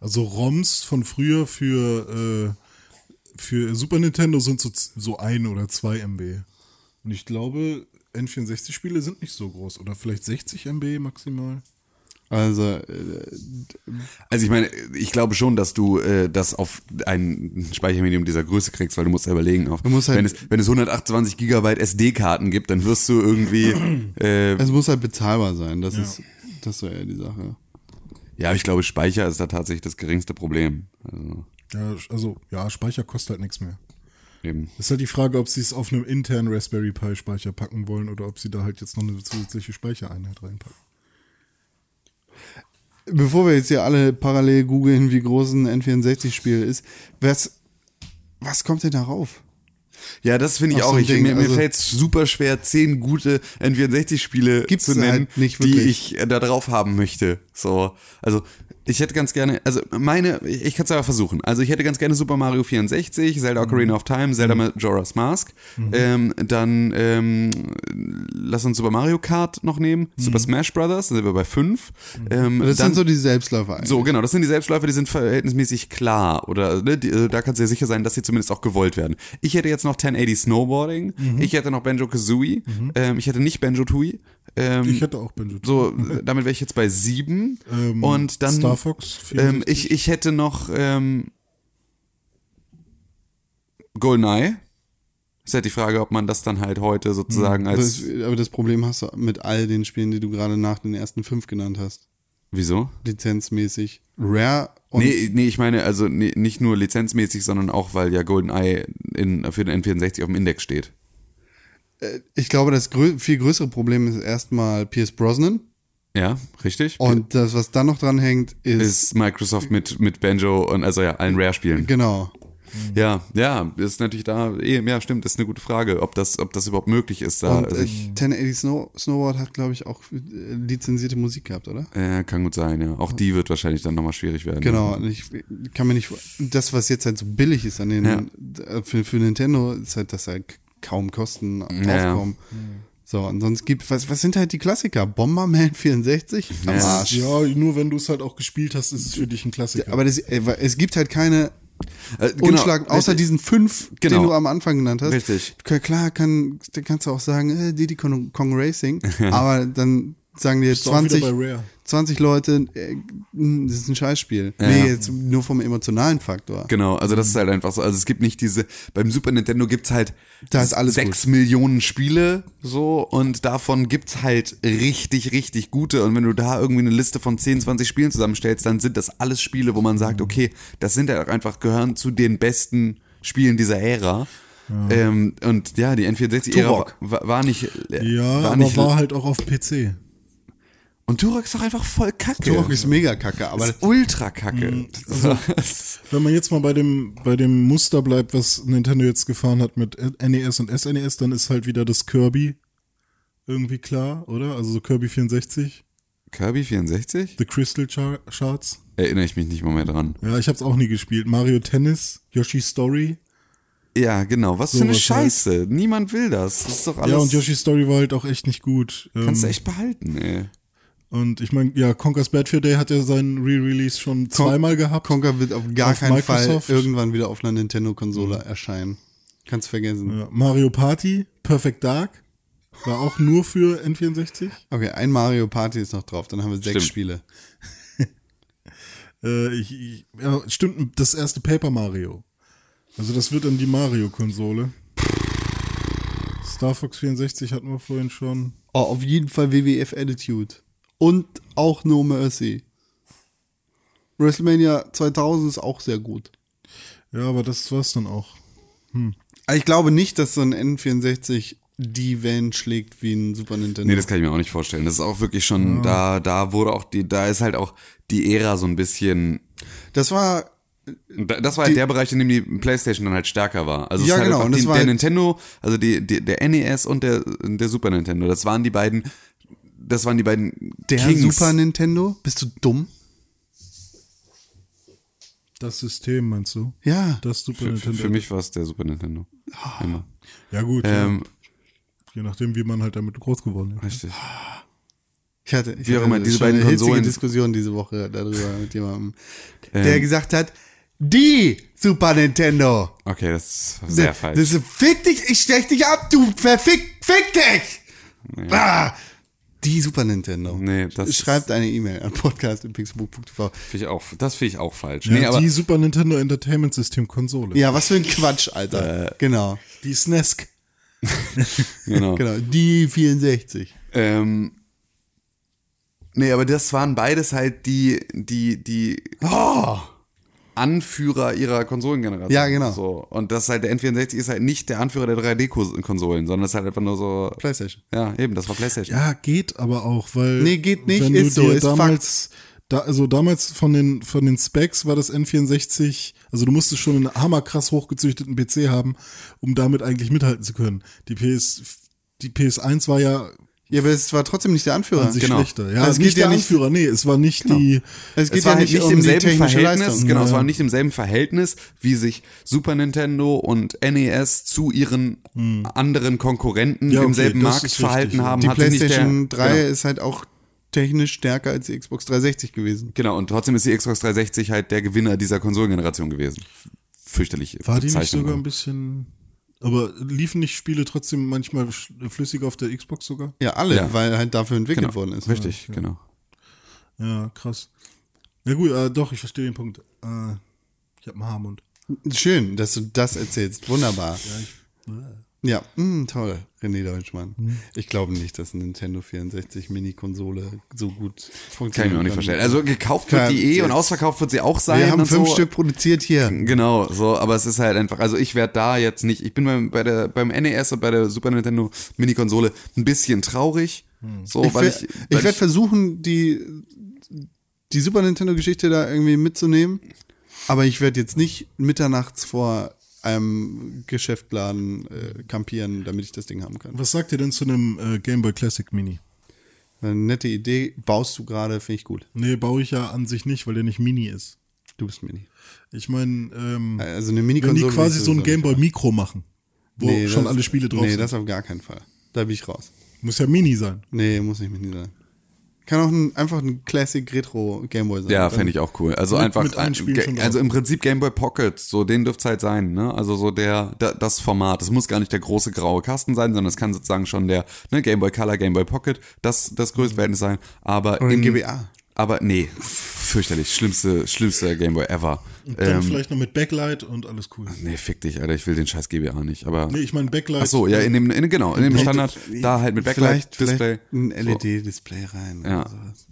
Also ROMs von früher für, äh, für Super Nintendo sind so, so ein oder zwei MB. Und ich glaube, N64-Spiele sind nicht so groß. Oder vielleicht 60 MB maximal. Also, äh, Also ich meine, ich glaube schon, dass du äh, das auf ein Speichermedium dieser Größe kriegst, weil du musst ja überlegen, auf, halt- wenn, es, wenn es 128 Gigabyte SD-Karten gibt, dann wirst du irgendwie, äh, es muss halt bezahlbar sein. Das ist, das ist so eher die Sache. ja, ich glaube, Speicher ist da tatsächlich das geringste Problem. Also Ja, also, ja, Speicher kostet halt nichts mehr. eben. Das ist halt die Frage, ob sie es auf einem internen Raspberry Pi Speicher packen wollen oder ob sie da halt jetzt noch eine zusätzliche Speichereinheit reinpacken. Bevor wir jetzt hier alle parallel googeln, wie groß ein N64-Spiel ist, was, was kommt denn darauf? Ja, das finde ich Ach, auch. so ich, Ding, mir mir also- fällt es super schwer, zehn gute N64-Spiele Gibt's zu nennen, halt nicht die ich äh, da drauf haben möchte. So, also ich hätte ganz gerne, also meine, ich, kann es aber versuchen. Also ich hätte ganz gerne Super Mario 64, Zelda Ocarina of Time, Zelda Majora's Mask. Ähm, dann ähm, lass uns Super Mario Kart noch nehmen, Super Smash Brothers, sind wir bei fünf. Ähm, Das dann, sind so die Selbstläufer eigentlich. so, genau, das sind die Selbstläufer, die sind verhältnismäßig klar. Oder ne, die, äh, da kannst du dir sicher sein, dass sie zumindest auch gewollt werden. Ich hätte jetzt noch 1080 Snowboarding, ich hätte noch Banjo Kazooie, ähm, ich hätte nicht Banjo Tooie. Ähm, Ich hätte auch Banjo. so, äh, damit wäre ich jetzt bei sieben. Ähm, und dann. Star Fox ähm, 64. ich, ich hätte noch ähm, GoldenEye. Ist halt die Frage, ob man das dann halt heute sozusagen als. Das, aber das Problem hast du mit all den Spielen, die du gerade nach den ersten fünf genannt hast. Wieso? Lizenzmäßig. Rare und Nee, nee, ich meine, also nee, nicht nur lizenzmäßig, sondern auch, weil ja GoldenEye in, für den N64 auf dem Index steht. Ich glaube, das grö viel größere Problem ist erstmal Pierce Brosnan. Ja, richtig. Und das, was dann noch dran hängt, ist, ist Microsoft mit, mit Banjo und also ja, allen Rare-Spielen. genau. Ja, ja, ist natürlich da, eh, ja, stimmt, ist eine gute Frage, ob das, ob das überhaupt möglich ist. Da, Und also äh, ich, 1080 Snow Snowboard hat, glaube ich, auch äh, lizenzierte Musik gehabt, oder? äh, kann gut sein, ja. Auch die wird wahrscheinlich dann nochmal schwierig werden. Genau, und ich kann mir nicht das, was jetzt halt so billig ist an den Ja. äh, für, für Nintendo, ist halt, dass halt kaum Kosten Ja, aufkommen. So, und sonst gibt was, was sind halt die Klassiker? Bomberman 64? Am Ja. Arsch. Ja, nur wenn du es halt auch gespielt hast, ist es für dich ein Klassiker. Aber das, äh, es gibt halt keine Äh, genau, Unschlag, außer richtig. diesen fünf, Genau. den du am Anfang genannt hast. Richtig. Klar, kann, da kannst du auch sagen, äh, Diddy Kong, Kong Racing, aber dann sagen dir wieder 20, bei Rare. 20 Leute, äh, das ist ein Scheißspiel. Nee, jetzt nur vom emotionalen Faktor. Genau, also das ist halt einfach so. Also es gibt nicht diese, beim Super Nintendo gibt's halt Da ist alles sechs Millionen Spiele so und davon gibt's halt richtig, richtig gute. Und wenn du da irgendwie eine Liste von 10, 20 Spielen zusammenstellst, dann sind das alles Spiele, wo man sagt, okay, das sind halt einfach, gehören zu den besten Spielen dieser Ära. Ähm, und ja, die N64-Ära Turok. war, war nicht. äh, Ja, war aber nicht war halt auch auf PC. Und Turok ist doch einfach voll kacke. Turok ist mega kacke, aber ist ultra kacke. Mhm. Wenn man jetzt mal bei dem, bei dem Muster bleibt, was Nintendo jetzt gefahren hat mit NES und SNES, dann ist halt wieder das Kirby irgendwie klar, oder? Also so Kirby 64, Kirby 64? The Crystal Char Shards. Erinnere ich mich nicht mal mehr dran. Ja, ich hab's auch nie gespielt. Mario Tennis, Yoshi Story. Ja, genau. Was für eine Sowas halt. Scheiße. Niemand will das. Das ist doch alles. Ja, und Yoshi Story war halt auch echt nicht gut. Ähm, Kannst du echt behalten, ey. Und ich meine, ja, Conker's Bad Fur Day hat ja seinen Re-Release schon zweimal gehabt. Conker wird auf gar Auf keinen Microsoft. Fall irgendwann wieder auf einer Nintendo-Konsole erscheinen. Kannst vergessen. Ja, Mario Party, Perfect Dark, war auch nur für N64. Okay, ein Mario Party ist noch drauf, dann haben wir sechs Stimmt. Spiele. Äh, ich, ich, ja, stimmt, das erste Paper Mario. Also das wird dann die Mario-Konsole. Star Fox 64 hatten wir vorhin schon. Oh, auf jeden Fall WWF Attitude. Und auch No Mercy. WrestleMania 2000 ist auch sehr gut. Ja, aber das war's dann auch. Aber ich glaube nicht, dass so ein N64 die Wellen schlägt wie ein Super Nintendo. Nee, das kann ich mir auch nicht vorstellen. Das ist auch wirklich schon, da, da wurde auch die, da ist halt auch die Ära so ein bisschen, das war da- das war halt der Bereich, in dem die Playstation dann halt stärker war. Also es Ja, halt genau, das die, war der halt- Nintendo, also die, die, der NES und der, der Super Nintendo, das waren die beiden, das waren die beiden der Kings. Super Nintendo. Bist du dumm? Das System, meinst du? Ja. Das Super für, Nintendo. für mich war es der Super Nintendo. Immer. Ja gut, Ähm, ja. je nachdem, wie man halt damit groß geworden ist. richtig. Ich hatte, ich Wie auch hatte immer, diese schon beiden eine hitzige Konsolen- Diskussion diese Woche darüber mit jemandem, Ähm. der gesagt hat, die Super Nintendo. Okay, das ist sehr das, falsch. Das ist, fick dich, ich stech dich ab, du verfick, fick dich! Ah, die Super Nintendo. Nee, das Schreibt eine E-Mail an podcast.pixelbook.tv. Finde ich auch, das finde ich auch falsch. Ja, nee, aber die Super Nintendo Entertainment System Konsole. Ja, was für ein Quatsch, Äh. Alter. genau, Die SNESC. genau. genau. Die 64. Ähm, nee, aber das waren beides halt die, die, die Oh, Anführer ihrer Konsolengeneration. Ja, genau. So. Und das halt, der N64 ist halt nicht der Anführer der 3D-Konsolen, sondern das ist halt einfach nur so. Playstation. Ja, eben, das war PlayStation. Ja, geht aber auch, weil. Nee, geht nicht, wenn ist du so, dir ist damals, da, also damals von den, von den Specs war das N64, also du musstest schon einen hammerkrass hochgezüchteten PC haben, um damit eigentlich mithalten zu können. Die PS, die PS1 war ja Ja, aber es war trotzdem nicht der Anführer. an sich genau. schlechter. Ja, Also es es geht geht ja der nicht- Anführer, nee, es war nicht die, Es geht es war ja halt nicht, nicht um im selben Verhältnis, Leistung. genau, es Ja. war nicht im selben Verhältnis, wie sich Super Nintendo und NES zu ihren anderen Konkurrenten Hm. Ja, im okay, selben das Markt verhalten haben. Die nicht PlayStation der, 3 genau. ist halt auch technisch stärker als die Xbox 360 gewesen. Genau, und trotzdem ist die Xbox 360 halt der Gewinner dieser Konsolengeneration gewesen. Fürchterlich. war die nicht sogar ein bisschen, aber liefen nicht Spiele trotzdem manchmal flüssiger auf der Xbox sogar? Ja, alle, Ja. weil halt dafür entwickelt genau. worden ist. Richtig, genau. Ja, krass. Ja gut, äh, doch, ich verstehe den Punkt. Äh, ich habe einen Haarmund. Schön, dass du das erzählst. Wunderbar. Ja, mh, toll, René Deutschmann. Mhm. Ich glaube nicht, dass eine Nintendo 64 Mini-Konsole so gut funktioniert. Kann ich mir auch nicht vorstellen. Also gekauft wird die eh und ausverkauft wird sie auch sein. wir haben fünf so. Stück produziert hier. Genau, so, aber es ist halt einfach, also ich werde da jetzt nicht, ich bin beim, bei der, beim NES und bei der Super Nintendo Mini-Konsole ein bisschen traurig. So, Ich, weil ich, ich werde versuchen, die, die Super Nintendo-Geschichte da irgendwie mitzunehmen. Aber ich werde jetzt nicht mitternachts vor einem Geschäftladen äh, campieren, damit ich das Ding haben kann. Was sagt ihr denn zu einem äh, Game Boy Classic Mini? Eine nette Idee, baust du gerade, finde ich gut. Nee, baue ich ja an sich nicht, weil der nicht Mini ist. Du bist Mini. Ich meine, ähm, Also eine wenn Mini-Konsole. die quasi so ein Game Boy Micro machen, wo. Nee, schon das- alle Spiele drauf Nee, sind. das auf gar keinen Fall. Da bin ich raus. Muss ja Mini sein. Nee, muss nicht Mini sein. Kann auch ein, einfach ein Classic Retro Game Boy sein. ja, fände ich auch cool. Also Mit- einfach, mit drauf. also im Prinzip Game Boy Pocket, so den dürfte es halt sein, ne? Also so der, da, das Format. Das muss gar nicht der große graue Kasten sein, sondern es kann sozusagen schon der ne, Game Boy Color, Game Boy Pocket, das, das Größtverhältnis sein. Aber Oder ein in, GBA. Aber nee, fürchterlich. Schlimmste, schlimmste Gameboy ever. Dann Ähm, vielleicht noch mit Backlight und alles cool. nee, fick dich, Alter. Ich will den scheiß GBA nicht. Aber. Nee, ich meine Backlight. Ach so, ja, in dem, in, genau, in dem Standard, da halt mit Backlight-Display. vielleicht ein LED-Display rein. Ja. Oder sowas.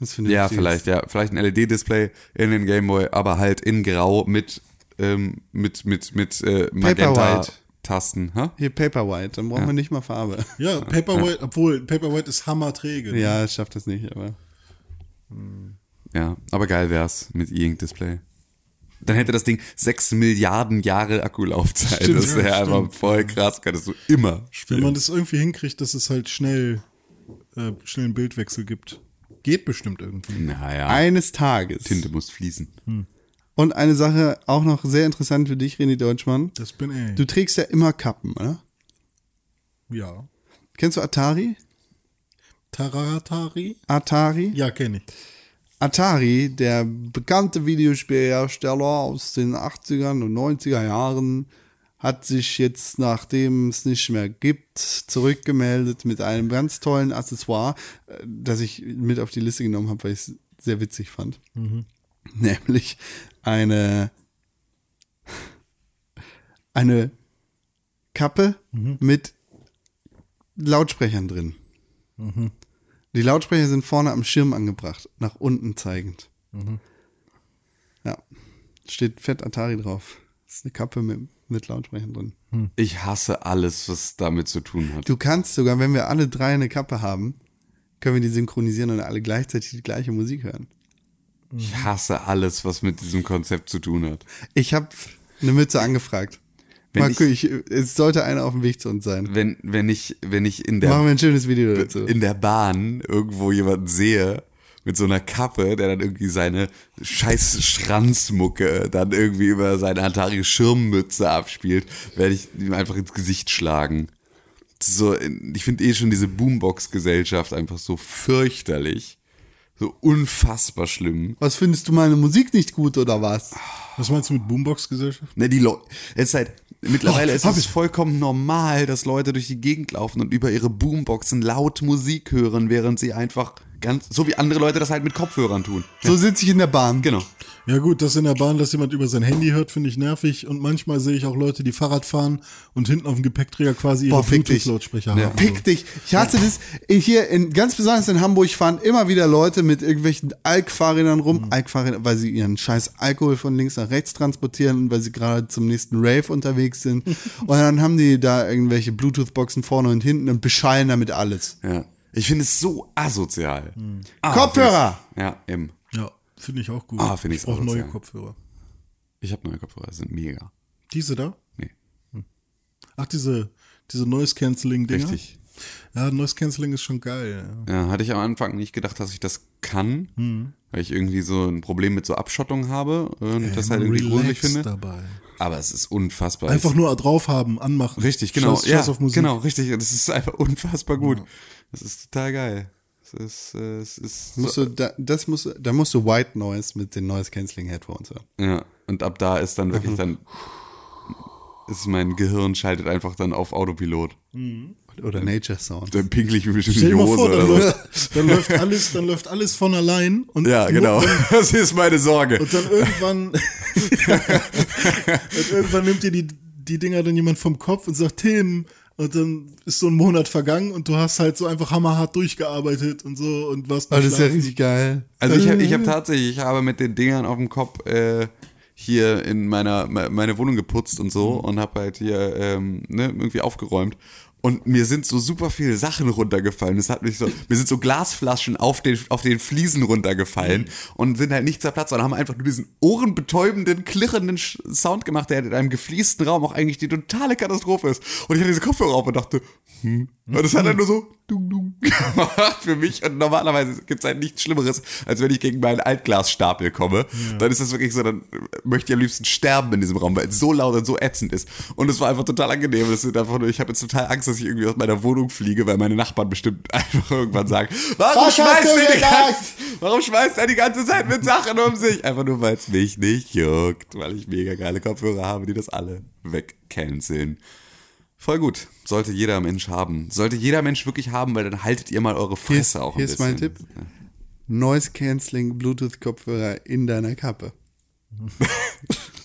Das Ja, vielleicht, ja. Vielleicht ein LED-Display in den Gameboy, aber halt in Grau mit, ähm, mit, mit, mit, äh, Magenta-Tasten. Hier Paperwhite, dann brauchen wir nicht mal Farbe. Ja, Paperwhite, obwohl Paperwhite ist hammerträge. ne? Ja, es schafft das nicht, aber. Ja, aber geil wär's mit E-Ink-Display. Dann hätte das Ding 6 Milliarden Jahre Akkulaufzeit. Stimmt, das wäre ja, einfach voll krass, könntest du immer Wenn spielen. man das irgendwie hinkriegt, dass es halt schnell, äh, schnell einen Bildwechsel gibt. Geht bestimmt irgendwie. naja, Eines Tages. Tinte muss fließen. Und eine Sache auch noch sehr interessant für dich, René Deutschmann. Das bin ich. Du trägst ja immer Kappen, oder? ja. Kennst du Atari? Tararatari? Atari? Ja, kenne ich. Atari, der bekannte Videospielhersteller aus den 80ern und 90er Jahren, hat sich jetzt, nachdem es nicht mehr gibt, zurückgemeldet mit einem ganz tollen Accessoire, äh, das ich mit auf die Liste genommen habe, weil ich es sehr witzig fand. Nämlich eine, eine Kappe mit Lautsprechern drin. Die Lautsprecher sind vorne am Schirm angebracht, nach unten zeigend. Ja. Steht fett Atari drauf. Das ist eine Kappe mit, mit Lautsprechern drin. Ich hasse alles, was damit zu tun hat. Du kannst sogar, wenn wir alle drei eine Kappe haben, können wir die synchronisieren und alle gleichzeitig die gleiche Musik hören. Ich hasse alles, was mit diesem Konzept zu tun hat. Ich habe eine Mütze angefragt. Wenn Marco, ich, es sollte einer auf dem Weg zu uns sein. Wenn, wenn ich, wenn ich in der Machen wir ein schönes Video dazu. in der Bahn irgendwo jemanden sehe mit so einer Kappe, der dann irgendwie seine scheiß Schranzmucke dann irgendwie über seine Atari Schirmmütze abspielt, werde ich ihm einfach ins Gesicht schlagen. So, ich finde eh schon diese Boombox-Gesellschaft einfach so fürchterlich. So unfassbar schlimm. Was findest du meine Musik nicht gut oder was? Was meinst du mit Boombox-Gesellschaft? Ne, die Leute, es ist halt, mittlerweile Oh, ist es ich. vollkommen normal, dass Leute durch die Gegend laufen und über ihre Boomboxen laut Musik hören, während sie einfach ganz, so wie andere Leute das halt mit Kopfhörern tun. So sitze ich in der Bahn. Genau. Ja gut, dass in der Bahn, dass jemand über sein Handy hört, finde ich nervig. Und manchmal sehe ich auch Leute, die Fahrrad fahren und hinten auf dem Gepäckträger quasi ihre Boah, fick dich. Bluetooth-Lautsprecher Ja. haben. Pick dich. Ich hasse das. Hier in, ganz besonders in Hamburg fahren immer wieder Leute mit irgendwelchen Alk-Fahrrädern rum. Alk-Fahrräder, weil sie ihren scheiß Alkohol von links nach rechts transportieren und weil sie gerade zum nächsten Rave unterwegs sind. und dann haben die da irgendwelche Bluetooth-Boxen vorne und hinten und beschallen damit alles. Ja. Ich finde es so asozial. Ah, Kopfhörer! ich- Ja, M. Ja, finde ich auch gut. Ah, finde ich brauche neue. Kopfhörer. Ich habe neue Kopfhörer, die sind mega. Diese da? Nee, Ach, diese, diese Noise-Canceling-Dinger? richtig. Ja, Noise-Canceling ist schon geil. Ja. Ja, hatte ich am Anfang nicht gedacht, dass ich das kann, Hm. weil ich irgendwie so ein Problem mit so Abschottung habe und das halt irgendwie gruselig finde. dabei. Aber es ist unfassbar. Einfach Ich- nur drauf haben, anmachen. Richtig, genau. Scheiß, ja, Scheiß auf Musik. genau, richtig. Es ist einfach unfassbar gut. Das ist total geil. Es ist, äh, es ist Musst du, da, das musst, du- da musst du White Noise mit den Noise Cancelling Headphones hören. Ja, und ab da ist dann wirklich dann ist mein Gehirn schaltet einfach dann auf Autopilot. Oder Nature Sound. Dann pinkle ich mir bestimmt Stell die Hose vor, dann oder so. läuft, dann läuft alles, dann läuft alles von allein und Ja, genau. Und, Das ist meine Sorge. und dann irgendwann, und irgendwann nimmt dir die, die Dinger dann jemand vom Kopf und sagt, Tim, und dann ist so ein Monat vergangen und du hast halt so einfach hammerhart durchgearbeitet und so und warst Oh, das ist ja richtig geil. Also ich habe ich hab tatsächlich, ich habe mit den Dingern auf dem Kopf äh, hier in meiner me- meine Wohnung geputzt und so und habe halt hier ähm, ne, irgendwie aufgeräumt. Und mir sind so super viele Sachen runtergefallen. Das hat mich so, mir sind so Glasflaschen auf den, auf den Fliesen runtergefallen und sind halt nicht zerplatzt, sondern haben einfach nur diesen ohrenbetäubenden, klirrenden Sound gemacht, der in einem gefliesten Raum auch eigentlich die totale Katastrophe ist. Und ich hatte diese Kopfhörer auf und dachte, hm. Und das hat dann nur so dung, dung gemacht für mich. Und normalerweise gibt es halt nichts Schlimmeres, als wenn ich gegen meinen Altglasstapel komme. Dann ist das wirklich so, dann möchte ich am liebsten sterben in diesem Raum, weil es so laut und so ätzend ist. Und es war einfach total angenehm. Das sind einfach nur, ich habe jetzt total Angst, dass ich irgendwie aus meiner Wohnung fliege, weil meine Nachbarn bestimmt einfach irgendwann sagen, warum Was schmeißt du du die ganze, warum schmeißt er die ganze Zeit mit Sachen um sich? Einfach nur, weil es mich nicht juckt, weil ich mega geile Kopfhörer habe, die das alle wegcanceln. Voll gut. Sollte jeder Mensch haben. Sollte jeder Mensch wirklich haben, weil dann haltet ihr mal eure Hier ist, Fresse auch ein hier ist bisschen. mein Tipp. Noise Cancelling Bluetooth Kopfhörer in deiner Kappe.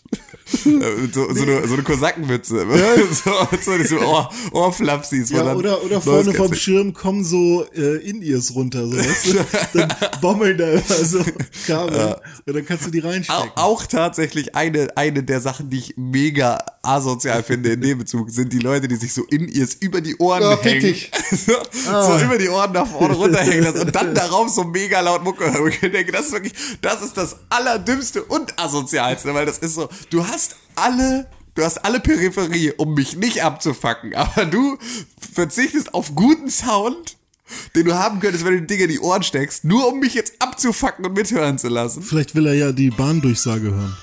Äh, so, so, eine, so eine Kosakenmütze. so, so diese Ohr, Ohrflapsis. Ja, oder, oder vorne vom Schirm kommen so äh, In-Ears runter, so, weißt du? Dann bommeln da immer so Kabel und dann kannst du die Auch, reinstecken. auch tatsächlich eine, eine der Sachen, die ich mega asozial finde in dem Bezug, sind die Leute, die sich so in ihr über die Ohren Ja, fick hängen. so, so über die Ohren nach vorne runterhängen lassen und dann darauf so mega laut Mucke hören. Ich denke, das ist wirklich, das ist das allerdümmste und asozialste, weil das ist so, du hast alle Du hast alle Peripherie, um mich nicht abzufacken, aber du verzichtest auf guten Sound, den du haben könntest, wenn du die Dinge in die Ohren steckst, nur um mich jetzt abzufacken und mithören zu lassen. Vielleicht will er ja die Bahndurchsage hören.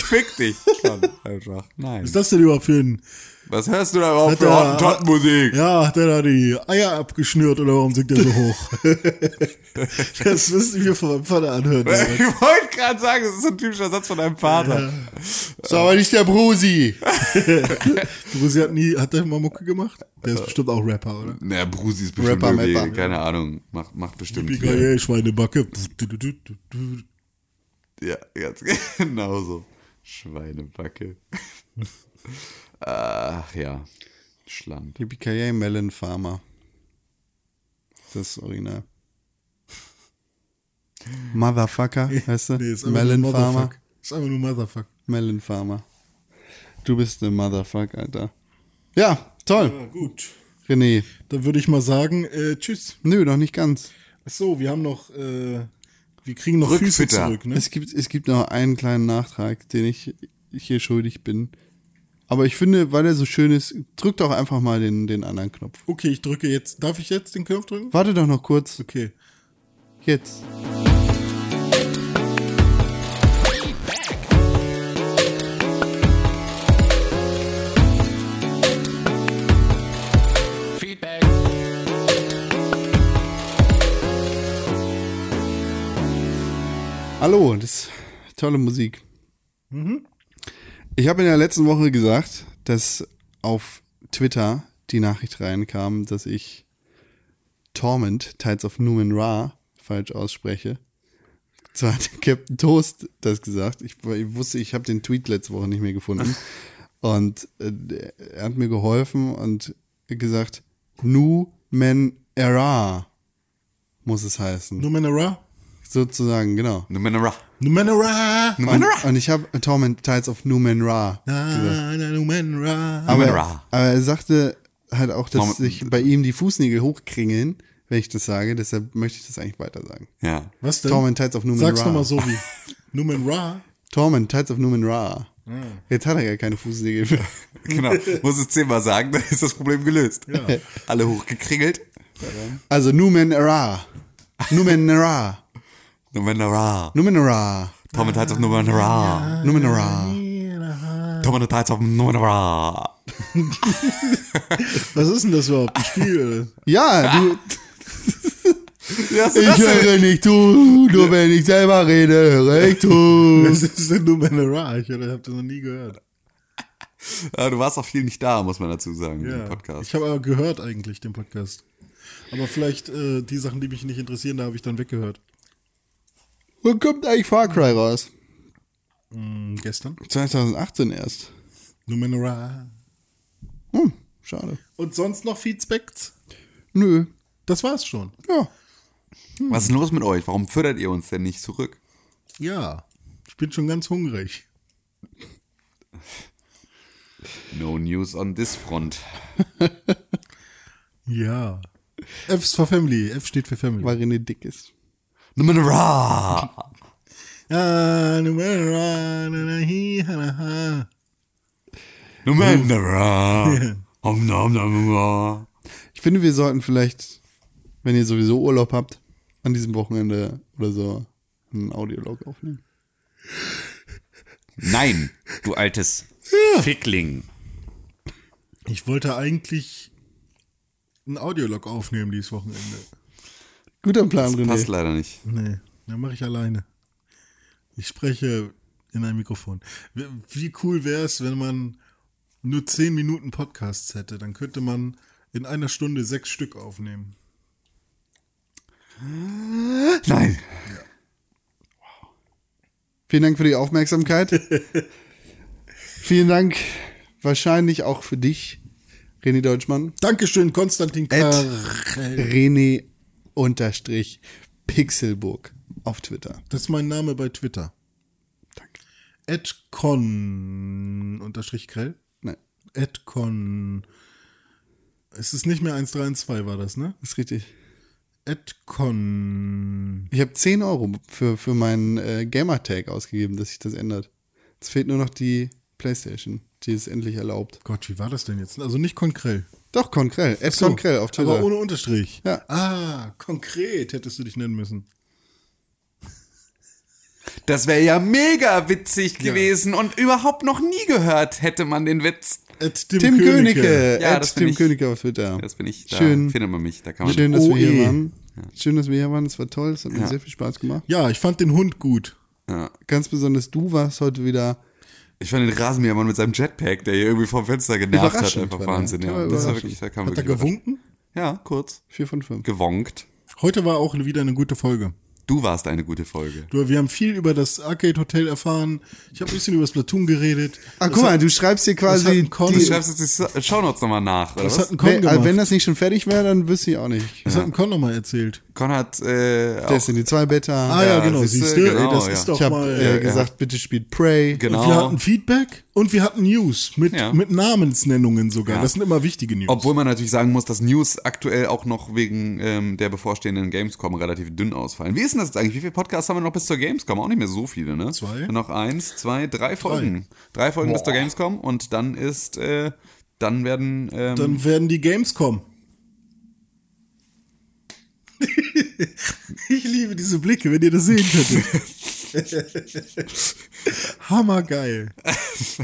Fick dich. Schon einfach. Nein. Was ist das denn überhaupt für ein... Was hörst du da überhaupt für er- Hottentottenmusik? Ja, hat der da die Eier abgeschnürt oder warum singt der so hoch? das müsste ich mir von meinem Vater anhören. Ich wollte gerade sagen, das ist ein typischer Satz von deinem Vater. Ist aber nicht der Brusi. Brusi hat nie, hat der mal Mucke gemacht? Der ist bestimmt auch Rapper, oder? Naja, Brusi ist bestimmt Rapper, irgendwie, Mapper. keine Ahnung, macht, macht bestimmt. Wie geil, Schweinebacke. Ja, ganz genau so. Schweinebacke. Ach ja, Schlamm. Yippie Melon Farmer. Das Original. Motherfucker, weißt du? Nee, ist Melon Farmer. Ist einfach nur Motherfuck. Melon Farmer. Du bist ein Motherfuck, Alter. Ja, toll. Ja, gut. René. Dann würde ich mal sagen, äh, tschüss. Nö, noch nicht ganz. Ach so, wir haben noch, äh, wir kriegen noch Füße Rückfütter. zurück, ne? Es gibt, es gibt noch einen kleinen Nachtrag, den ich hier schuldig bin. Aber ich finde, weil er so schön ist, drück doch einfach mal den, den anderen Knopf. Okay, ich drücke jetzt. Darf ich jetzt den Knopf drücken? Warte doch noch kurz. Okay. Jetzt. Hallo, das ist tolle Musik. Ich habe in der letzten Woche gesagt, dass auf Twitter die Nachricht reinkam, dass ich Torment, Tides of Numen Ra, falsch ausspreche. Zwar hat Captain Toast das gesagt. Ich, ich wusste, ich habe den Tweet letzte Woche nicht mehr gefunden. Und äh, er hat mir geholfen und gesagt, Numen Era muss es heißen. Numenera? Sozusagen, genau. Numenera. Numenera! Und, und ich habe Torment Tides of Numen Ra gesagt. Na, na, Numenera. Aber, Numenera. aber er sagte halt auch, dass Moment. sich bei ihm die Fußnägel hochkringeln, wenn ich das sage. Deshalb möchte ich das eigentlich weiter sagen. Ja. Was denn? Torment Tides of Numen Sag's nochmal so wie. Numenera? Torment Tides of Numen Ra. Jetzt hat er ja keine Fußnägel mehr. Genau. Muss es zehnmal sagen, dann ist das Problem gelöst. Ja. Alle hochgekringelt. Also Numen Ra. Numen Ra. Numenera. Numen Ra. Tom and Tides of Numenera. Numen Ra. Tom and Tides of Numenera. Was ist denn das überhaupt? Ein Spiel? Ja, du, du ich höre nicht zu, nur wenn ich selber rede, höre ich zu. Was ist denn Numenera? Ich habe das noch nie gehört. Ja, du warst auch viel nicht da, muss man dazu sagen, Ja. im Podcast. Ich habe aber gehört eigentlich den Podcast. Aber vielleicht äh, die Sachen, die mich nicht interessieren, da habe ich dann weggehört. Wann kommt eigentlich Far Cry raus? Hm, gestern. 2018 erst. Numenera. Hm, schade. Und sonst noch Feedbacks? Nö. Das war's schon. Ja. Was ist los mit euch? Warum fördert ihr uns denn nicht zurück? Ja. Ich bin schon ganz hungrig. No news on this front. Ja. F ist für Family. F steht für Family. Weil René dick ist. Numenera. Ah, Numenera. na, na, hi, ha, na, ha. Numenera. Ich finde, wir sollten vielleicht, wenn ihr sowieso Urlaub habt, an diesem Wochenende oder so einen Audiolog aufnehmen. Nein, du altes Fickling. Ich wollte eigentlich einen Audiolog aufnehmen dieses Wochenende. Guter Plan, Passt René. leider nicht. Nee, dann mache ich alleine. Ich spreche in ein Mikrofon. Wie- cool wäre es, wenn man nur 10 Minuten Podcasts hätte? Dann könnte man in einer Stunde sechs Stück aufnehmen. Nein. Vielen Dank für die Aufmerksamkeit. Vielen Dank wahrscheinlich auch für dich, René Deutschmann. Dankeschön, Konstantin. Karel. René unterstrich Pixelburg auf Twitter. Das ist mein Name bei Twitter. Danke. Edcon unterstrich Krell. Nein, Edcon. Es ist nicht mehr 132 war das, ne? ist richtig. Edcon. Ich habe 10 Euro für, für meinen äh, Gamertag ausgegeben, dass sich das ändert. Es fehlt nur noch die Playstation, die es endlich erlaubt. Gott, wie war das denn jetzt? Also nicht Konkrell. Doch, Konkrell. Ed So, Konkrell auf Twitter. Aber ohne Unterstrich. Ja. Ah, konkret hättest du dich nennen müssen. Das wäre ja mega witzig gewesen und überhaupt noch nie gehört hätte man den Witz. Ed Tim Königke. Ja, Ed das Tim ich. Königke auf Twitter. Das bin ich. Da Schön. findet man mich. Da kann man Schön, dass wir hier waren. Schön, dass wir hier waren. Es war toll. Es hat mir Ja. sehr viel Spaß gemacht. Ja, ich fand den Hund gut. Ja. Ganz besonders du warst heute wieder. Ich fand den Rasenmähermann mit seinem Jetpack, der hier irgendwie vom Fenster genervt hat, einfach. Wahnsinn. Ja. Das war wirklich, da kam Hat er wirklich gewunken? Ja, kurz. Vier von fünf. Gewonkt. Heute war auch wieder eine gute Folge. Du warst eine gute Folge. Du, wir haben viel über das Arcade Hotel erfahren. Ich habe ein bisschen über das Platoon geredet. Ah, Das guck mal, hat- du schreibst hier hat quasi. ein Con- Du die, schreibst jetzt die Shownotes nochmal nach, oder Das was? hat ein Con wenn, gemacht. wenn das nicht schon fertig wäre, dann wüsste ich auch nicht. das hat ein Con nochmal erzählt. Konrad, äh, auch, Destiny 2 Beta. Ah ja, Ja, genau, siehst du, genau, das ja. ist doch ich habe mal... äh, ja. gesagt, bitte spielt Prey. genau. Und wir hatten Feedback und wir hatten News mit, Ja. mit Namensnennungen sogar. Ja. Das sind immer wichtige News. Obwohl man natürlich sagen muss, dass News aktuell auch noch wegen ähm, der bevorstehenden Gamescom relativ dünn ausfallen. Wie ist denn das jetzt eigentlich? Wie viele Podcasts haben wir noch bis zur Gamescom? Auch nicht mehr so viele, ne? Zwei. Noch eins, zwei, drei Folgen. Drei Folgen bis zur Gamescom und dann ist, äh, dann werden, ähm, Dann werden die Games kommen. ich liebe diese Blicke, wenn ihr das sehen könntet. Hammergeil.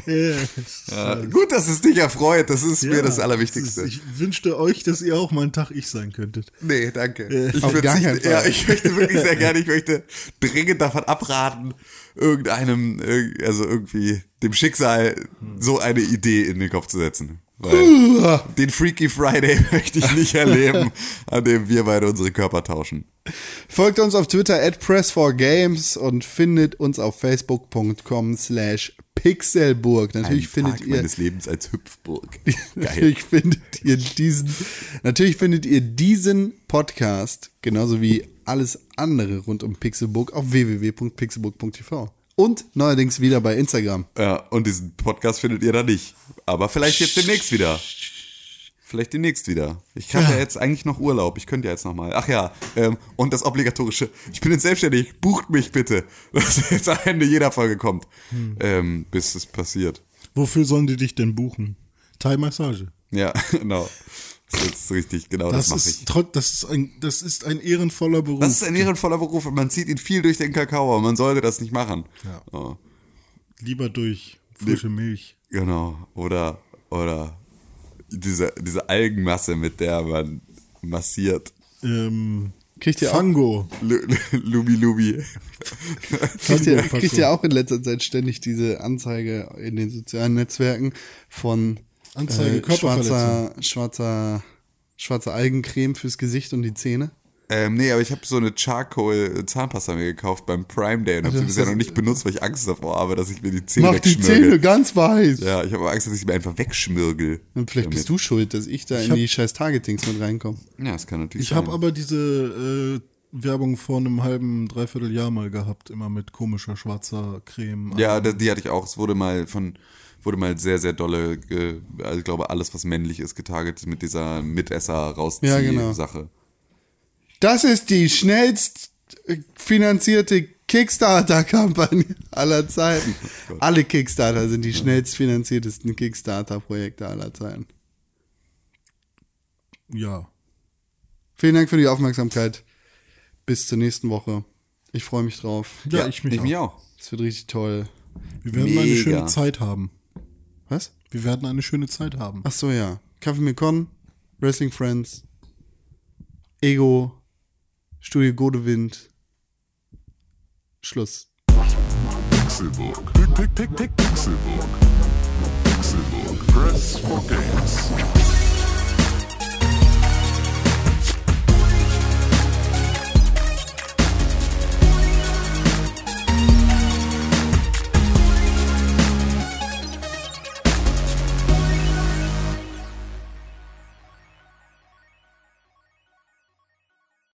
Ja. gut, dass es dich erfreut. Das ist mir Ja, das Allerwichtigste. Ich wünschte euch, dass ihr auch mal einen Tag ich sein könntet. Nee, danke. Ich, Auf würd's gar nicht- ja, ich möchte wirklich sehr gerne, ich möchte dringend davon abraten, irgendeinem, irg- also irgendwie dem Schicksal so eine Idee in den Kopf zu setzen. Weil den Freaky Friday möchte ich nicht erleben, an dem wir beide unsere Körper tauschen. Folgt uns auf Twitter at Press4Games und findet uns auf facebook.com slash Pixelburg. Natürlich Ein findet Tag ihr meines Lebens als Hüpfburg. Natürlich findet ihr diesen, natürlich findet ihr diesen Podcast genauso wie alles andere rund um Pixelburg auf www.pixelburg.tv und neuerdings wieder bei Instagram. Ja, und diesen Podcast findet ihr da nicht. Aber vielleicht jetzt demnächst wieder. Vielleicht demnächst wieder. Ich habe ja. jetzt eigentlich noch Urlaub. Ich könnte ja jetzt noch mal. Ach ja, ähm, und das obligatorische. Ich bin jetzt selbstständig. Bucht mich bitte. Das jetzt am Ende jeder Folge kommt. Ähm, bis es passiert. Wofür sollen die dich denn buchen? Thai-Massage. Ja, genau. Das ist richtig. Genau, das, Das, mache ich. das, ist ein, das ist ein ehrenvoller Beruf. Das ist ein ehrenvoller Beruf und man zieht ihn viel durch den Kakao. Man sollte das nicht machen. Ja. Oh, Lieber durch frische Milch. genau. Oder, oder diese, diese Algenmasse, mit der man massiert. Ähm, Kriegt ihr Fango. Lu- Lubi Lubi. kriegt ihr, kriegt ihr auch in letzter Zeit ständig diese Anzeige in den sozialen Netzwerken von Anzeige, äh, Körperverletzung. schwarzer, schwarzer, schwarzer Algencreme fürs Gesicht und die Zähne? Ähm, nee, aber ich habe so eine Charcoal Zahnpasta mir gekauft beim Prime Day und habe sie bisher noch nicht benutzt, weil ich Angst davor habe, dass ich mir die Zähne Mach die wegschmirgel. Zähne ganz weiß. Ja, ich habe Angst, dass ich mir einfach wegschmirgel. Und vielleicht bist du schuld, dass ich da in hab- die scheiß Targetings mit reinkomme. Ja, das kann natürlich Ich sein. habe aber diese äh, Werbung vor einem halben, dreiviertel Jahr mal gehabt, immer mit komischer schwarzer Creme. Ja, die hatte ich auch. Es wurde mal von wurde mal sehr, sehr dolle, also ich glaube, alles, was männlich ist, getargetet mit dieser Mitesser rauszieh Ja, genau. Sache. Das ist die schnellst äh, finanzierte Kickstarter-Kampagne aller Zeiten. Alle Kickstarter sind die schnellst finanziertesten Kickstarter-Projekte aller Zeiten. Ja. Vielen Dank für die Aufmerksamkeit. Bis zur nächsten Woche. Ich freue mich drauf. Ja, ich mich ich auch. mich auch. Es wird richtig toll. Wir werden eine Mega. schöne Zeit haben. Was? Wir werden eine schöne Zeit haben. Ach so, ja. Kaffee mit Con, Wrestling Friends, Ego, Studio Godewind. Schluss. Pixelburg. Pixelburg. Pixelburg. Press for games.